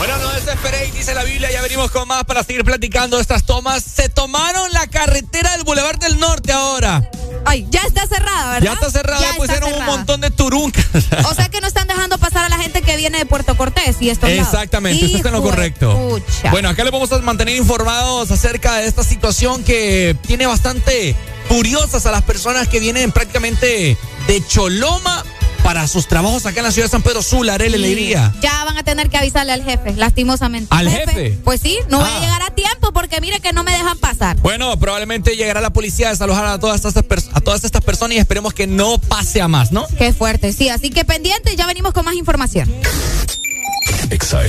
Bueno, no desesperéis, dice la Biblia. Ya venimos con más para seguir platicando estas tomas. Se tomaron la carretera del Boulevard del Norte ahora. Ay, ya está cerrada, ¿verdad? Ya está cerrada, Ya pusieron está un cerrada. montón de turuncas. [laughs] O sea que no están dejando pasar a la gente que viene de Puerto Cortés y esto Exactamente, usted está en lo correcto. Bueno, acá les vamos a mantener informados acerca de esta situación que tiene bastante curiosas a las personas que vienen prácticamente de Choloma para sus trabajos acá en la ciudad de San Pedro Sula, Arele, le diría. Ya van a tener que avisarle al jefe, lastimosamente. ¿Al jefe? Pues sí, no voy a Ah. llegar a tiempo porque mire que no me dejan pasar. Bueno, probablemente llegará la policía a desalojar a todas estas, a todas estas personas y esperemos que no pase a más, ¿no? Qué fuerte, sí. Así que pendientes, ya venimos con más información. Exa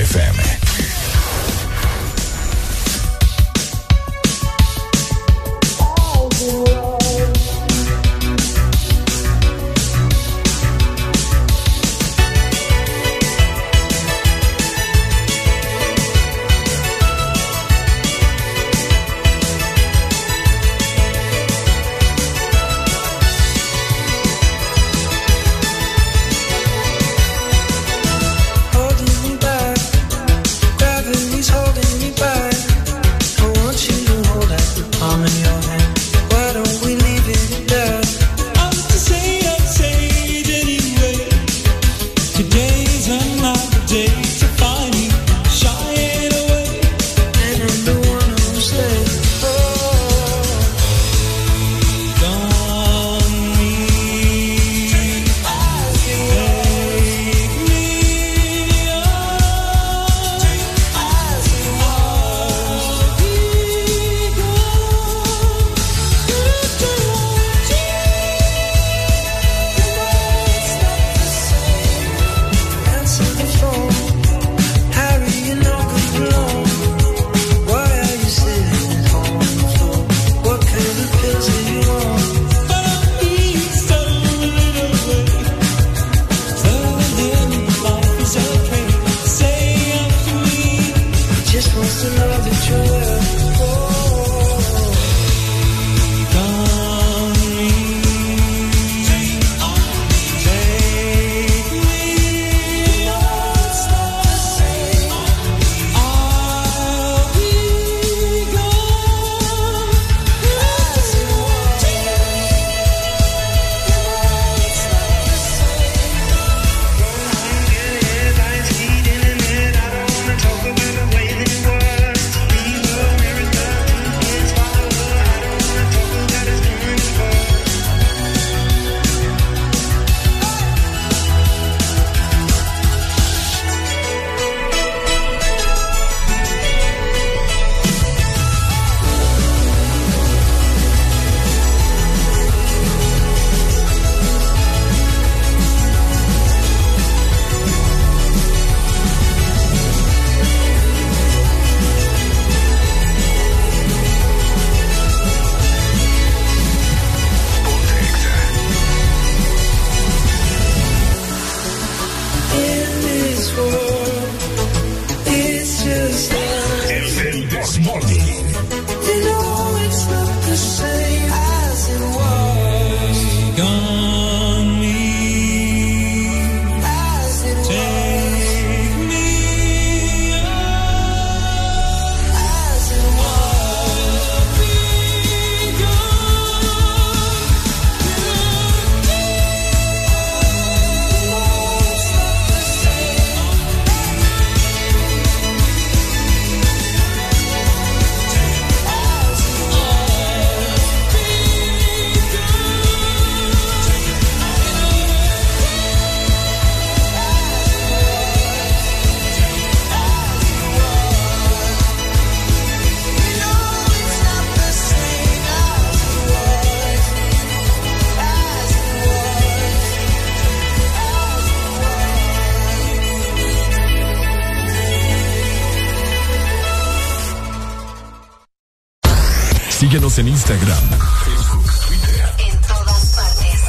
en Instagram, Facebook, Twitter. En todas partes.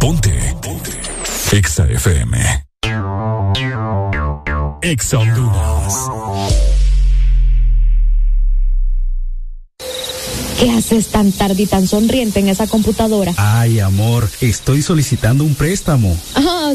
Ponte. Ponte. Exa FM. Exa Honduras. ¿Qué haces tan tarde y tan sonriente en esa computadora? Ay, amor, estoy solicitando un préstamo.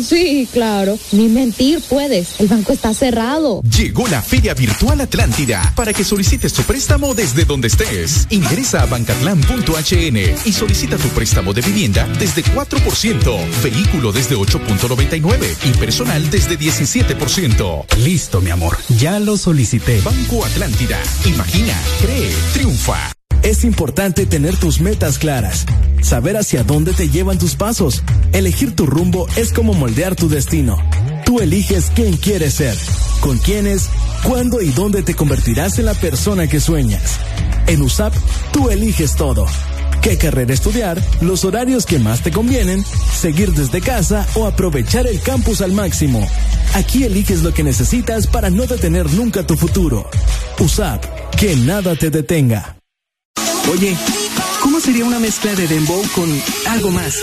Sí, claro. Ni mentir puedes. El banco está cerrado. Llegó la Feria Virtual Atlántida para que solicites tu préstamo desde donde estés. Ingresa a bancatlán.hn y solicita tu préstamo de vivienda desde 4%, vehículo desde 8.99 y personal desde 17%. Listo, mi amor, ya lo solicité. Banco Atlántida. Imagina, cree, triunfa. Es importante tener tus metas claras, saber hacia dónde te llevan tus pasos. Elegir tu rumbo es como moldear tu destino. Tú eliges quién quieres ser, con quiénes, cuándo y dónde te convertirás en la persona que sueñas. En USAP, tú eliges todo. ¿Qué carrera estudiar? Los horarios que más te convienen, seguir desde casa o aprovechar el campus al máximo. Aquí eliges lo que necesitas para no detener nunca tu futuro. USAP, que nada te detenga. Oye, ¿cómo sería una mezcla de dembow con algo más?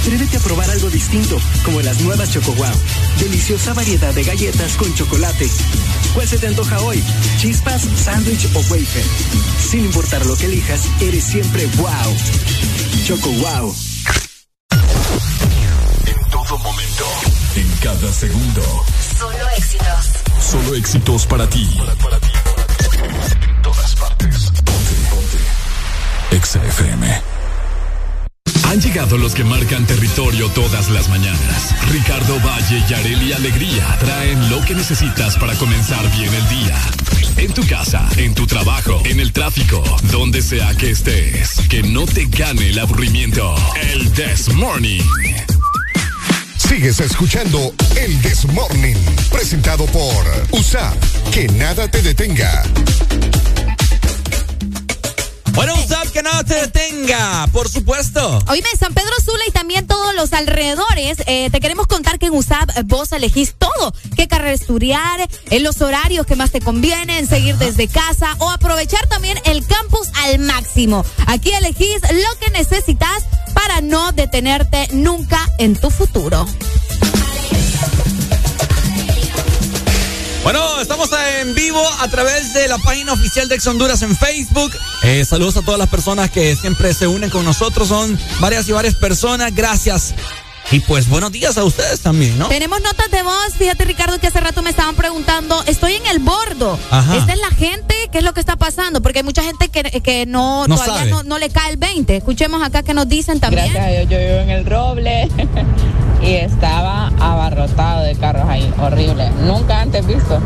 Atrévete a probar algo distinto, como las nuevas Choco Wow. Deliciosa variedad de galletas con chocolate. ¿Cuál se te antoja hoy? ¿Chispas, sándwich o wafer? Sin importar lo que elijas, eres siempre wow. Choco Wow. En todo momento. En cada segundo. Solo éxitos. Solo éxitos para ti. En todas partes. Ponte, ponte. Exa FM. Han llegado los que marcan territorio todas las mañanas. Ricardo Valle y Areli Alegría traen lo que necesitas para comenzar bien el día. En tu casa, en tu trabajo, en el tráfico, donde sea que estés. Que no te gane el aburrimiento. El This Morning. Sigues escuchando el This Morning, presentado por USAP. Que nada te detenga. Bueno, USAP, que nada te detenga, por supuesto. Oíme, San Pedro Sula y también todos los alrededores, eh, te queremos contar que en USAP eh, vos elegís todo. ¿Qué carrera estudiar? En los horarios que más te convienen, seguir desde casa o aprovechar también el campus al máximo. Aquí elegís lo que necesitas para no detenerte nunca en tu futuro. Bueno, estamos en vivo a través de la página oficial de Ex Honduras en Facebook. Eh, saludos a todas las personas que siempre se unen con nosotros. Son varias y varias personas. Gracias. Y pues buenos días a ustedes también, ¿no? Tenemos notas de voz. Fíjate, Ricardo, que hace rato me estaban preguntando. Estoy en el bordo. Ajá. ¿Esta es la gente? ¿Qué es lo que está pasando? Porque hay mucha gente que, que no, No todavía no, no le cae el 20. Escuchemos acá que nos dicen también. Gracias a Dios, yo vivo en el Roble [laughs] y estaba ahí, horrible. Nunca antes visto.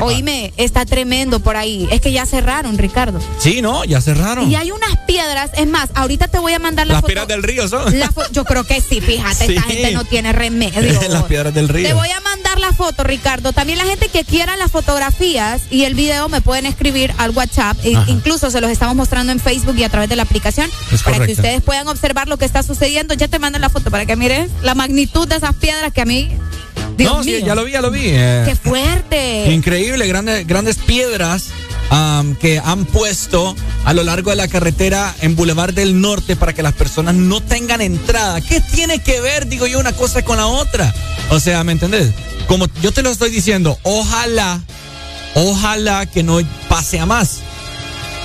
Oíme, está tremendo por ahí. Es que ya cerraron, Ricardo. Sí, ¿no? Ya cerraron. Y hay unas piedras, es más, ahorita te voy a mandar la Las foto. piedras del río son. La yo creo que sí, fíjate, Sí. esta gente no tiene remedio. [laughs] Las piedras del río. Te voy a mandar la foto, Ricardo. También la gente que quiera las fotografías y el video me pueden escribir al WhatsApp. E- Ajá. incluso se los estamos mostrando en Facebook y a través de la aplicación Es para que ustedes puedan observar lo que está sucediendo. Ya te mando la foto para que mires la magnitud de esas piedras que a mí. Dios no, sí, ya lo vi, ya lo vi. eh. ¡Qué fuerte! Increíble, grandes, grandes piedras que han puesto a lo largo de la carretera en Boulevard del Norte para que las personas no tengan entrada. ¿Qué tiene que ver, digo yo, una cosa con la otra? O sea, ¿me entendés? Como yo te lo estoy diciendo, ojalá, ojalá que no pase a más.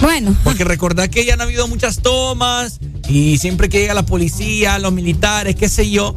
Bueno. Porque recordad que ya han habido muchas tomas y siempre que llega la policía, los militares, qué sé yo,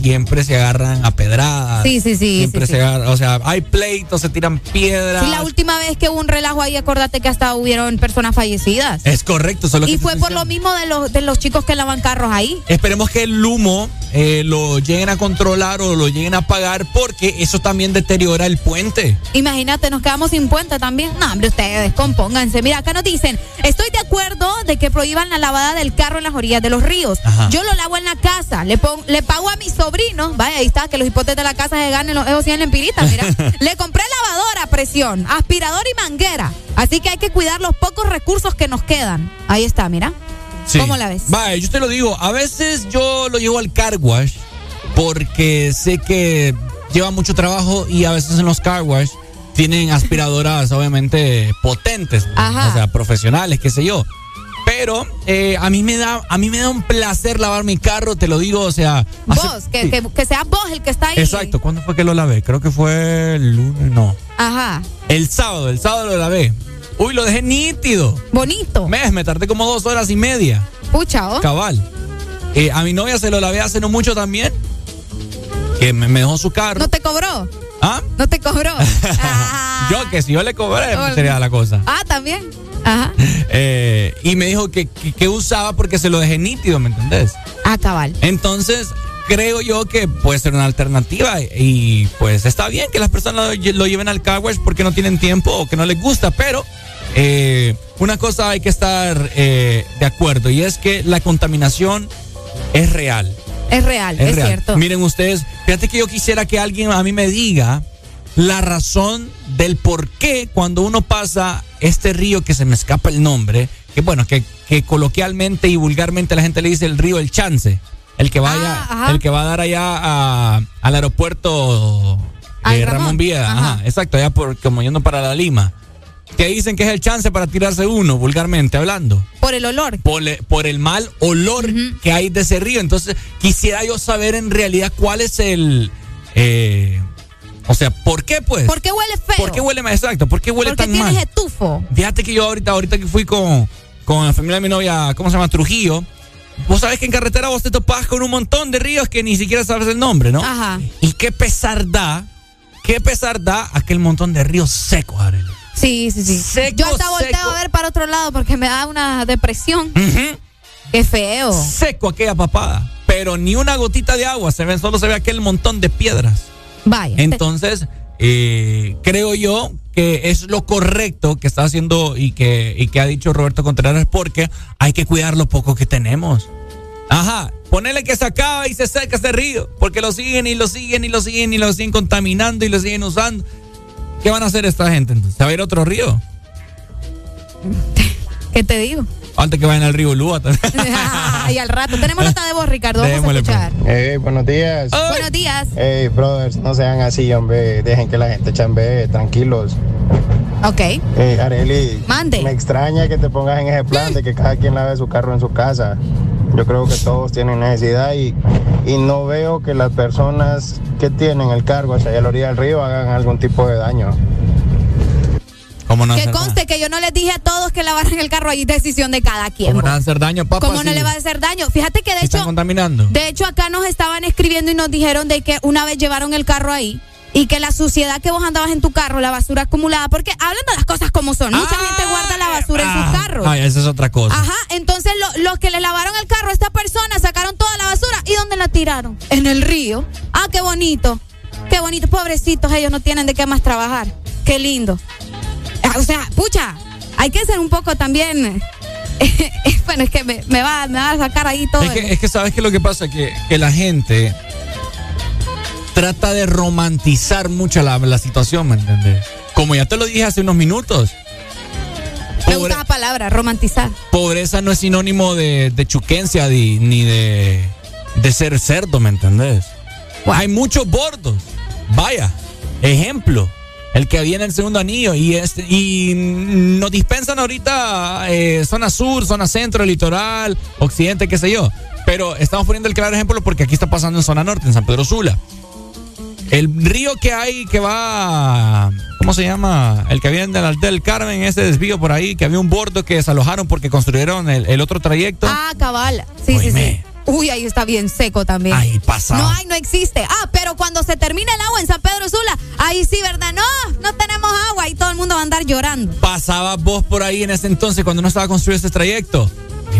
siempre se agarran a pedradas. Sí, sí, sí, Siempre sí, se sí. agarran, o sea, hay pleitos, se tiran piedras. Sí, la última vez que hubo un relajo ahí, acordate que hasta hubieron personas fallecidas. Es correcto, solo Y fue por lo mismo de los, de los chicos que lavan carros ahí. Esperemos que el humo eh, lo lleguen a controlar o lo lleguen a apagar porque eso también deteriora el puente. Imagínate, nos quedamos sin puente también. No, hombre, ustedes compónganse. Mira, acá nos dicen, estoy de acuerdo de que prohíban la lavada del carro en las orillas de los ríos. Ajá. Yo lo lavo en la casa, le, pon- le pago a mis sobrinos, vaya, ahí está, que los hipotes de la casa se ganen los esos 100 empiritas, mira. [laughs] le compré lavadora a presión, aspirador y manguera. Así que hay que cuidar los pocos recursos que nos quedan. Ahí está, mira. Sí. ¿Cómo la ves? Vaya, yo te lo digo, a veces yo lo llevo al car wash porque sé que lleva mucho trabajo y a veces en los car wash tienen aspiradoras [laughs] obviamente potentes, Ajá. o sea, profesionales, qué sé yo. Pero eh, a mí me da a mí me da un placer lavar mi carro, te lo digo, o sea, hace- Vos, que, que, que sea vos el que está ahí. Exacto, ¿cuándo fue que lo lavé? Creo que fue el lunes, no. Ajá. El sábado, el sábado lo lavé. Uy, lo dejé nítido. Bonito. Mes, me tardé como dos horas y media. Pucha, ¿oh? Cabal. Eh, a mi novia se lo lavé hace no mucho también. Que me, me dejó su carro. ¿No te cobró? ¿Ah? ¿No te cobró? [laughs] Yo que si yo le cobré, Ol- sería la cosa. ah, también. Ajá. [laughs] Eh, y me dijo que, que, que usaba porque se lo dejé nítido, ¿me entendés? Ah, cabal. Entonces, creo yo que puede ser una alternativa y pues está bien que las personas lo, lo lleven al car wash porque no tienen tiempo o que no les gusta, pero eh, una cosa hay que estar eh, de acuerdo y es que la contaminación es real. Es real, es, real. cierto. Miren ustedes, fíjate que yo quisiera que alguien a mí me diga la razón del por qué cuando uno pasa este río que se me escapa el nombre, que bueno, que, que coloquialmente y vulgarmente la gente le dice el río El Chance, el que vaya, Ah, el que va a dar allá a- al aeropuerto eh, Ramón. Ramón Ajá. ajá, exacto, allá por, como yendo para la Lima. Que dicen que es el chance para tirarse uno, vulgarmente hablando Por el olor. por, le- por el mal olor que hay de ese río. Entonces, quisiera yo saber en realidad cuál es el. eh, o sea, ¿por qué pues? ¿Por qué huele feo? ¿Por qué huele más exacto? ¿Por qué huele Porque tan tienes mal? etufo. Fíjate que yo ahorita, ahorita que fui con, con la familia de mi novia, ¿cómo se llama? Trujillo. Vos sabés que en carretera vos te topás con un montón de ríos que ni siquiera sabes el nombre, ¿no? Ajá. Y qué pesar da, qué pesar da aquel montón de ríos secos, Arely. Sí, sí, sí. Seco, Yo hasta volteo a ver para otro lado porque me da una depresión. Qué feo. Seco aquella papada. Pero ni una gotita de agua se ve, solo se ve aquel montón de piedras. Vaya. Entonces, eh, creo yo que es lo correcto que está haciendo y que, y que ha dicho Roberto Contreras porque hay que cuidar lo poco que tenemos. Ajá, ponele que se acaba y se seca ese río, porque lo siguen y lo siguen y lo siguen y lo siguen contaminando y lo siguen usando. ¿Qué van a hacer esta gente entonces? ¿Se va a ir otro río? ¿Qué te digo? Antes que vayan al río Lúa también. [laughs] y al rato. Tenemos nota de voz, Ricardo. Vamos Démosle, a escuchar. Hey, buenos días. Buenos días. Hey, brothers, no sean así, hombre. Dejen que la gente chambe, tranquilos. Ok. Hey, Areli. Mande. Me extraña que te pongas en ese plan de que cada quien lave su carro en su casa. Yo creo que todos tienen necesidad y, y no veo que las personas que tienen el cargo hacia allá a la orilla del río hagan algún tipo de daño. ¿Cómo no Que conste que yo no les dije a todos que lavaran el carro ahí, decisión de cada quien. ¿Cómo no va a hacer daño, papá? ¿Cómo no le va a hacer daño? Fíjate que de ¿Sí están hecho, contaminando? de hecho acá nos estaban escribiendo y nos dijeron de que una vez llevaron el carro ahí y que la suciedad que vos andabas en tu carro, la basura acumulada, porque hablan de las cosas como son. Mucha gente guarda la basura en sus carros. Ay, esa es otra cosa. Ajá, entonces lo- los que le lavaron el carro a esta persona sacaron toda la basura y ¿dónde la tiraron? En el río. Ah, qué bonito. Qué bonito. Pobrecitos, ellos no tienen de qué más trabajar. Qué lindo. O sea, pucha, hay que ser un poco también. [laughs] bueno, es que me, me va, me va a sacar ahí todo. Es que, es que sabes que lo que pasa que, que la gente trata de romantizar mucho la, la situación, ¿me entiendes? Como ya te lo dije hace unos minutos, me gusta la palabra, romantizar. pobreza no es sinónimo de, de chuquencia ni de, de ser cerdo, ¿me entendés? Hay muchos bordos. Vaya, ejemplo, el que en el segundo anillo y este y nos dispensan ahorita eh, zona sur, zona centro, litoral, occidente, qué sé yo. Pero estamos poniendo el claro ejemplo porque aquí está pasando en zona norte, en San Pedro Sula. El río que hay que va, ¿cómo se llama? El que viene del Alto del Carmen, ese desvío por ahí, que había un bordo que desalojaron porque construyeron el, el otro trayecto. Ah, cabal. Sí, sí, sí. Uy, ahí está bien seco también. Ahí pasa. No hay, no existe. Ah, pero cuando se termina el agua en San Pedro Sula, ahí sí, ¿verdad? No, no tenemos agua y todo el mundo va a andar llorando. pasaba vos por ahí en ese entonces cuando no estaba construido ese trayecto.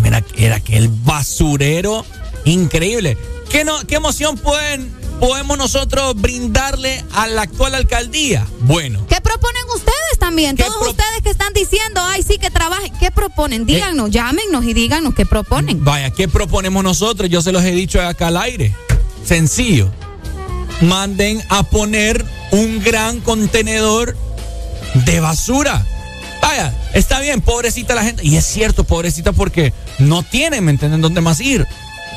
Mira, era aquel basurero increíble. ¿Qué, no, qué emoción pueden, podemos nosotros brindarle a la actual alcaldía? Bueno, ¿Qué proponen ustedes también? ¿Qué Todos ustedes que están diciendo, ay, sí, que trabajen. ¿Qué proponen? Díganos, llámenos y díganos qué proponen. vaya, ¿qué proponemos nosotros? Yo se los he dicho acá al aire. Sencillo. Manden a poner un gran contenedor de basura. Vaya, está bien, pobrecita la gente. Y es cierto, pobrecita, porque no tienen, ¿me entienden?, dónde más ir.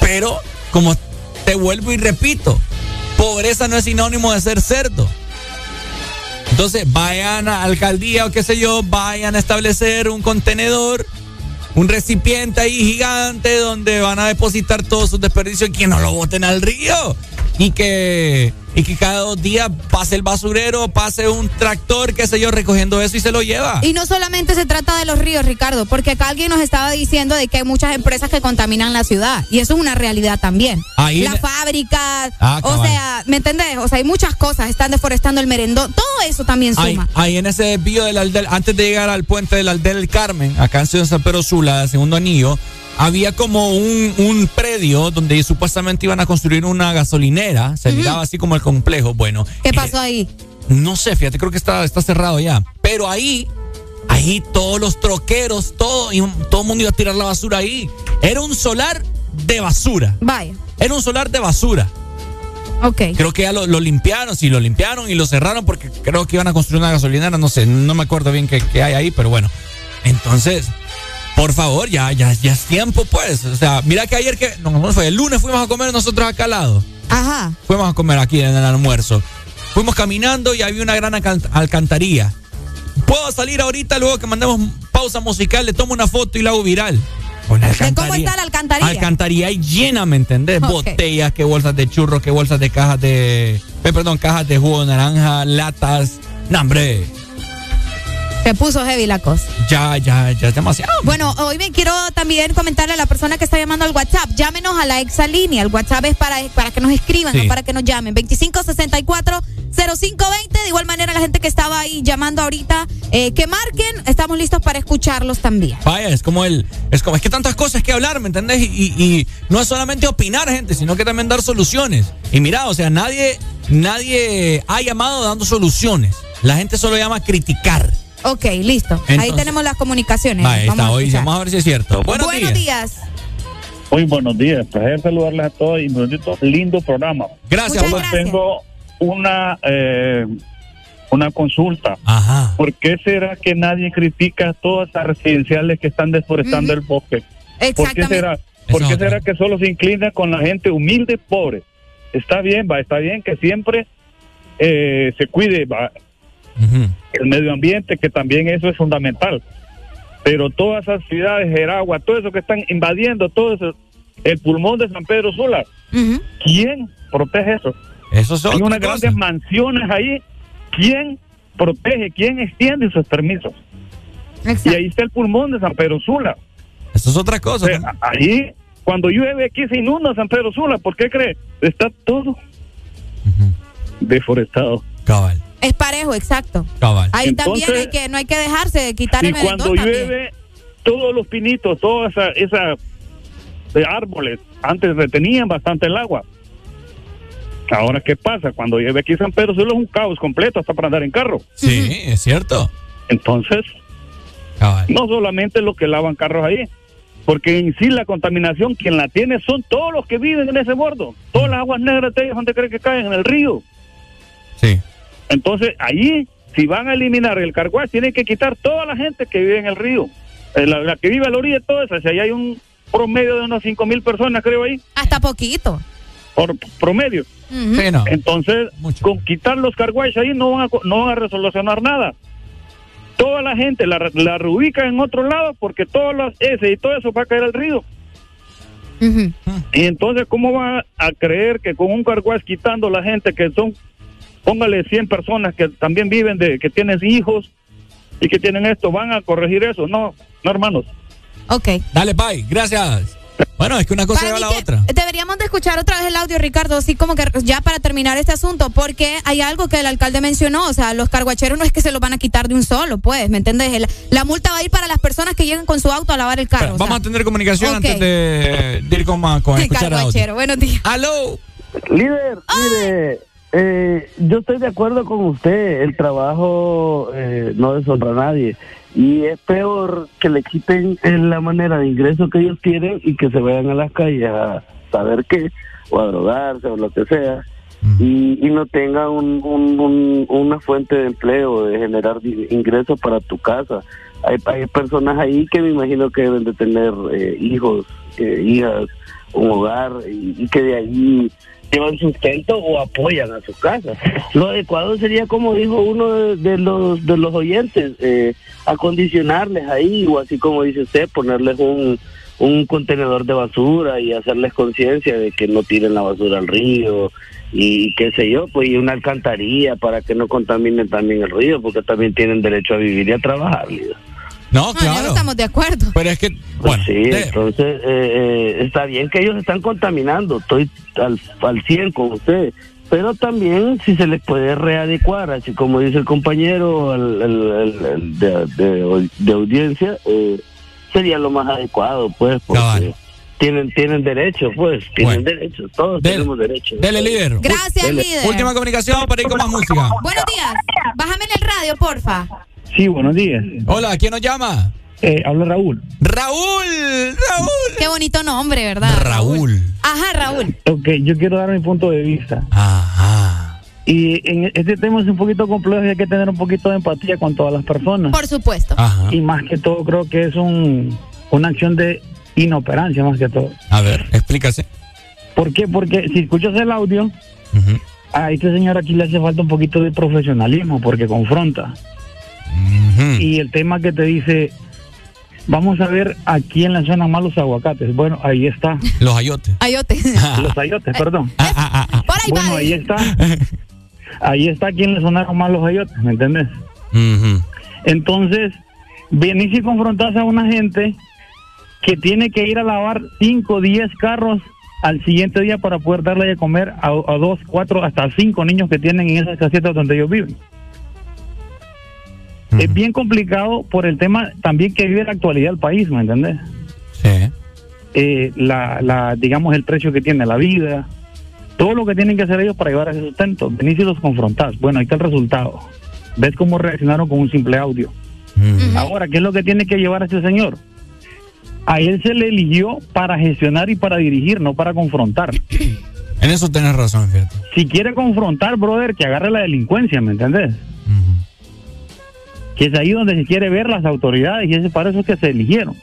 Pero, como te vuelvo y repito, pobreza no es sinónimo de ser cerdo. Entonces, vayan a alcaldía o qué sé yo, vayan a establecer un contenedor, un recipiente ahí gigante donde van a depositar todos sus desperdicios y que no lo boten al río. Y que, y que cada dos días pase el basurero, pase un tractor, qué sé yo, recogiendo eso y se lo lleva. Y no solamente se trata de los ríos, Ricardo, porque acá alguien nos estaba diciendo de que hay muchas empresas que contaminan la ciudad. Y eso es una realidad también. Ahí Las en- fábricas, Ah, o sea, ¿me entendés? O sea, hay muchas cosas, están deforestando el merendón, todo eso también Ahí, suma. ahí en ese desvío del Aldel, antes de llegar al puente del Aldel del Carmen, acá en Ciudad San Pedro Sula, segundo anillo, había como un, un predio donde supuestamente iban a construir una gasolinera. Se miraba así como el complejo. Bueno, ¿Qué pasó ahí? no sé, fíjate, creo que está, está cerrado ya. Pero ahí, ahí todos los troqueros, todo, y todo el mundo iba a tirar la basura ahí. Era un solar de basura. Vaya. Era un solar de basura. Ok. Creo que ya lo, lo limpiaron, sí, lo limpiaron y lo cerraron porque creo que iban a construir una gasolinera, no sé, no me acuerdo bien qué, qué hay ahí, pero bueno. Entonces, por favor, ya, ya, ya es tiempo, pues. O sea, mira que ayer que, no, no fue, el lunes fuimos a comer nosotros acá al lado. Ajá. Fuimos a comer aquí en el almuerzo. Fuimos caminando y había una gran alcan- alcantarilla. Puedo salir ahorita luego que mandemos pausa musical, le tomo una foto y la hago viral. Con la ¿De cómo está la alcantarilla? Alcantarilla llena, ¿me entendés? Botellas, que bolsas de churros, que bolsas de cajas de. eh, perdón, cajas de jugo de naranja, latas. No, hombre. Se puso heavy la cosa. Ya, ya, ya es demasiado. Bueno, hoy me quiero también comentarle a la persona que está llamando al WhatsApp. Llámenos a la exalínea. El WhatsApp es para, para que nos escriban, Sí. no para que nos llamen. 2564-0520. De igual manera, la gente que estaba ahí llamando ahorita, eh, que marquen. Estamos listos para escucharlos también. Vaya, es como el. Es como es que tantas cosas que hablar, ¿me entendés? Y, y- y no es solamente opinar, gente, sino que también dar soluciones. Y mira, o sea, nadie, nadie ha llamado dando soluciones. La gente solo llama a criticar. Ok, listo. Ahí tenemos las comunicaciones. Ahí Vamos está, a hoy vamos a ver si es cierto. Buenos, Buenos días. días. Muy buenos días, placer saludarles a todos y un lindo programa. Gracias, Solo Muchas tengo una eh, una consulta. Ajá. ¿Por qué será que nadie critica todas las residenciales que están deforestando el bosque? ¿Por qué será? ¿Por qué será que solo se inclina con la gente humilde, pobre? Está bien, va, está bien que siempre eh, se cuide va, el medio ambiente, que también eso es fundamental. Pero todas esas ciudades, Geragua, todo eso que están invadiendo, todo eso, el pulmón de San Pedro Sula, ¿quién protege eso? Eso es Hay unas grandes mansiones ahí, ¿quién protege? ¿Quién extiende esos permisos? Y ahí está el pulmón de San Pedro Sula. Eso es otra cosa. O sea, ahí, cuando llueve aquí se inunda San Pedro Sula. ¿Por qué cree? Está todo deforestado. Cabal, Es parejo, exacto. cabal. Ahí Entonces- también hay que, no hay que dejarse de quitar el cuando también. llueve, todos los pinitos, todas esas esa, de árboles, antes retenían bastante el agua. Ahora, ¿qué pasa? Cuando llueve aquí San Pedro Sula es un caos completo hasta para andar en carro. Sí, es cierto. Entonces, no solamente los que lavan carros ahí, porque en sí la contaminación, quien la tiene son todos los que viven en ese bordo. Todas las aguas negras de ellos, ¿dónde creen que caen? En el río. Sí. Entonces, ahí, si van a eliminar el carguaz, tienen que quitar toda la gente que vive en el río. Eh, La, la que vive a la orilla, toda esa. Si ahí hay un promedio de unas cinco mil personas, creo ahí, Hasta poquito. por promedio. Ujú. Entonces, con quitar los carguays ahí no van a, no van a resolucionar nada. Toda la gente la, la reubica en otro lado porque todas las S y todo eso va a caer al río. Y entonces, ¿cómo van a creer que con un carguaz quitando la gente que son, póngale 100 personas que también viven, de que tienen hijos y que tienen esto, van a corregir eso? No, no hermanos. Ok. Dale, bye. Gracias. Bueno, es que una cosa lleva a la otra. Deberíamos de escuchar otra vez el audio, Ricardo, así como que ya para terminar este asunto, porque hay algo que el alcalde mencionó, o sea, los carguacheros no es que se los van a quitar de un solo, pues, ¿me entiendes? El- la multa va a ir para las personas que lleguen con su auto a lavar el carro. sea. Vamos a tener comunicación antes de, de ir con, con Qué [laughs] escuchar audio. carguachero, buenos días. ¡Aló! Líder, mire, eh, yo estoy de acuerdo con usted, el trabajo eh, no deshonra a nadie y es peor que le quiten eh, la manera de ingreso que ellos tienen y que se vayan a las calles a saber qué, o a drogarse o lo que sea, y, y no tengan un, un- un- una fuente de empleo, de generar ingresos para tu casa. Hay, hay personas ahí que me imagino que deben de tener eh, hijos, eh, hijas, un hogar y, y que de ahí llevan sustento o apoyan a su casa. Lo adecuado sería, como dijo uno de, los de los oyentes, eh, acondicionarles ahí, o así como dice usted, ponerles un, un contenedor de basura y hacerles conciencia de que no tiren la basura al río y qué sé yo, pues y una alcantarilla para que no contaminen también el río, porque también tienen derecho a vivir y a trabajar. Lido. No, No, ya no estamos de acuerdo. Pero es que, Pues sí, entonces eh, eh, está bien que ellos están contaminando, estoy al, al 100 con usted, pero también si se les puede readecuar, así como dice el compañero el, el- el- el de, de- de audiencia, eh, sería lo más adecuado, pues, porque tienen tienen derecho, pues, tienen derecho, todos tenemos derecho. Dele, líder. Gracias, Dele. líder. Última comunicación para ir con más música. Buenos días. Bájame en el radio, porfa. Sí, buenos días. Hola, ¿quién nos llama? Eh, habla Raúl. Raúl, Raúl. Qué bonito nombre, ¿verdad? Raúl. Ajá, Raúl. Ok, yo quiero dar mi punto de vista. Ajá. Y en este tema es un poquito complejo y hay que tener un poquito de empatía con todas las personas. Por supuesto. Y más que todo creo que es un, una acción de inoperancia más que todo. A ver, explícase. ¿Por qué? Porque si escuchas el audio, a este señor aquí le hace falta un poquito de profesionalismo porque confronta. Y el tema que te dice, vamos a ver aquí en la zona más los aguacates. Bueno, ahí está. Los ayotes. Ayote. [laughs] Los ayotes, perdón. Por ahí bueno, va. ahí está. Ahí está quien le sonaron más los ayotes, ¿me entiendes? Entonces, venís y confrontás a una gente que tiene que ir a lavar 5 o 10 carros al siguiente día para poder darle de comer a, a dos, cuatro, hasta cinco niños que tienen en esas casetas donde ellos viven. Es bien complicado por el tema también que vive la actualidad del país, ¿me entiendes? Sí. Eh, la, la, digamos, el precio que tiene la vida, todo lo que tienen que hacer ellos para llevar ese sustento. Venís y los confrontás. Bueno, ahí está el resultado. ¿Ves cómo reaccionaron con un simple audio? Ahora, ¿qué es lo que tiene que llevar a este señor? A él se le eligió para gestionar y para dirigir, no para confrontar. En eso tenés razón, fíjate. Si quiere confrontar, brother, que agarre la delincuencia, ¿me entendés? Que es ahí donde se quiere ver las autoridades y es para eso que se eligieron.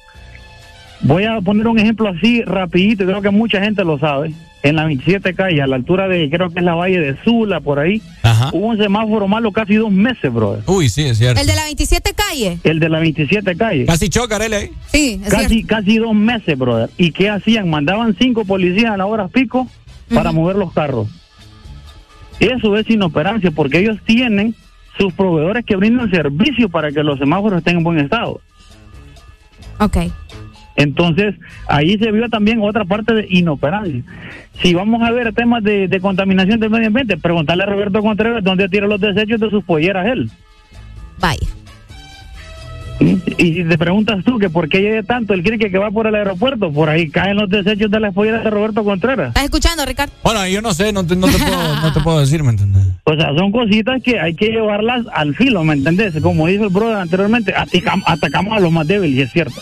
Voy a poner un ejemplo así rapidito, creo que mucha gente lo sabe. En la 27 calle, a la altura de, creo que es la Valle de Sula, por ahí, hubo un semáforo malo casi dos meses, brother. Uy, sí, es cierto. El de la 27 calle. El de la 27 calle. Casi choca, ahí. Sí, es Casi, cierto. casi dos meses, brother. ¿Y qué hacían? Mandaban cinco policías a la hora pico para mover los carros. Eso es inoperancia porque ellos tienen sus proveedores que brindan servicio para que los semáforos estén en buen estado. Ok. Entonces, ahí se vio también otra parte de inoperancia. Si vamos a ver temas de, de contaminación del medio ambiente, preguntarle a Roberto Contreras dónde tira los desechos de sus polleras él. Vaya. Y si te preguntas tú que por qué llega tanto el crique que va por el aeropuerto, por ahí caen los desechos de las polleras de Roberto Contreras. ¿Estás escuchando, Ricardo? Bueno, yo no sé, no te, no te, puedo, no te puedo decir, ¿me entiendes? O sea, son cositas que hay que llevarlas al filo, ¿me entendés? Como dijo el brother anteriormente, aticam- atacamos a los más débiles, y es cierto.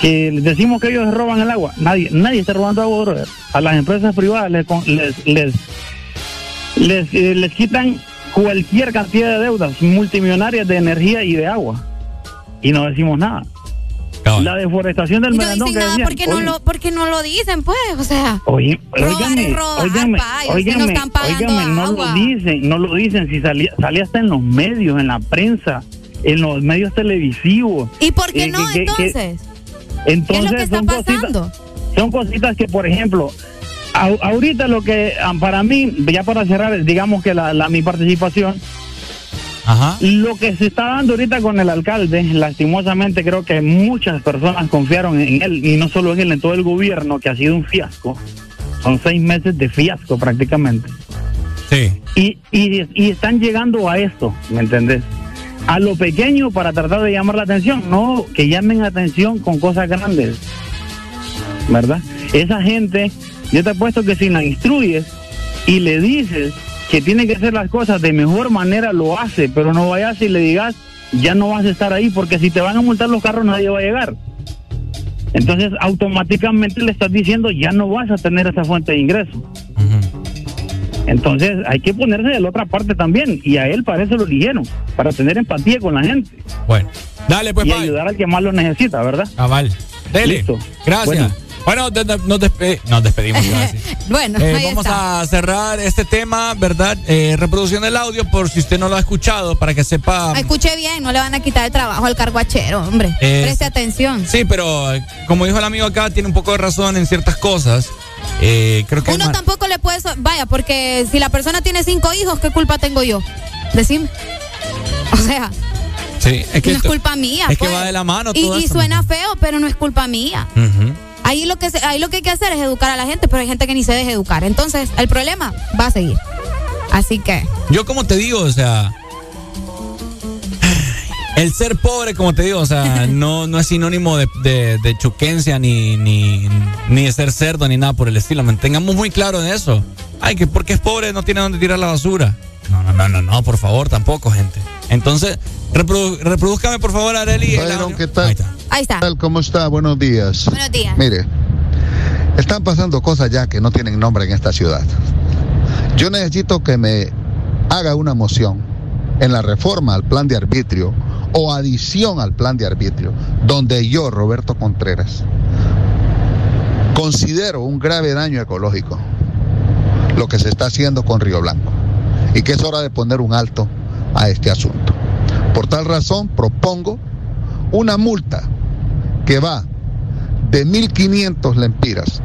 Que les decimos que ellos roban el agua. Nadie nadie está robando agua, brother. A las empresas privadas les, con- les, les, les, eh, les quitan cualquier cantidad de deudas multimillonarias de energía y de agua. Y no decimos nada. La deforestación del Y no dicen nada decían, porque no, lo, porque no lo dicen, pues. O sea. Oye, óigame, óigame, no óigame, están pagando óigame, no agua. lo dicen, no lo dicen, si salía, salía hasta en los medios, en la prensa, en los medios televisivos. ¿Y por qué Eh, no, que- que- entonces? entonces ¿Qué es lo que está son pasando? cositas, son cositas que, por ejemplo, ahorita lo que ah, para mí, ya para cerrar, digamos que la, la- mi participación, lo que se está dando ahorita con el alcalde, lastimosamente creo que muchas personas confiaron en él, y no solo en él, en todo el gobierno, que ha sido un fiasco. Son seis meses de fiasco prácticamente. Sí. Y, y, y están llegando a esto, ¿me entendés? A lo pequeño para tratar de llamar la atención, no que llamen la atención con cosas grandes, ¿verdad? Esa gente, yo te apuesto que si la instruyes y le dices que tiene que hacer las cosas de mejor manera, lo hace, pero no vayas y le digas, ya no vas a estar ahí, porque si te van a multar los carros nadie va a llegar. Entonces automáticamente le estás diciendo, ya no vas a tener esa fuente de ingreso. Entonces hay que ponerse de la otra parte también, y a él para eso lo eligieron, para tener empatía con la gente. Bueno, dale pues, Y ayudar al que más lo necesita, ¿verdad? Cabal. Dele. Listo. Gracias. Bueno, Bueno, de- de- nos, despe- nos despedimos. [laughs] Bueno, Eh, ahí vamos está. a cerrar este tema, ¿verdad? Eh, reproducción del audio por si usted no lo ha escuchado, para que sepa. Ah, Escuche bien, no le van a quitar el trabajo al carguachero, hombre. Eh, Preste atención. Sí, pero eh, como dijo el amigo acá, tiene un poco de razón en ciertas cosas. Eh, creo que Uno tampoco le puede... so- Vaya, porque si la persona tiene cinco hijos, ¿qué culpa tengo yo? Decime. O sea, Sí, es que no es culpa mía. Es que pues. va de la mano Y, todo y esto, suena feo, pero no es culpa mía. Ahí lo, que ahí lo que hay que hacer es educar a la gente, pero hay gente que ni se deja educar. Entonces, el problema va a seguir. Así que, Yo como te digo, o sea, el ser pobre, como te digo, o sea, [laughs] no, no es sinónimo de, de, de chuquencia ni, ni, ni de ser cerdo ni nada por el estilo. Mantengamos muy claro en eso. Ay, que porque es pobre no tiene dónde tirar la basura. No, no, no, no, no, por favor, tampoco, gente. Entonces, reprodu- reproduzcame, por favor, Areli. ¿qué tal? ahí está. tal? ¿Cómo está? Buenos días. Buenos días. Mire, están pasando cosas ya que no tienen nombre en esta ciudad. Yo necesito que me haga una moción en la reforma al plan de arbitrio o adición al plan de arbitrio, donde yo, Roberto Contreras, considero un grave daño ecológico lo que se está haciendo con Río Blanco y que es hora de poner un alto a este asunto. Por tal razón, propongo una multa que va de 1.500 lempiras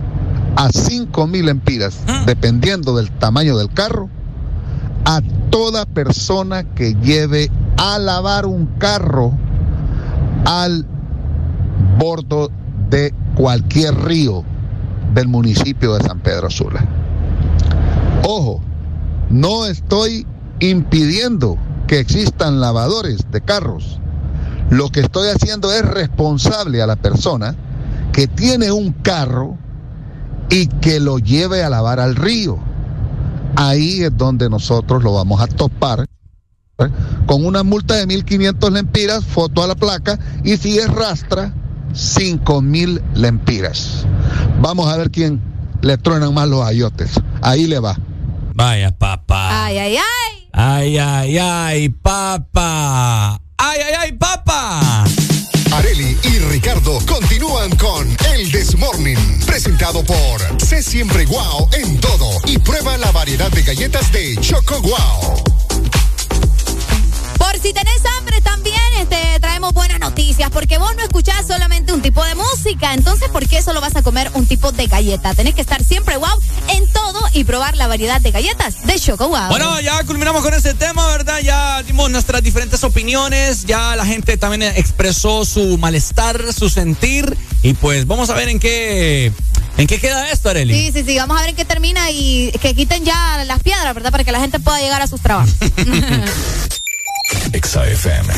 a 5.000 lempiras, dependiendo del tamaño del carro, a toda persona que lleve a lavar un carro al bordo de cualquier río del municipio de San Pedro Sula. Ojo, no estoy impidiendo que existan lavadores de carros. Lo que estoy haciendo es responsable a la persona que tiene un carro y que lo lleve a lavar al río. Ahí es donde nosotros lo vamos a topar ¿eh? con una multa de 1.500 lempiras, foto a la placa, y si es rastra, 5.000 lempiras. Vamos a ver quién le truenan más los ayotes. Ahí le va. Vaya, papá. Ay, ay, ay. Ay, ay, ay, papá. Ay, ay, ay, papá. Areli y Ricardo continúan con El Desmorning, presentado por Sé Siempre Guau en todo y prueba la variedad de galletas de Choco Guau. Por si tenés hambre también, este, buenas noticias, porque vos no escuchás solamente un tipo de música, entonces ¿por qué solo vas a comer un tipo de galleta? Tenés que estar siempre wow en todo y probar la variedad de galletas de Choco Wow. Bueno, ya culminamos con este tema, ¿verdad? Ya dimos nuestras diferentes opiniones, ya la gente también expresó su malestar, su sentir, y pues vamos a ver en qué, en qué queda esto, Areli. Sí, sí, sí, vamos a ver en qué termina y que quiten ya las piedras, ¿verdad? Para que la gente pueda llegar a sus trabajos. [laughs] [laughs] Exa FM.